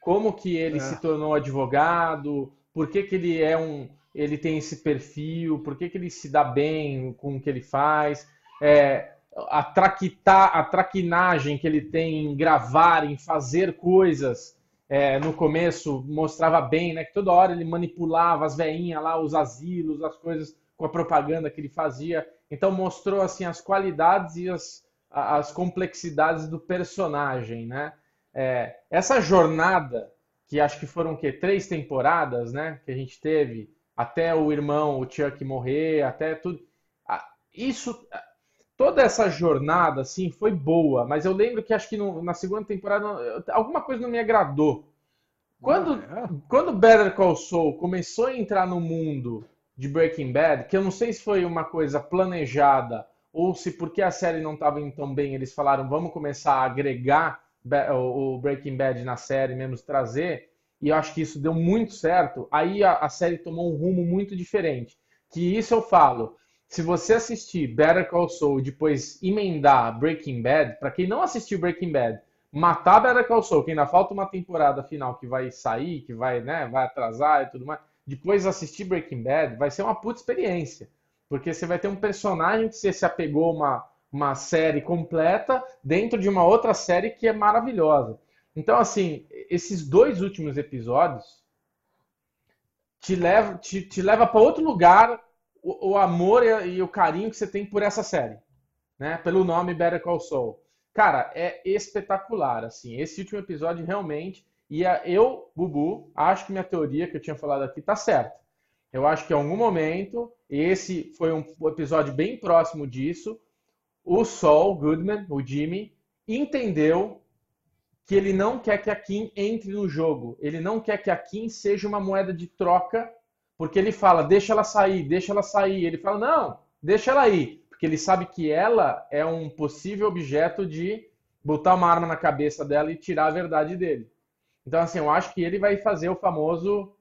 B: como que ele é. se tornou advogado, por que, que ele é um. ele tem esse perfil, por que, que ele se dá bem com o que ele faz é, a, traquita, a traquinagem que ele tem em gravar, em fazer coisas. É, no começo mostrava bem, né? Que toda hora ele manipulava as veinhas lá, os asilos, as coisas com a propaganda que ele fazia. Então mostrou assim as qualidades e as, as complexidades do personagem, né? É, essa jornada que acho que foram que três temporadas, né? Que a gente teve até o irmão, o Chuck morrer, até tudo. Isso toda essa jornada assim foi boa, mas eu lembro que acho que no, na segunda temporada alguma coisa não me agradou. Quando, ah, é? quando Better Call Saul começou a entrar no mundo de Breaking Bad, que eu não sei se foi uma coisa planejada ou se porque a série não estava indo tão bem, eles falaram vamos começar a agregar o Breaking Bad na série, mesmo trazer, e eu acho que isso deu muito certo, aí a, a série tomou um rumo muito diferente. Que isso eu falo, se você assistir Better Call Saul e depois emendar Breaking Bad, para quem não assistiu Breaking Bad, matar Better Call Saul, que ainda falta uma temporada final que vai sair, que vai, né, vai atrasar e tudo mais, depois assistir Breaking Bad, vai ser uma puta experiência. Porque você vai ter um personagem que você se apegou uma, uma série completa dentro de uma outra série que é maravilhosa. Então, assim, esses dois últimos episódios te leva, te, te leva para outro lugar o, o amor e, o carinho que você tem por essa série, né? Pelo nome Better Call Saul. Cara, é espetacular, assim. Esse último episódio realmente. E eu, Bubu, acho que minha teoria que eu tinha falado aqui tá certa. Eu acho que em algum momento, esse foi um episódio bem próximo disso, o Sol Goodman, o Jimmy, entendeu que ele não quer que a Kim entre no jogo. Ele não quer que a Kim seja uma moeda de troca porque ele fala, deixa ela sair, deixa ela sair. Ele fala, não, deixa ela ir. Porque ele sabe que ela é um possível objeto de botar uma arma na cabeça dela e tirar a verdade dele. Então, assim, eu acho que ele vai fazer o famoso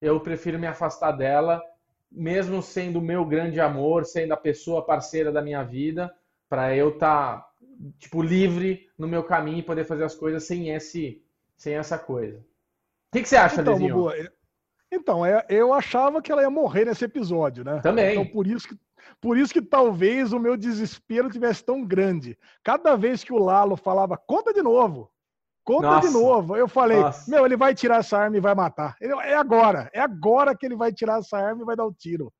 B: eu prefiro me afastar dela, mesmo sendo o meu grande amor, sendo a pessoa parceira da minha vida, para eu estar, tá, tipo, livre no meu caminho e poder fazer as coisas sem, esse, sem essa coisa. O que, que você acha, então, Dezinho?
C: Então, é, eu achava que ela ia morrer nesse episódio, né?
B: Também.
C: Então, por isso que, por isso que talvez o meu desespero tivesse tão grande. Cada vez que o Lalo falava, conta de novo, conta Nossa. de novo, eu falei, Nossa. meu, ele vai tirar essa arma e vai matar. Ele, é agora, é agora que ele vai tirar essa arma e vai dar o tiro.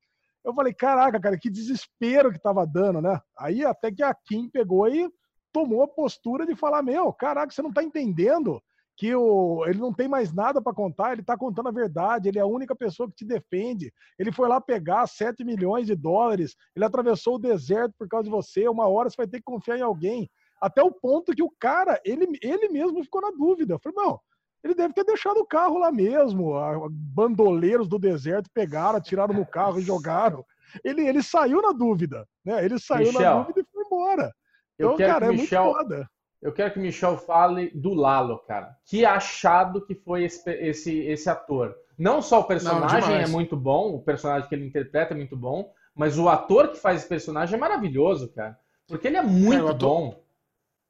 C: Eu falei, caraca, cara, que desespero que tava dando, né? Aí até que a Kim pegou e tomou a postura de falar: Meu, caraca, você não tá entendendo que o, ele não tem mais nada para contar, ele está contando a verdade, ele é a única pessoa que te defende. Ele foi lá pegar 7 milhões de dólares, ele atravessou o deserto por causa de você, uma hora você vai ter que confiar em alguém. Até o ponto que o cara, ele, ele mesmo ficou na dúvida. Eu falei, não, ele deve ter deixado o carro lá mesmo. Bandoleiros do deserto pegaram, tiraram no carro e jogaram. Ele, ele saiu na dúvida, né? Ele saiu Michel, na dúvida e foi embora.
B: Então, cara, é Michel, muito foda. Eu quero que o Michel fale do Lalo, cara. Que achado que foi esse, esse, esse ator. Não só o personagem Não, é muito bom, o personagem que ele interpreta é muito bom, mas o ator que faz esse personagem é maravilhoso, cara. Porque ele é muito é, bom.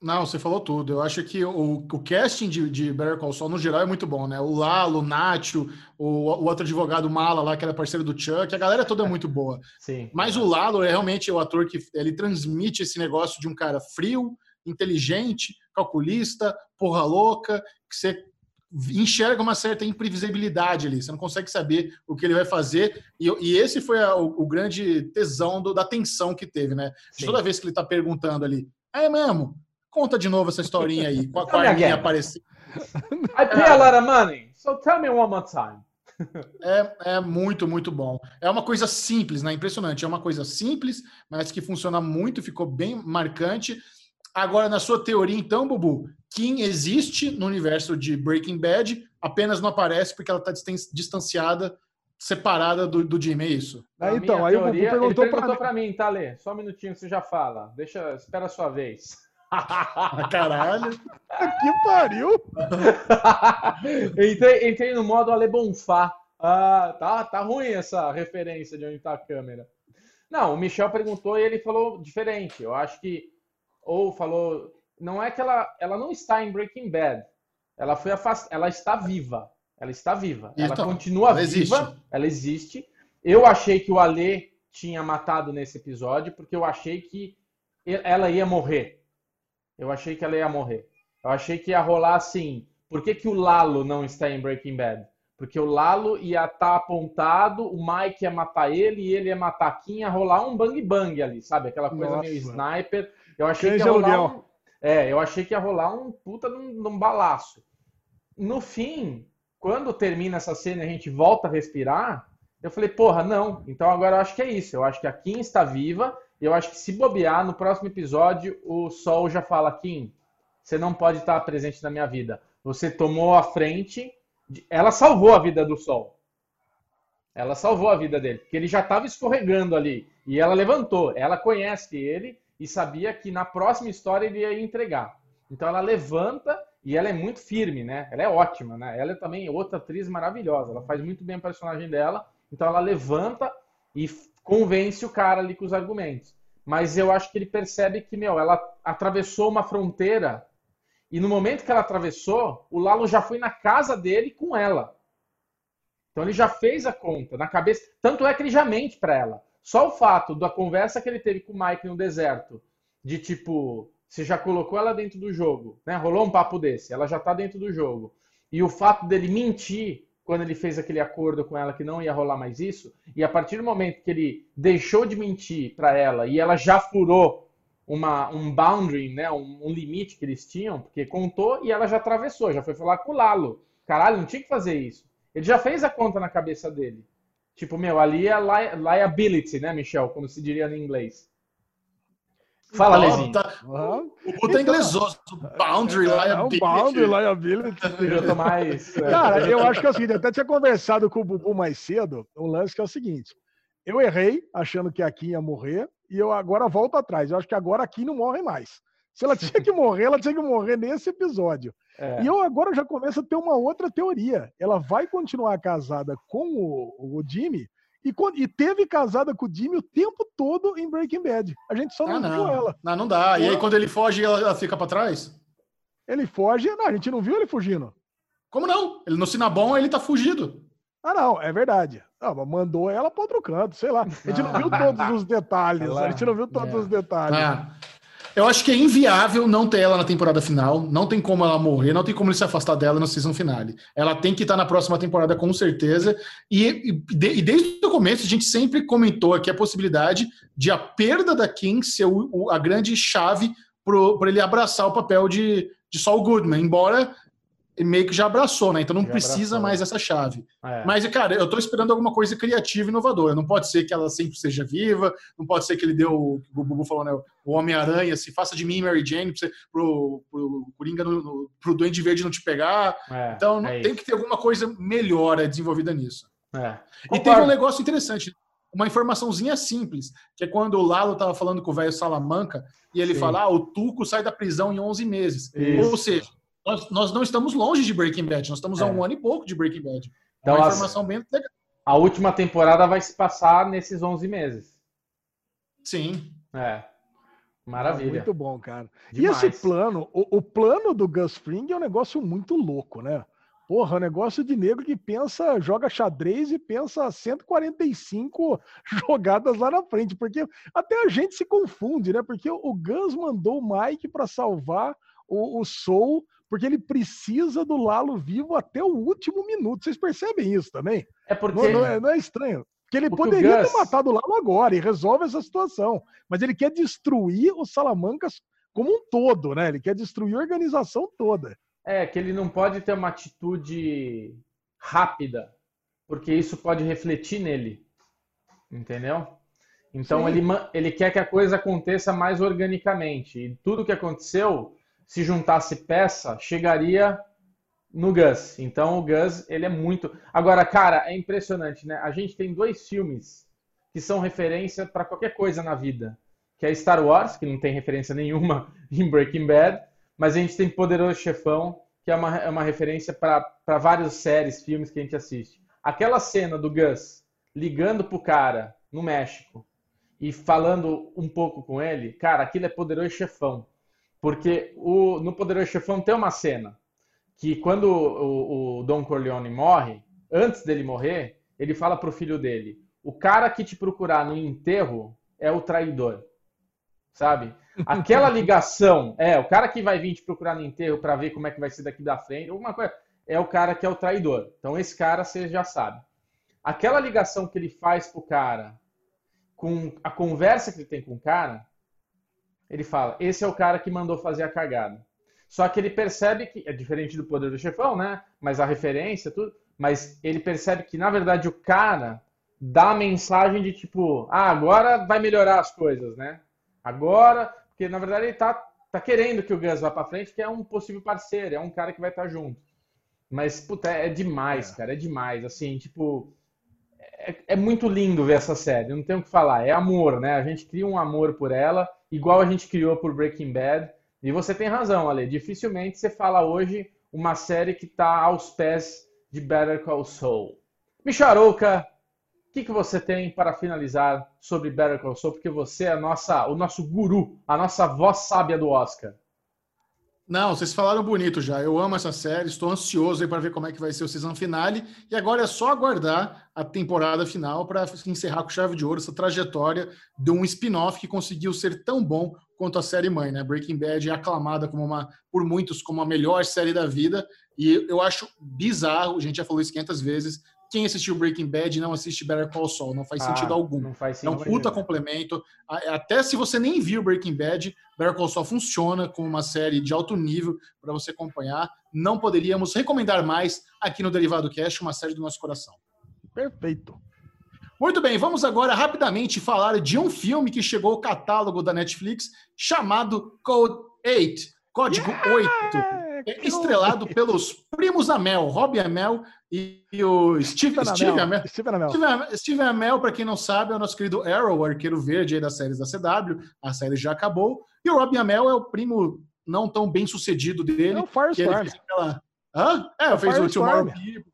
A: Não, você falou tudo. Eu acho que o, o casting de, de Better Call Saul, no geral, é muito bom, né? O Lalo, o Nacho, o, o outro advogado Mala lá, que era parceiro do Chuck, a galera toda é muito boa.
B: Sim.
A: Mas o Lalo é realmente o ator que ele transmite esse negócio de um cara frio, inteligente, calculista, porra louca, que você enxerga uma certa imprevisibilidade ali, você não consegue saber o que ele vai fazer, e, e esse foi a, o, o, grande tesão do, da tensão que teve, né? Toda vez que ele tá perguntando ali, é mesmo? Conta de novo essa historinha aí, com a, com a arminha aparecendo.
B: I pay a lot of money, so tell me one more time.
A: É, é muito, muito bom. É uma coisa simples, né? Impressionante. É uma coisa simples, mas que funciona muito, ficou bem marcante. Agora, na sua teoria, então, Bubu, Kim existe no universo de Breaking Bad, apenas não aparece porque ela está distanciada, separada do, do Jimmy, é isso?
B: Ah, então, aí teoria, o Bubu perguntou, perguntou para mim, tá, Lê? Só um minutinho, você já fala. Deixa, espera a sua vez.
A: Caralho.
C: que pariu!
B: entrei, entrei no modo Ale Bonfá. Ah, tá, tá ruim essa referência de onde tá a câmera. Não, o Michel perguntou e ele falou diferente. Eu acho que ou falou, não é que ela, ela não está em Breaking Bad, ela foi afastada, ela está viva, ela está viva, então, ela continua ela viva, existe. ela existe. Eu achei que o Ale tinha matado nesse episódio porque eu achei que ela ia morrer. Eu achei que ela ia morrer. Eu achei que ia rolar assim. Por que, que o Lalo não está em Breaking Bad? Porque o Lalo ia estar tá apontado, o Mike ia matar ele e ele ia matar quem ia rolar um bang bang ali, sabe? Aquela coisa Nossa. meio sniper. Eu achei que ia rolar um, é, eu achei que ia rolar um puta num, num balaço. No fim, quando termina essa cena e a gente volta a respirar, eu falei, porra, não. Então agora eu acho que é isso. Eu acho que a Kim está viva. Eu acho que se bobear, no próximo episódio, o Sol já fala, Kim, você não pode estar presente na minha vida. Você tomou a frente. De... Ela salvou a vida do Sol. Ela salvou a vida dele, porque ele já estava escorregando ali. E ela levantou. Ela conhece ele e sabia que na próxima história ele ia entregar. Então ela levanta e ela é muito firme, né? Ela é ótima, né? Ela é também outra atriz maravilhosa. Ela faz muito bem o personagem dela. Então ela levanta e convence o cara ali com os argumentos. Mas eu acho que ele percebe que, meu, ela atravessou uma fronteira e no momento que ela atravessou, o Lalo já foi na casa dele com ela. Então ele já fez a conta na cabeça. Tanto é que ele já mente para ela. Só o fato da conversa que ele teve com o Mike no deserto, de tipo, você já colocou ela dentro do jogo, né? Rolou um papo desse, ela já tá dentro do jogo. E o fato dele mentir quando ele fez aquele acordo com ela que não ia rolar mais isso, e a partir do momento que ele deixou de mentir para ela e ela já furou uma, um boundary, né, um, um, limite que eles tinham, porque contou e ela já atravessou, já foi falar com o Lalo. Caralho, não tinha que fazer isso. Ele já fez a conta na cabeça dele. Tipo, meu, ali é li liability, né, Michel? Como se diria no inglês.
A: Fala, Lezinho. Tá... Uhum. O puta então, inglesoso. Boundary
C: é, liability. É um boundary liability. eu tô mais, é, Cara, eu acho que é o seguinte, eu até tinha conversado com o Bubu mais cedo, um lance que é o seguinte. Eu errei, achando que a Kim ia morrer, e eu agora volto atrás. Eu acho que agora a Kim não morre mais. Se ela tinha que morrer, ela tinha que morrer nesse episódio. É. E eu agora já começo a ter uma outra teoria. Ela vai continuar casada com o, o Jimmy e, e, teve casada com o Jimmy o tempo todo em Breaking Bad. A gente só não, ah, não. viu ela.
A: Não, não dá. E aí quando ele foge, ela, ela fica para trás?
C: Ele foge. Não, a gente não viu ele fugindo.
A: Como não? Ele no Sinabom, ele tá fugido.
C: Ah, não, é verdade. Ah, mandou ela para outro canto, sei lá. A gente não viu todos os detalhes. A gente não viu todos é. os detalhes. Ah.
A: Eu acho que é inviável não ter ela na temporada final. Não tem como ela morrer, não tem como ele se afastar dela no season finale. Ela tem que estar na próxima temporada com certeza. E, e, e desde o começo a gente sempre comentou aqui a possibilidade de a perda da King ser o, o, a grande chave para ele abraçar o papel de, de Saul Goodman, embora meio que já abraçou, né? Então não já precisa abraçou. mais essa chave. É. Mas, cara, eu tô esperando alguma coisa criativa e inovadora. Não pode ser que ela sempre seja viva, não pode ser que ele deu, o Bubu falou, né? O Homem-Aranha, se faça de mim Mary Jane pra você, pro, pro Coringa, no, no, pro Duende Verde não te pegar. É, então é tem que ter alguma coisa melhor desenvolvida nisso. É. E teve um negócio interessante, uma informaçãozinha simples, que é quando o Lalo tava falando com o velho Salamanca e ele Sim. fala, ah, o Tuco sai da prisão em 11 meses. Isso. Ou seja, nós, nós não estamos longe de Breaking Bad, nós estamos é. a um ano e pouco de Breaking Bad.
B: É então, uma informação bem legal. A última temporada vai se passar nesses 11 meses.
A: Sim.
B: É. Maravilha.
C: Muito bom, cara. Demais. E esse plano, o, o, plano do Gus Fring é um negócio muito louco, né? Porra, é um negócio de negro que pensa, joga xadrez e pensa 145 jogadas lá na frente, porque até a gente se confunde, né? Porque o Gus mandou o Mike para salvar o, o Soul porque ele precisa do Lalo vivo até o último minuto. Vocês percebem isso também?
B: É porque.
C: Não, não, é, não é, estranho. Porque ele porque poderia Gus... ter matado o Lalo agora e resolve essa situação. Mas ele quer destruir os Salamancas como um todo, né? Ele quer destruir a organização toda.
B: É, que ele não pode ter uma atitude rápida, porque isso pode refletir nele. Entendeu? Então ele, ele quer que a coisa aconteça mais organicamente. E tudo que aconteceu se juntasse peça, chegaria no Gus. Então o Gus, ele é muito. Agora, cara, é impressionante, né? A gente tem dois filmes que são referência para qualquer coisa na vida. Que é Star Wars, que não tem referência nenhuma em Breaking Bad, mas a gente tem Poderoso Chefão, que é uma, é uma referência para várias séries, filmes que a gente assiste. Aquela cena do Gus ligando pro cara no México e falando um pouco com ele, cara, aquilo é Poderoso Chefão. Porque o, no Poderoso Chefão tem uma cena que quando o, o Don Corleone morre, antes dele morrer, ele fala pro filho dele: o cara que te procurar no enterro é o traidor. Sabe? Aquela ligação, é, o cara que vai vir te procurar no enterro para ver como é que vai ser daqui da frente, alguma coisa, é o cara que é o traidor. Então esse cara você já sabe. Aquela ligação que ele faz pro cara com a conversa que ele tem com o cara, ele fala: esse é o cara que mandou fazer a cagada. Só que ele percebe que é diferente do poder do chefão, né? Mas a referência, tudo. Mas ele percebe que na verdade o cara dá a mensagem de tipo, ah, agora vai melhorar as coisas, né? Agora, porque na verdade ele tá, tá querendo que o Gus vá para frente, que é um possível parceiro, é um cara que vai estar tá junto. Mas puta, é demais, é. cara, é demais. Assim, tipo, é, é, muito lindo ver essa série, não tenho o que falar. É amor, né? A gente cria um amor por ela igual a gente criou por Breaking Bad. E você tem razão, Ale. Dificilmente você fala hoje uma série que está aos pés de Better Call Saul. Micharouca, o que, que você tem para finalizar sobre Better Call Saul? Porque você é nossa, o nosso guru, a nossa voz sábia do Oscar.
A: Não, vocês falaram bonito já. Eu amo essa série, estou ansioso para ver como é que vai ser o season finale. E agora é só aguardar a temporada final para encerrar com chave de ouro essa trajetória de um spin-off que conseguiu ser tão bom quanto a série mãe, né? Breaking Bad é aclamada como uma, por muitos como a melhor série da vida. E eu acho bizarro, a gente já falou isso 500 vezes, quem assistiu Breaking Bad não assiste Better Call Saul, não faz ah, sentido algum. Não faz sentido. É um puta complemento. Até se você nem viu Breaking Bad, Better Call Saul funciona como uma série de alto nível para você acompanhar. Não poderíamos recomendar mais aqui no Derivado Cast, uma série do nosso coração.
C: Perfeito.
A: Muito bem, vamos agora rapidamente falar de um filme que chegou ao catálogo da Netflix chamado Code 8, Código yeah! 8 é estrelado pelos primos Amel, Robbie Amel e, o Steve, Steve Amel. Steve Amel, Steve, Steve Amel para quem não sabe, é o nosso querido Arrow, o arqueiro verde das séries da CW. A série já acabou. E o Robbie Amel é o primo não tão bem sucedido dele. É o
C: Firestorm.
A: Aquela... Hã? É, é fez o Tomorrow People.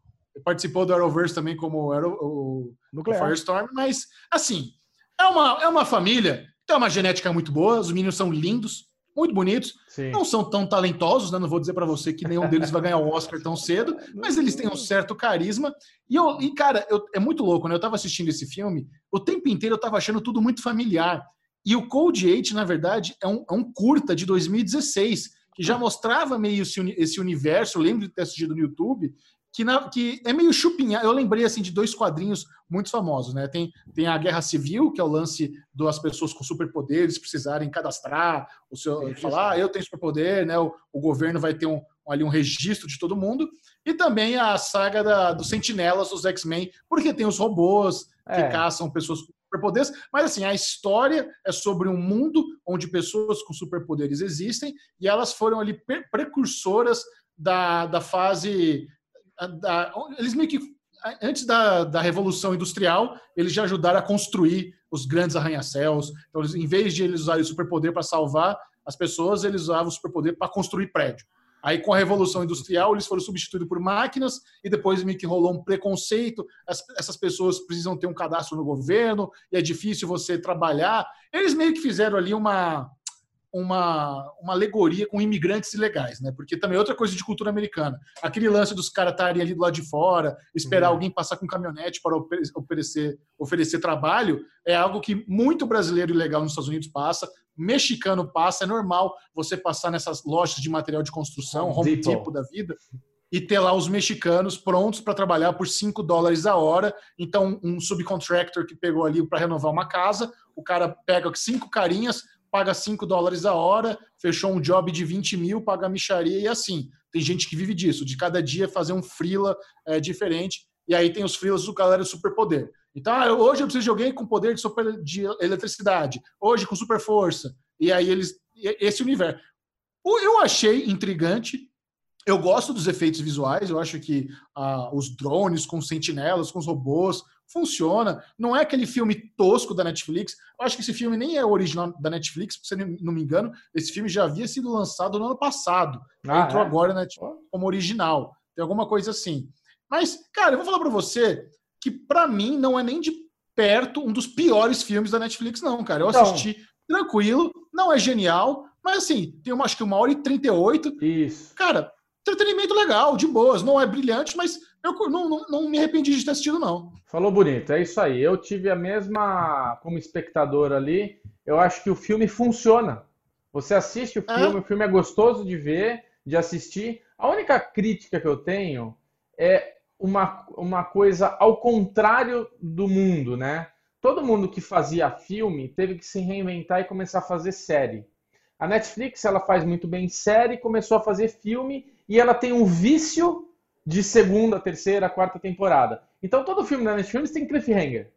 A: Participou do Arrowverse também como Arrow, o, o Firestorm. Mas, assim, é uma, é uma família, tem uma genética muito boa, os meninos são lindos, muito bonitos. Sim. Não são tão talentosos, né? Não vou dizer para você que nenhum deles vai ganhar o Oscar tão cedo, mas eles têm um certo carisma. E, eu, e cara, eu, é muito louco, né? Eu tava assistindo esse filme, o tempo inteiro eu tava achando tudo muito familiar. E o Code 8, na verdade, é um, é um curta de 2016, que já mostrava meio esse, esse universo. Eu lembro de ter assistido no YouTube. Que, na, que é meio chupinha. Eu lembrei assim de dois quadrinhos muito famosos, né? Tem, tem a Guerra Civil, que é o lance das pessoas com superpoderes precisarem cadastrar o seu, falar, ah, eu tenho superpoder, né? O, o governo vai ter um, ali um registro de todo mundo. E também a saga da, dos sentinelas, dos X-Men, porque tem os robôs que é. caçam pessoas com superpoderes. Mas assim, a história é sobre um mundo onde pessoas com superpoderes existem e elas foram ali precursoras da, da fase eles meio que antes da, da Revolução Industrial, eles já ajudaram a construir os grandes arranha-céus. Então, eles, em vez de eles usarem o superpoder para salvar as pessoas, eles usavam o superpoder para construir prédio. Aí, com a Revolução Industrial, eles foram substituídos por máquinas e depois meio que rolou um preconceito. As, essas pessoas precisam ter um cadastro no governo e é difícil você trabalhar. Eles meio que fizeram ali uma, uma, uma alegoria com imigrantes ilegais, né? Porque também é outra coisa de cultura americana. Aquele lance dos caras estarem ali do lado de fora, esperar uhum. alguém passar com um caminhonete para oferecer, oferecer trabalho, é algo que muito brasileiro ilegal nos Estados Unidos passa, mexicano passa, é normal você passar nessas lojas de material de construção, Home Depot da vida, e ter lá os mexicanos prontos para trabalhar por 5 dólares a hora. Então, um subcontractor que pegou ali para renovar uma casa, o cara pega cinco carinhas, paga 5 dólares a hora, fechou um job de 20 mil, paga a micharia e assim. Tem gente que vive disso, de cada dia fazer um freela é, diferente. E aí tem os freelas do galera superpoder. Então, ah, hoje eu preciso de alguém com poder de, super, de eletricidade, hoje com super força. E aí eles. Esse universo. Eu achei intrigante. Eu gosto dos efeitos visuais, eu acho que ah, os drones com sentinelas, com os robôs, funciona. Não é aquele filme tosco da Netflix. Eu acho que esse filme nem é original da Netflix, se não me engano. Esse filme já havia sido lançado no ano passado. Ah, entrou é? agora na Netflix como original. Tem alguma coisa assim. Mas, cara, eu vou falar para você que, para mim, não é nem de perto um dos piores filmes da Netflix, não, cara. Eu então, assisti tranquilo, não é genial, mas assim, tem uma, acho que uma hora e 38.
B: Isso.
A: Cara, entretenimento legal, de boas. Não é brilhante, mas eu não, não, não, me arrependi de ter assistido, não.
B: Falou bonito, é isso aí. Eu tive a mesma, como espectador ali, eu acho que o filme funciona. Você assiste o filme, é. o filme é gostoso de ver, de assistir. A única crítica que eu tenho é uma, uma coisa ao contrário do mundo, né? Todo mundo que fazia filme teve que se reinventar e começar a fazer série. A Netflix ela faz muito bem série, começou a fazer filme e ela tem um vício de segunda, terceira, quarta temporada. Então todo filme da Netflix tem cliffhanger.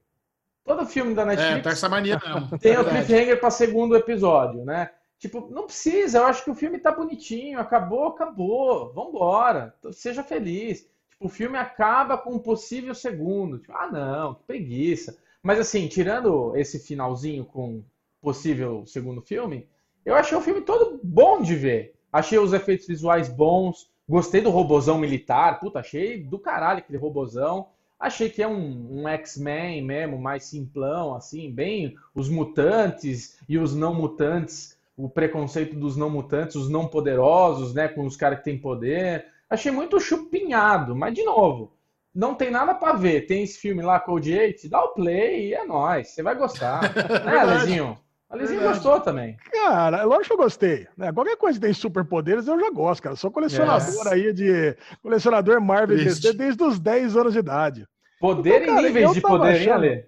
B: Todo filme da Netflix
A: é, tá essa mania
B: mesmo. tem o cliffhanger para segundo episódio, né? Tipo, não precisa, eu acho que o filme tá bonitinho, acabou, acabou, vambora, seja feliz. Tipo, o filme acaba com um possível segundo. Tipo, ah, não, que preguiça. Mas assim, tirando esse finalzinho com possível segundo filme, eu achei o filme todo bom de ver. Achei os efeitos visuais bons, Gostei do robozão militar. Puta, achei do caralho aquele robozão. Achei que é um, um X-Men mesmo, mais simplão, assim, bem os mutantes e os não mutantes, o preconceito dos não mutantes, os não poderosos, né, com os caras que têm poder. Achei muito chupinhado, mas de novo, não tem nada para ver. Tem esse filme lá, Code 8, dá o play e é nóis, você vai gostar. né, Lezinho? A Lizinha gostou também.
C: Cara, lógico que eu gostei. Né? Qualquer coisa que tem superpoderes eu já gosto, cara. Sou colecionador yes. aí de. Colecionador Marvel DC desde os 10 anos de idade.
B: Poder então, cara, e níveis de poder, achando... hein,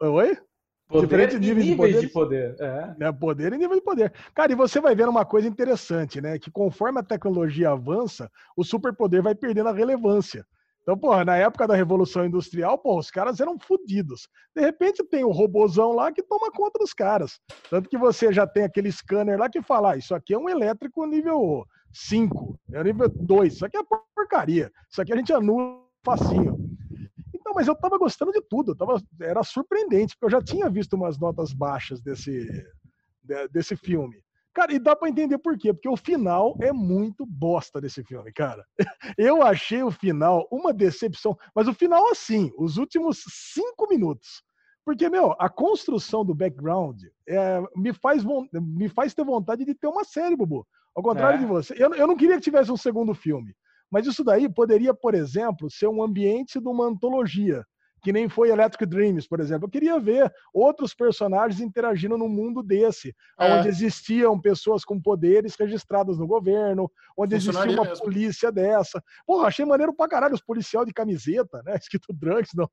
B: Ale?
C: Oi?
B: Poder Diferente níveis, níveis de poder. De poder.
C: É. é. Poder e nível de poder. Cara, e você vai vendo uma coisa interessante, né? Que conforme a tecnologia avança, o superpoder vai perdendo a relevância. Então, porra, na época da Revolução Industrial, porra, os caras eram fodidos. De repente tem um robozão lá que toma conta dos caras. Tanto que você já tem aquele scanner lá que fala, ah, isso aqui é um elétrico nível 5, é nível 2, isso aqui é porcaria. Isso aqui a gente anula facinho. Então, mas eu tava gostando de tudo, tava, era surpreendente, porque eu já tinha visto umas notas baixas desse, desse filme. Cara, e dá para entender por quê? Porque o final é muito bosta desse filme, cara. Eu achei o final uma decepção, mas o final assim, os últimos cinco minutos. Porque, meu, a construção do background é, me, faz, me faz ter vontade de ter uma série, Bubu. Ao contrário é. de você. Eu, eu não queria que tivesse um segundo filme. Mas isso daí poderia, por exemplo, ser um ambiente de uma antologia que nem foi Electric Dreams, por exemplo. Eu queria ver outros personagens interagindo num mundo desse, é. onde existiam pessoas com poderes registradas no governo, onde existia uma mesmo. polícia dessa. Porra, achei maneiro pra caralho os policial de camiseta, né? Escrito drugs do,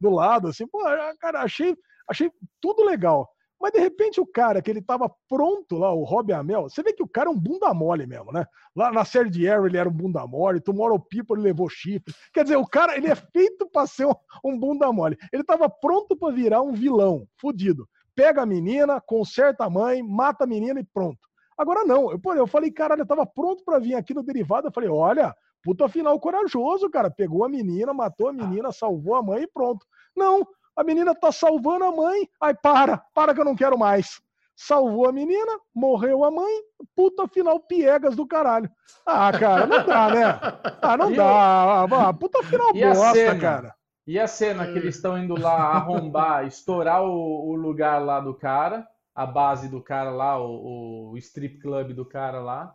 C: do lado, assim. Pô, cara, achei, achei tudo legal. Mas de repente o cara que ele tava pronto lá, o Rob Amel, você vê que o cara é um bunda mole mesmo, né? Lá na série de Arrow ele era um bunda mole, Tomorrow People ele levou chifre. Quer dizer, o cara ele é feito para ser um, um, bunda mole. Ele tava pronto para virar um vilão, fudido. Pega a menina, conserta a mãe, mata a menina e pronto. Agora não, eu, eu falei, caralho, eu tava pronto para vir aqui no derivado, eu falei, olha, puta final corajoso, cara. Pegou a menina, matou a menina, salvou a mãe e pronto. Não, a menina tá salvando a mãe. Ai, para, para que eu não quero mais. Salvou a menina, morreu a mãe, puta final piegas do caralho. Ah, cara, não dá, né? Ah, não e dá. Ah, puta final e bosta, cena? cara.
B: E a cena que eles estão indo lá arrombar, estourar o, o, lugar lá do cara, a base do cara lá, o, o strip club do cara lá.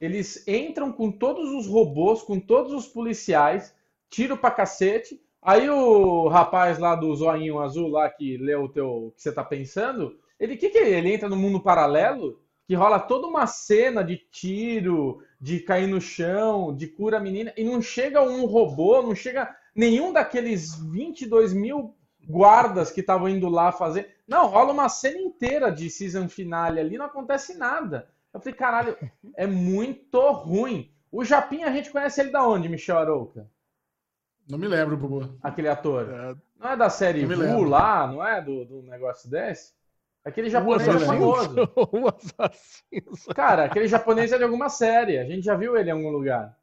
B: Eles entram com todos os robôs, com todos os policiais, tiro pra cacete, Aí o rapaz lá do zoinho azul lá que leu o teu que você tá pensando, ele que que é? ele entra no mundo paralelo que rola toda uma cena de tiro, de cair no chão, de cura a menina e não chega um robô, não chega nenhum daqueles 22 mil guardas que estavam indo lá fazer. Não, rola uma cena inteira de season finale ali, não acontece nada. Eu falei, caralho, é muito ruim. O Japinha a gente conhece ele da onde, Michel Arouca?
A: Não me lembro, Bubu.
B: Aquele ator. É... Não é da série Vu lá, não é? Do, do negócio desse? Aquele japonês é famoso. assassino. Cara, aquele japonês é de alguma série. A gente já viu ele em algum lugar.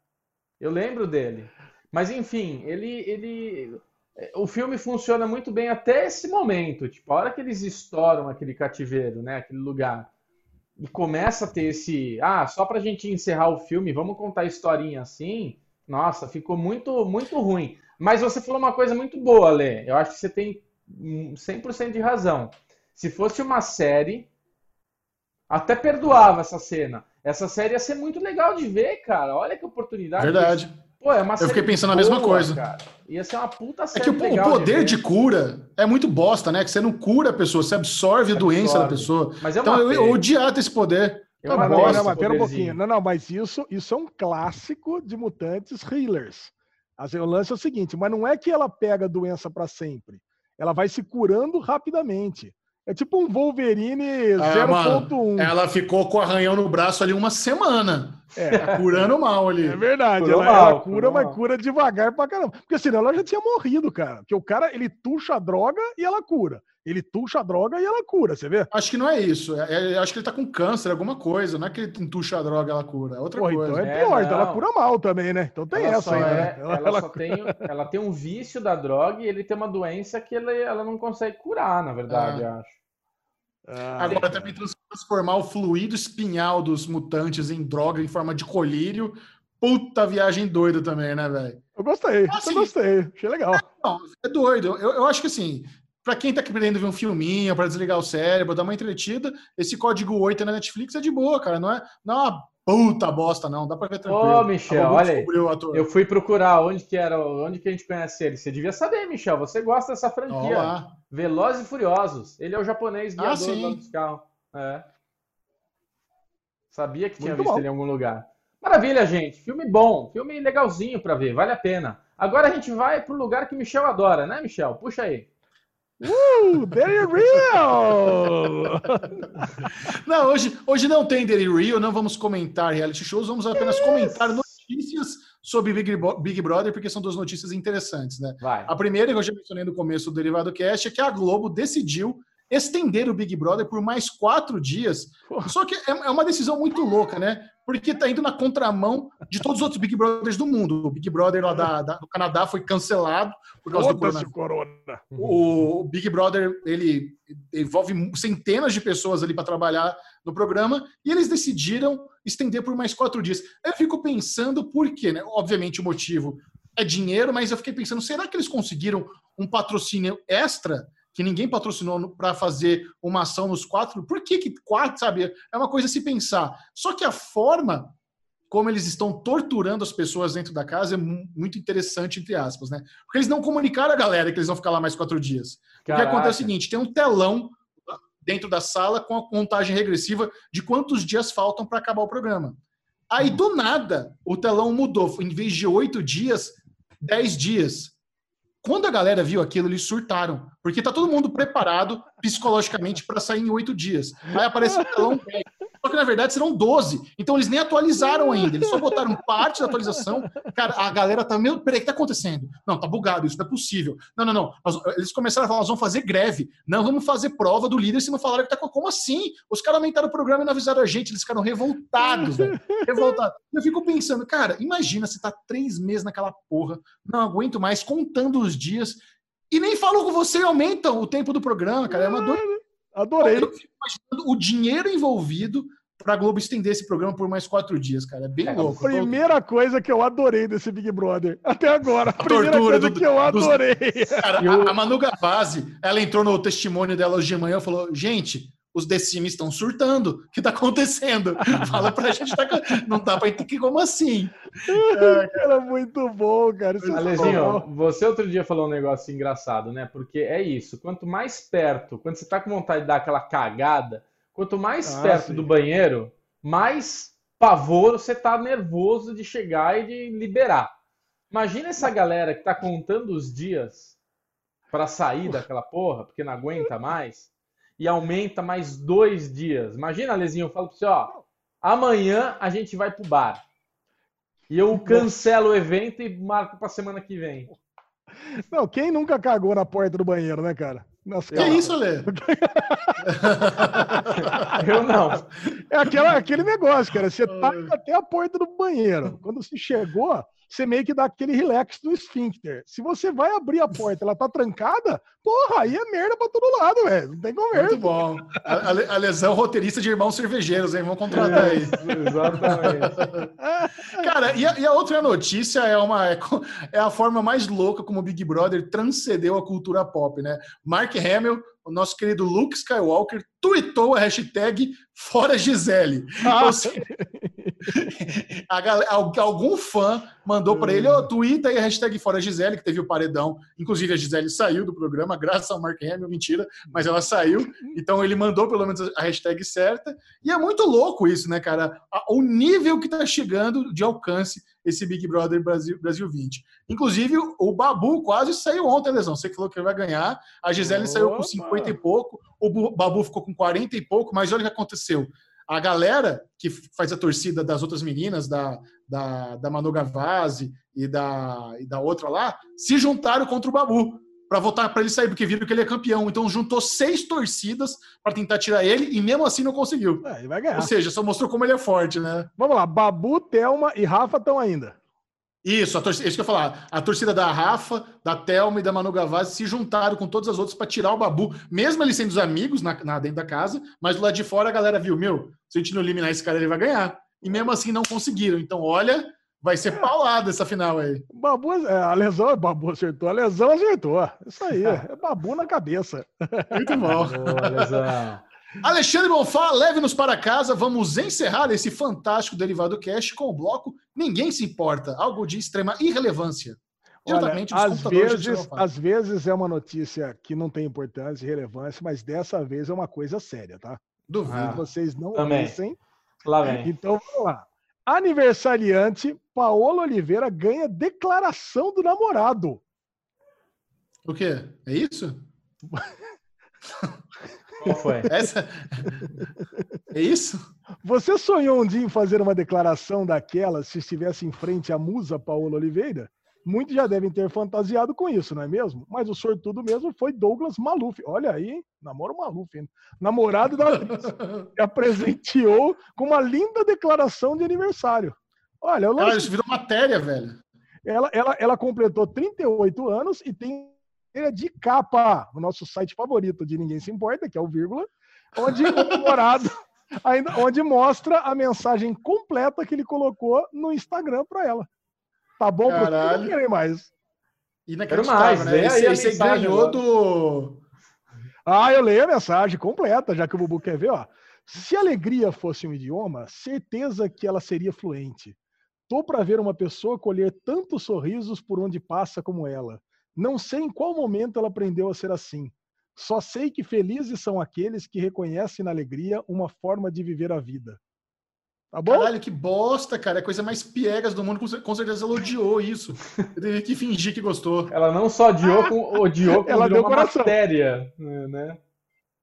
B: Eu lembro dele. Mas enfim, ele, ele. O filme funciona muito bem até esse momento. Tipo, a hora que eles estouram aquele cativeiro, né? Aquele lugar. E começa a ter esse. Ah, só pra gente encerrar o filme, vamos contar a historinha assim nossa, ficou muito, muito ruim. Mas você falou uma coisa muito boa, Lê. Eu acho que você tem 100% de razão. Se fosse uma série, até perdoava essa cena. Essa série ia ser muito legal de ver, cara. Olha que oportunidade.
A: Verdade.
B: Pô, é uma
A: Eu fiquei pensando boa, a mesma coisa. Cara.
B: Ia ser uma puta série.
A: É que o, o poder de, de, cura é muito bosta, né? Que você não cura a pessoa, você absorve, absorve. a doença da pessoa. Mas é então eu, eu odiava esse poder.
C: Eu tá bom, não, mas pera um pouquinho. Não, não, mas isso, isso é um clássico de mutantes healers. Assim, o lance é o seguinte, mas não é que ela pega a doença para sempre. Ela vai se curando rapidamente. É tipo um Wolverine 0.1.
A: Ah, ela ficou com o arranhão no braço ali uma semana. É. Tá curando mal ali.
C: É verdade. Ela, mal, ela, cura, mas mal. cura devagar pra caramba. Porque senão ela já tinha morrido, cara. Porque o cara, ele tuxa a droga e ela cura. Ele tuxa a droga e ela cura, você vê?
A: Acho que não é isso. É, é, acho que ele tá com câncer, alguma coisa. Não é que ele tuxa a droga e ela cura. É outra Pô,
C: então
A: coisa.
C: Então é pior, é, então ela cura mal também, né? Então tem ela essa aí, né?
B: Ela, ela, só tem, ela tem um vício da droga e ele tem uma doença que ele, ela não consegue curar, na verdade, ah. acho.
A: Ah, Agora também transformar o fluido espinhal dos mutantes em droga em forma de colírio. Puta viagem doida também, né, velho?
C: Eu gostei, assim, eu gostei, achei legal.
A: Não, é doido. Eu, eu acho que assim, para quem tá querendo ver um filminho, para desligar o cérebro, dar uma entretida, esse código 8 na Netflix é de boa, cara. Não é, não é uma puta bosta, não. Dá pra ver tranquilo.
B: Ô, Michel, olha aí. Eu fui procurar onde que era, onde que a gente conhece ele. Você devia saber, Michel. Você gosta dessa franquia. Olá. Velozes e Furiosos. Ele é o japonês
A: guiador ah, dos
B: carros. É. Sabia que tinha Muito visto bom. ele em algum lugar. Maravilha, gente. Filme bom. Filme legalzinho para ver. Vale a pena. Agora a gente vai pro lugar que Michel adora, né, Michel? Puxa aí.
C: Uh, Daddy Real!
A: não, hoje, hoje não tem Daddy Real, não vamos comentar reality shows, vamos apenas yes. comentar notícias sobre Big, Big Brother, porque são duas notícias interessantes, né? Vai. A primeira, que eu já mencionei no começo do Derivado Cast, é que a Globo decidiu estender o Big Brother por mais quatro dias. Só que é, é uma decisão muito louca, né? Porque está indo na contramão de todos os outros Big Brothers do mundo. O Big Brother lá da, da, do Canadá foi cancelado por causa do corona. O, o Big Brother ele envolve centenas de pessoas ali para trabalhar no programa e eles decidiram estender por mais quatro dias. Eu fico pensando por quê, né? Obviamente o motivo é dinheiro, mas eu fiquei pensando, será que eles conseguiram um patrocínio extra que ninguém patrocinou para fazer uma ação nos quatro. Por que, que quatro, sabe? É uma coisa a se pensar. Só que a forma como eles estão torturando as pessoas dentro da casa é muito interessante, entre aspas, né? Porque eles não comunicaram a galera que eles vão ficar lá mais quatro dias. Caraca. O que acontece é o seguinte: tem um telão dentro da sala com a contagem regressiva de quantos dias faltam para acabar o programa. Aí, do nada, o telão mudou. Em vez de oito dias, dez dias. Quando a galera viu aquilo, eles surtaram. Porque tá todo mundo preparado psicologicamente para sair em oito dias. Aí aparece o telão só que na verdade serão 12. Então eles nem atualizaram ainda. Eles só botaram parte da atualização. Cara, a galera tá meio. Peraí, o que tá acontecendo? Não, tá bugado, isso não é possível. Não, não, não. Eles começaram a falar, nós vamos fazer greve. Não, vamos fazer prova do líder se não falaram que tá com. Como assim? Os caras aumentaram o programa e não avisaram a gente. Eles ficaram revoltados, velho. Revoltados. Eu fico pensando, cara, imagina você tá três meses naquela porra, não aguento mais, contando os dias. E nem falam com você aumentam o tempo do programa, cara. É uma dor
C: Adorei. Eu
A: fico imaginando o dinheiro envolvido para a Globo estender esse programa por mais quatro dias, cara. É bem é, louco.
C: Primeira coisa que eu adorei desse Big Brother. Até agora. A, a primeira coisa do, que eu adorei. Dos...
A: Cara, eu... a, a Manu Gavazzi, ela entrou no testemunho dela hoje de manhã e falou: gente, os decimes estão surtando. O que está acontecendo? Fala pra gente, tá, não dá para entender como assim.
C: É, cara, muito bom, cara.
B: Isso é Alezinho, você outro dia falou um negócio engraçado, né? Porque é isso, quanto mais perto, quando você tá com vontade de dar aquela cagada, quanto mais ah, perto sim. do banheiro, mais pavor você tá nervoso de chegar e de liberar. Imagina essa galera que tá contando os dias para sair daquela porra, porque não aguenta mais e aumenta mais dois dias. Imagina, Lezinho, eu falo para você, ó, amanhã a gente vai pro bar. E eu cancelo o evento e marco para semana que vem.
C: Não, quem nunca cagou na porta do banheiro, né, cara?
A: Nossa, que isso, Lê?
C: eu não. É aquela, aquele negócio, cara. Você tá até a porta do banheiro. Quando você chegou, você meio que dá aquele relax do esfíncter. Se você vai abrir a porta ela tá trancada, porra, aí é merda pra todo lado, velho. Não tem conversa.
A: Muito bom. A, a lesão roteirista de irmãos cervejeiros, hein? Vamos contratar aí. Exatamente. Cara, e a, e a, outra notícia é uma é, é a forma mais louca como o Big Brother transcendeu a cultura pop, né? Mark Hamill o nosso querido Luke Skywalker tweetou a hashtag Fora Gisele. Ah. Seja, a, algum fã mandou para ele, oh, twitta aí a hashtag Fora Gisele, que teve o paredão. Inclusive, a Gisele saiu do programa, graças ao Mark Hamill, mentira, mas ela saiu. Então, ele mandou pelo menos a hashtag certa. E é muito louco isso, né, cara? O nível que tá chegando de alcance esse Big Brother Brasil, Brasil 20. Inclusive, o Babu quase saiu ontem, Lesão. Você falou que ele vai ganhar. A Gisele Opa. saiu com 50 e pouco, o Babu ficou com 40 e pouco, mas olha o que aconteceu. A galera que faz a torcida das outras meninas, da, da, da Manu Gavazzi e da, e da outra lá, se juntaram contra o Babu para votar para ele sair, porque viram que ele é campeão. Então juntou seis torcidas para tentar tirar ele e mesmo assim não conseguiu.
C: É, ele vai ganhar.
A: Ou seja, só mostrou como ele é forte, né?
C: Vamos lá, Babu, Thelma e Rafa estão ainda.
A: Isso, a torcida, isso que eu ia falar. A torcida da Rafa, da Thelma e da Manu Gavazzi se juntaram com todas as outras para tirar o Babu, mesmo eles sendo os amigos na, na, dentro da casa, mas do lado de fora a galera viu, meu, se a gente não eliminar esse cara, ele vai ganhar. E mesmo assim não conseguiram. Então, olha, vai ser paulada essa final aí.
C: Babu, é, a lesão, Babu acertou, a lesão acertou. Isso aí, é Babu na cabeça.
A: Muito bom. Boa, lesão. Alexandre Bonfá, leve-nos para casa. Vamos encerrar esse fantástico Derivado Cast com o bloco Ninguém se importa, algo de extrema irrelevância.
C: Olha, às vezes, às vezes é uma notícia que não tem importância e relevância, mas dessa vez é uma coisa séria, tá? Duvido ah, vocês não
B: pensem. Lá vem.
C: Então vamos lá. Aniversariante, Paola Oliveira ganha declaração do namorado.
A: O quê? É isso?
B: Qual foi?
A: Essa? É isso?
C: Você sonhou um dia em fazer uma declaração daquela se estivesse em frente à musa Paola Oliveira? Muitos já devem ter fantasiado com isso, não é mesmo? Mas o sortudo mesmo foi Douglas Maluf. Olha aí, namoro Maluf, hein? namorado da que apresenteou com uma linda declaração de aniversário. Olha, eu
A: lance... isso virou matéria, velho.
C: Ela, ela, ela completou 38 anos e tem de capa no nosso site favorito de Ninguém Se Importa, que é o vírgula, onde o namorado ainda, onde mostra a mensagem completa que ele colocou no Instagram para ela. Tá bom?
A: Caralho. Não
C: querem mais.
A: Inacreditável, né? Esse, esse ganhou do...
C: Ah, eu leio a mensagem completa, já que o Bubu quer ver, ó. Se alegria fosse um idioma, certeza que ela seria fluente. Tô para ver uma pessoa colher tantos sorrisos por onde passa como ela. Não sei em qual momento ela aprendeu a ser assim. Só sei que felizes são aqueles que reconhecem na alegria uma forma de viver a vida.
A: Tá bom? Caralho, que bosta, cara. É a coisa mais piegas do mundo. Com certeza ela odiou isso. Eu teve que fingir que gostou.
B: Ela não só odiou, com, odiou como ela deu uma coração. matéria, né?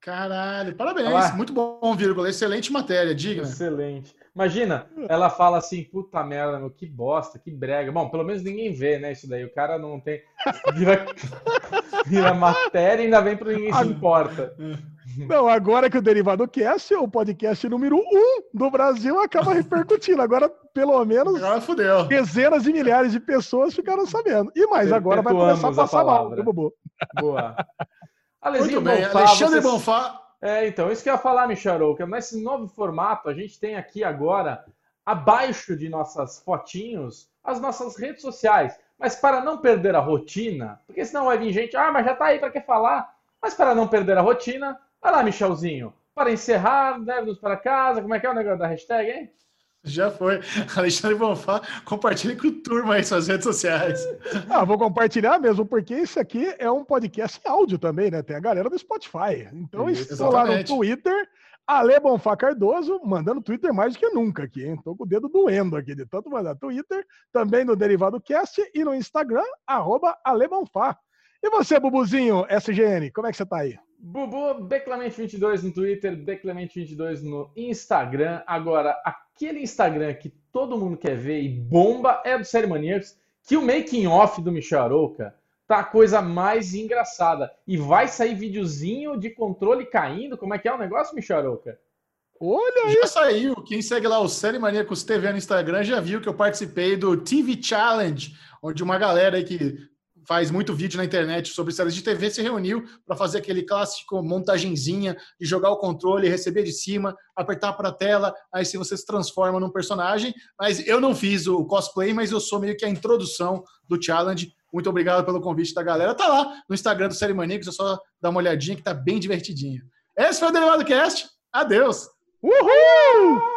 A: Caralho, parabéns. Ela... Muito bom, vírgula. Excelente matéria, digna.
B: Excelente. Imagina, ela fala assim, puta merda, meu, que bosta, que brega. Bom, pelo menos ninguém vê, né, isso daí. O cara não tem... Vira, vira matéria e ainda vem para ninguém se importa.
C: Não, agora que o Derivado Cast é o podcast número um do Brasil, acaba repercutindo. Agora, pelo menos,
A: agora
C: dezenas de milhares de pessoas ficaram sabendo. E mais, agora vai começar a passar a mal. Boa.
A: Muito bem, Bonfá, Alexandre vocês... Bonfá
B: é, então, isso que eu ia falar, Micharouca. nesse novo formato, a gente tem aqui agora, abaixo de nossas fotinhos, as nossas redes sociais. Mas para não perder a rotina, porque senão vai vir gente, ah, mas já tá aí, para que falar? Mas para não perder a rotina, vai lá, Michelzinho. Para encerrar, leve-nos para casa, como é que é o negócio da hashtag, hein?
A: Já foi. Alexandre Bonfá, compartilhe com o turma aí suas redes sociais.
C: Ah, vou compartilhar mesmo, porque esse aqui é um podcast em áudio também, né? Tem a galera do Spotify. Então, Isso, estou lá no Twitter, Ale Bonfá Cardoso, mandando Twitter mais do que nunca aqui, hein? Tô com o dedo doendo aqui de tanto mandar Twitter, também no Derivado Cast e no Instagram, arroba Ale Bonfá. E você, Bubuzinho, SGN, como é que você tá aí?
B: Bubu, Beclemente22 no Twitter, Beclemente22 no Instagram. Agora, aquele Instagram que todo mundo quer ver e bomba é do Série Maníacos, que o making off do Michel Arouca tá a coisa mais engraçada. E vai sair videozinho de controle caindo. Como é que é o negócio, Michel Arouca?
A: Olha aí. Já saiu. Quem segue lá o Série Maníacos TV no Instagram já viu que eu participei do TV Challenge, onde uma galera aí que faz muito vídeo na internet sobre séries de TV, se reuniu para fazer aquele clássico montagenzinha de jogar o controle, receber de cima, apertar para a tela, aí se você se transforma num personagem. Mas eu não fiz o cosplay, mas eu sou meio que a introdução do challenge. Muito obrigado pelo convite da galera. Tá lá no Instagram do Série Maníacos, é só dar uma olhadinha que tá bem divertidinho. Esse foi o Derivado Cast. Adeus!
C: Uhul!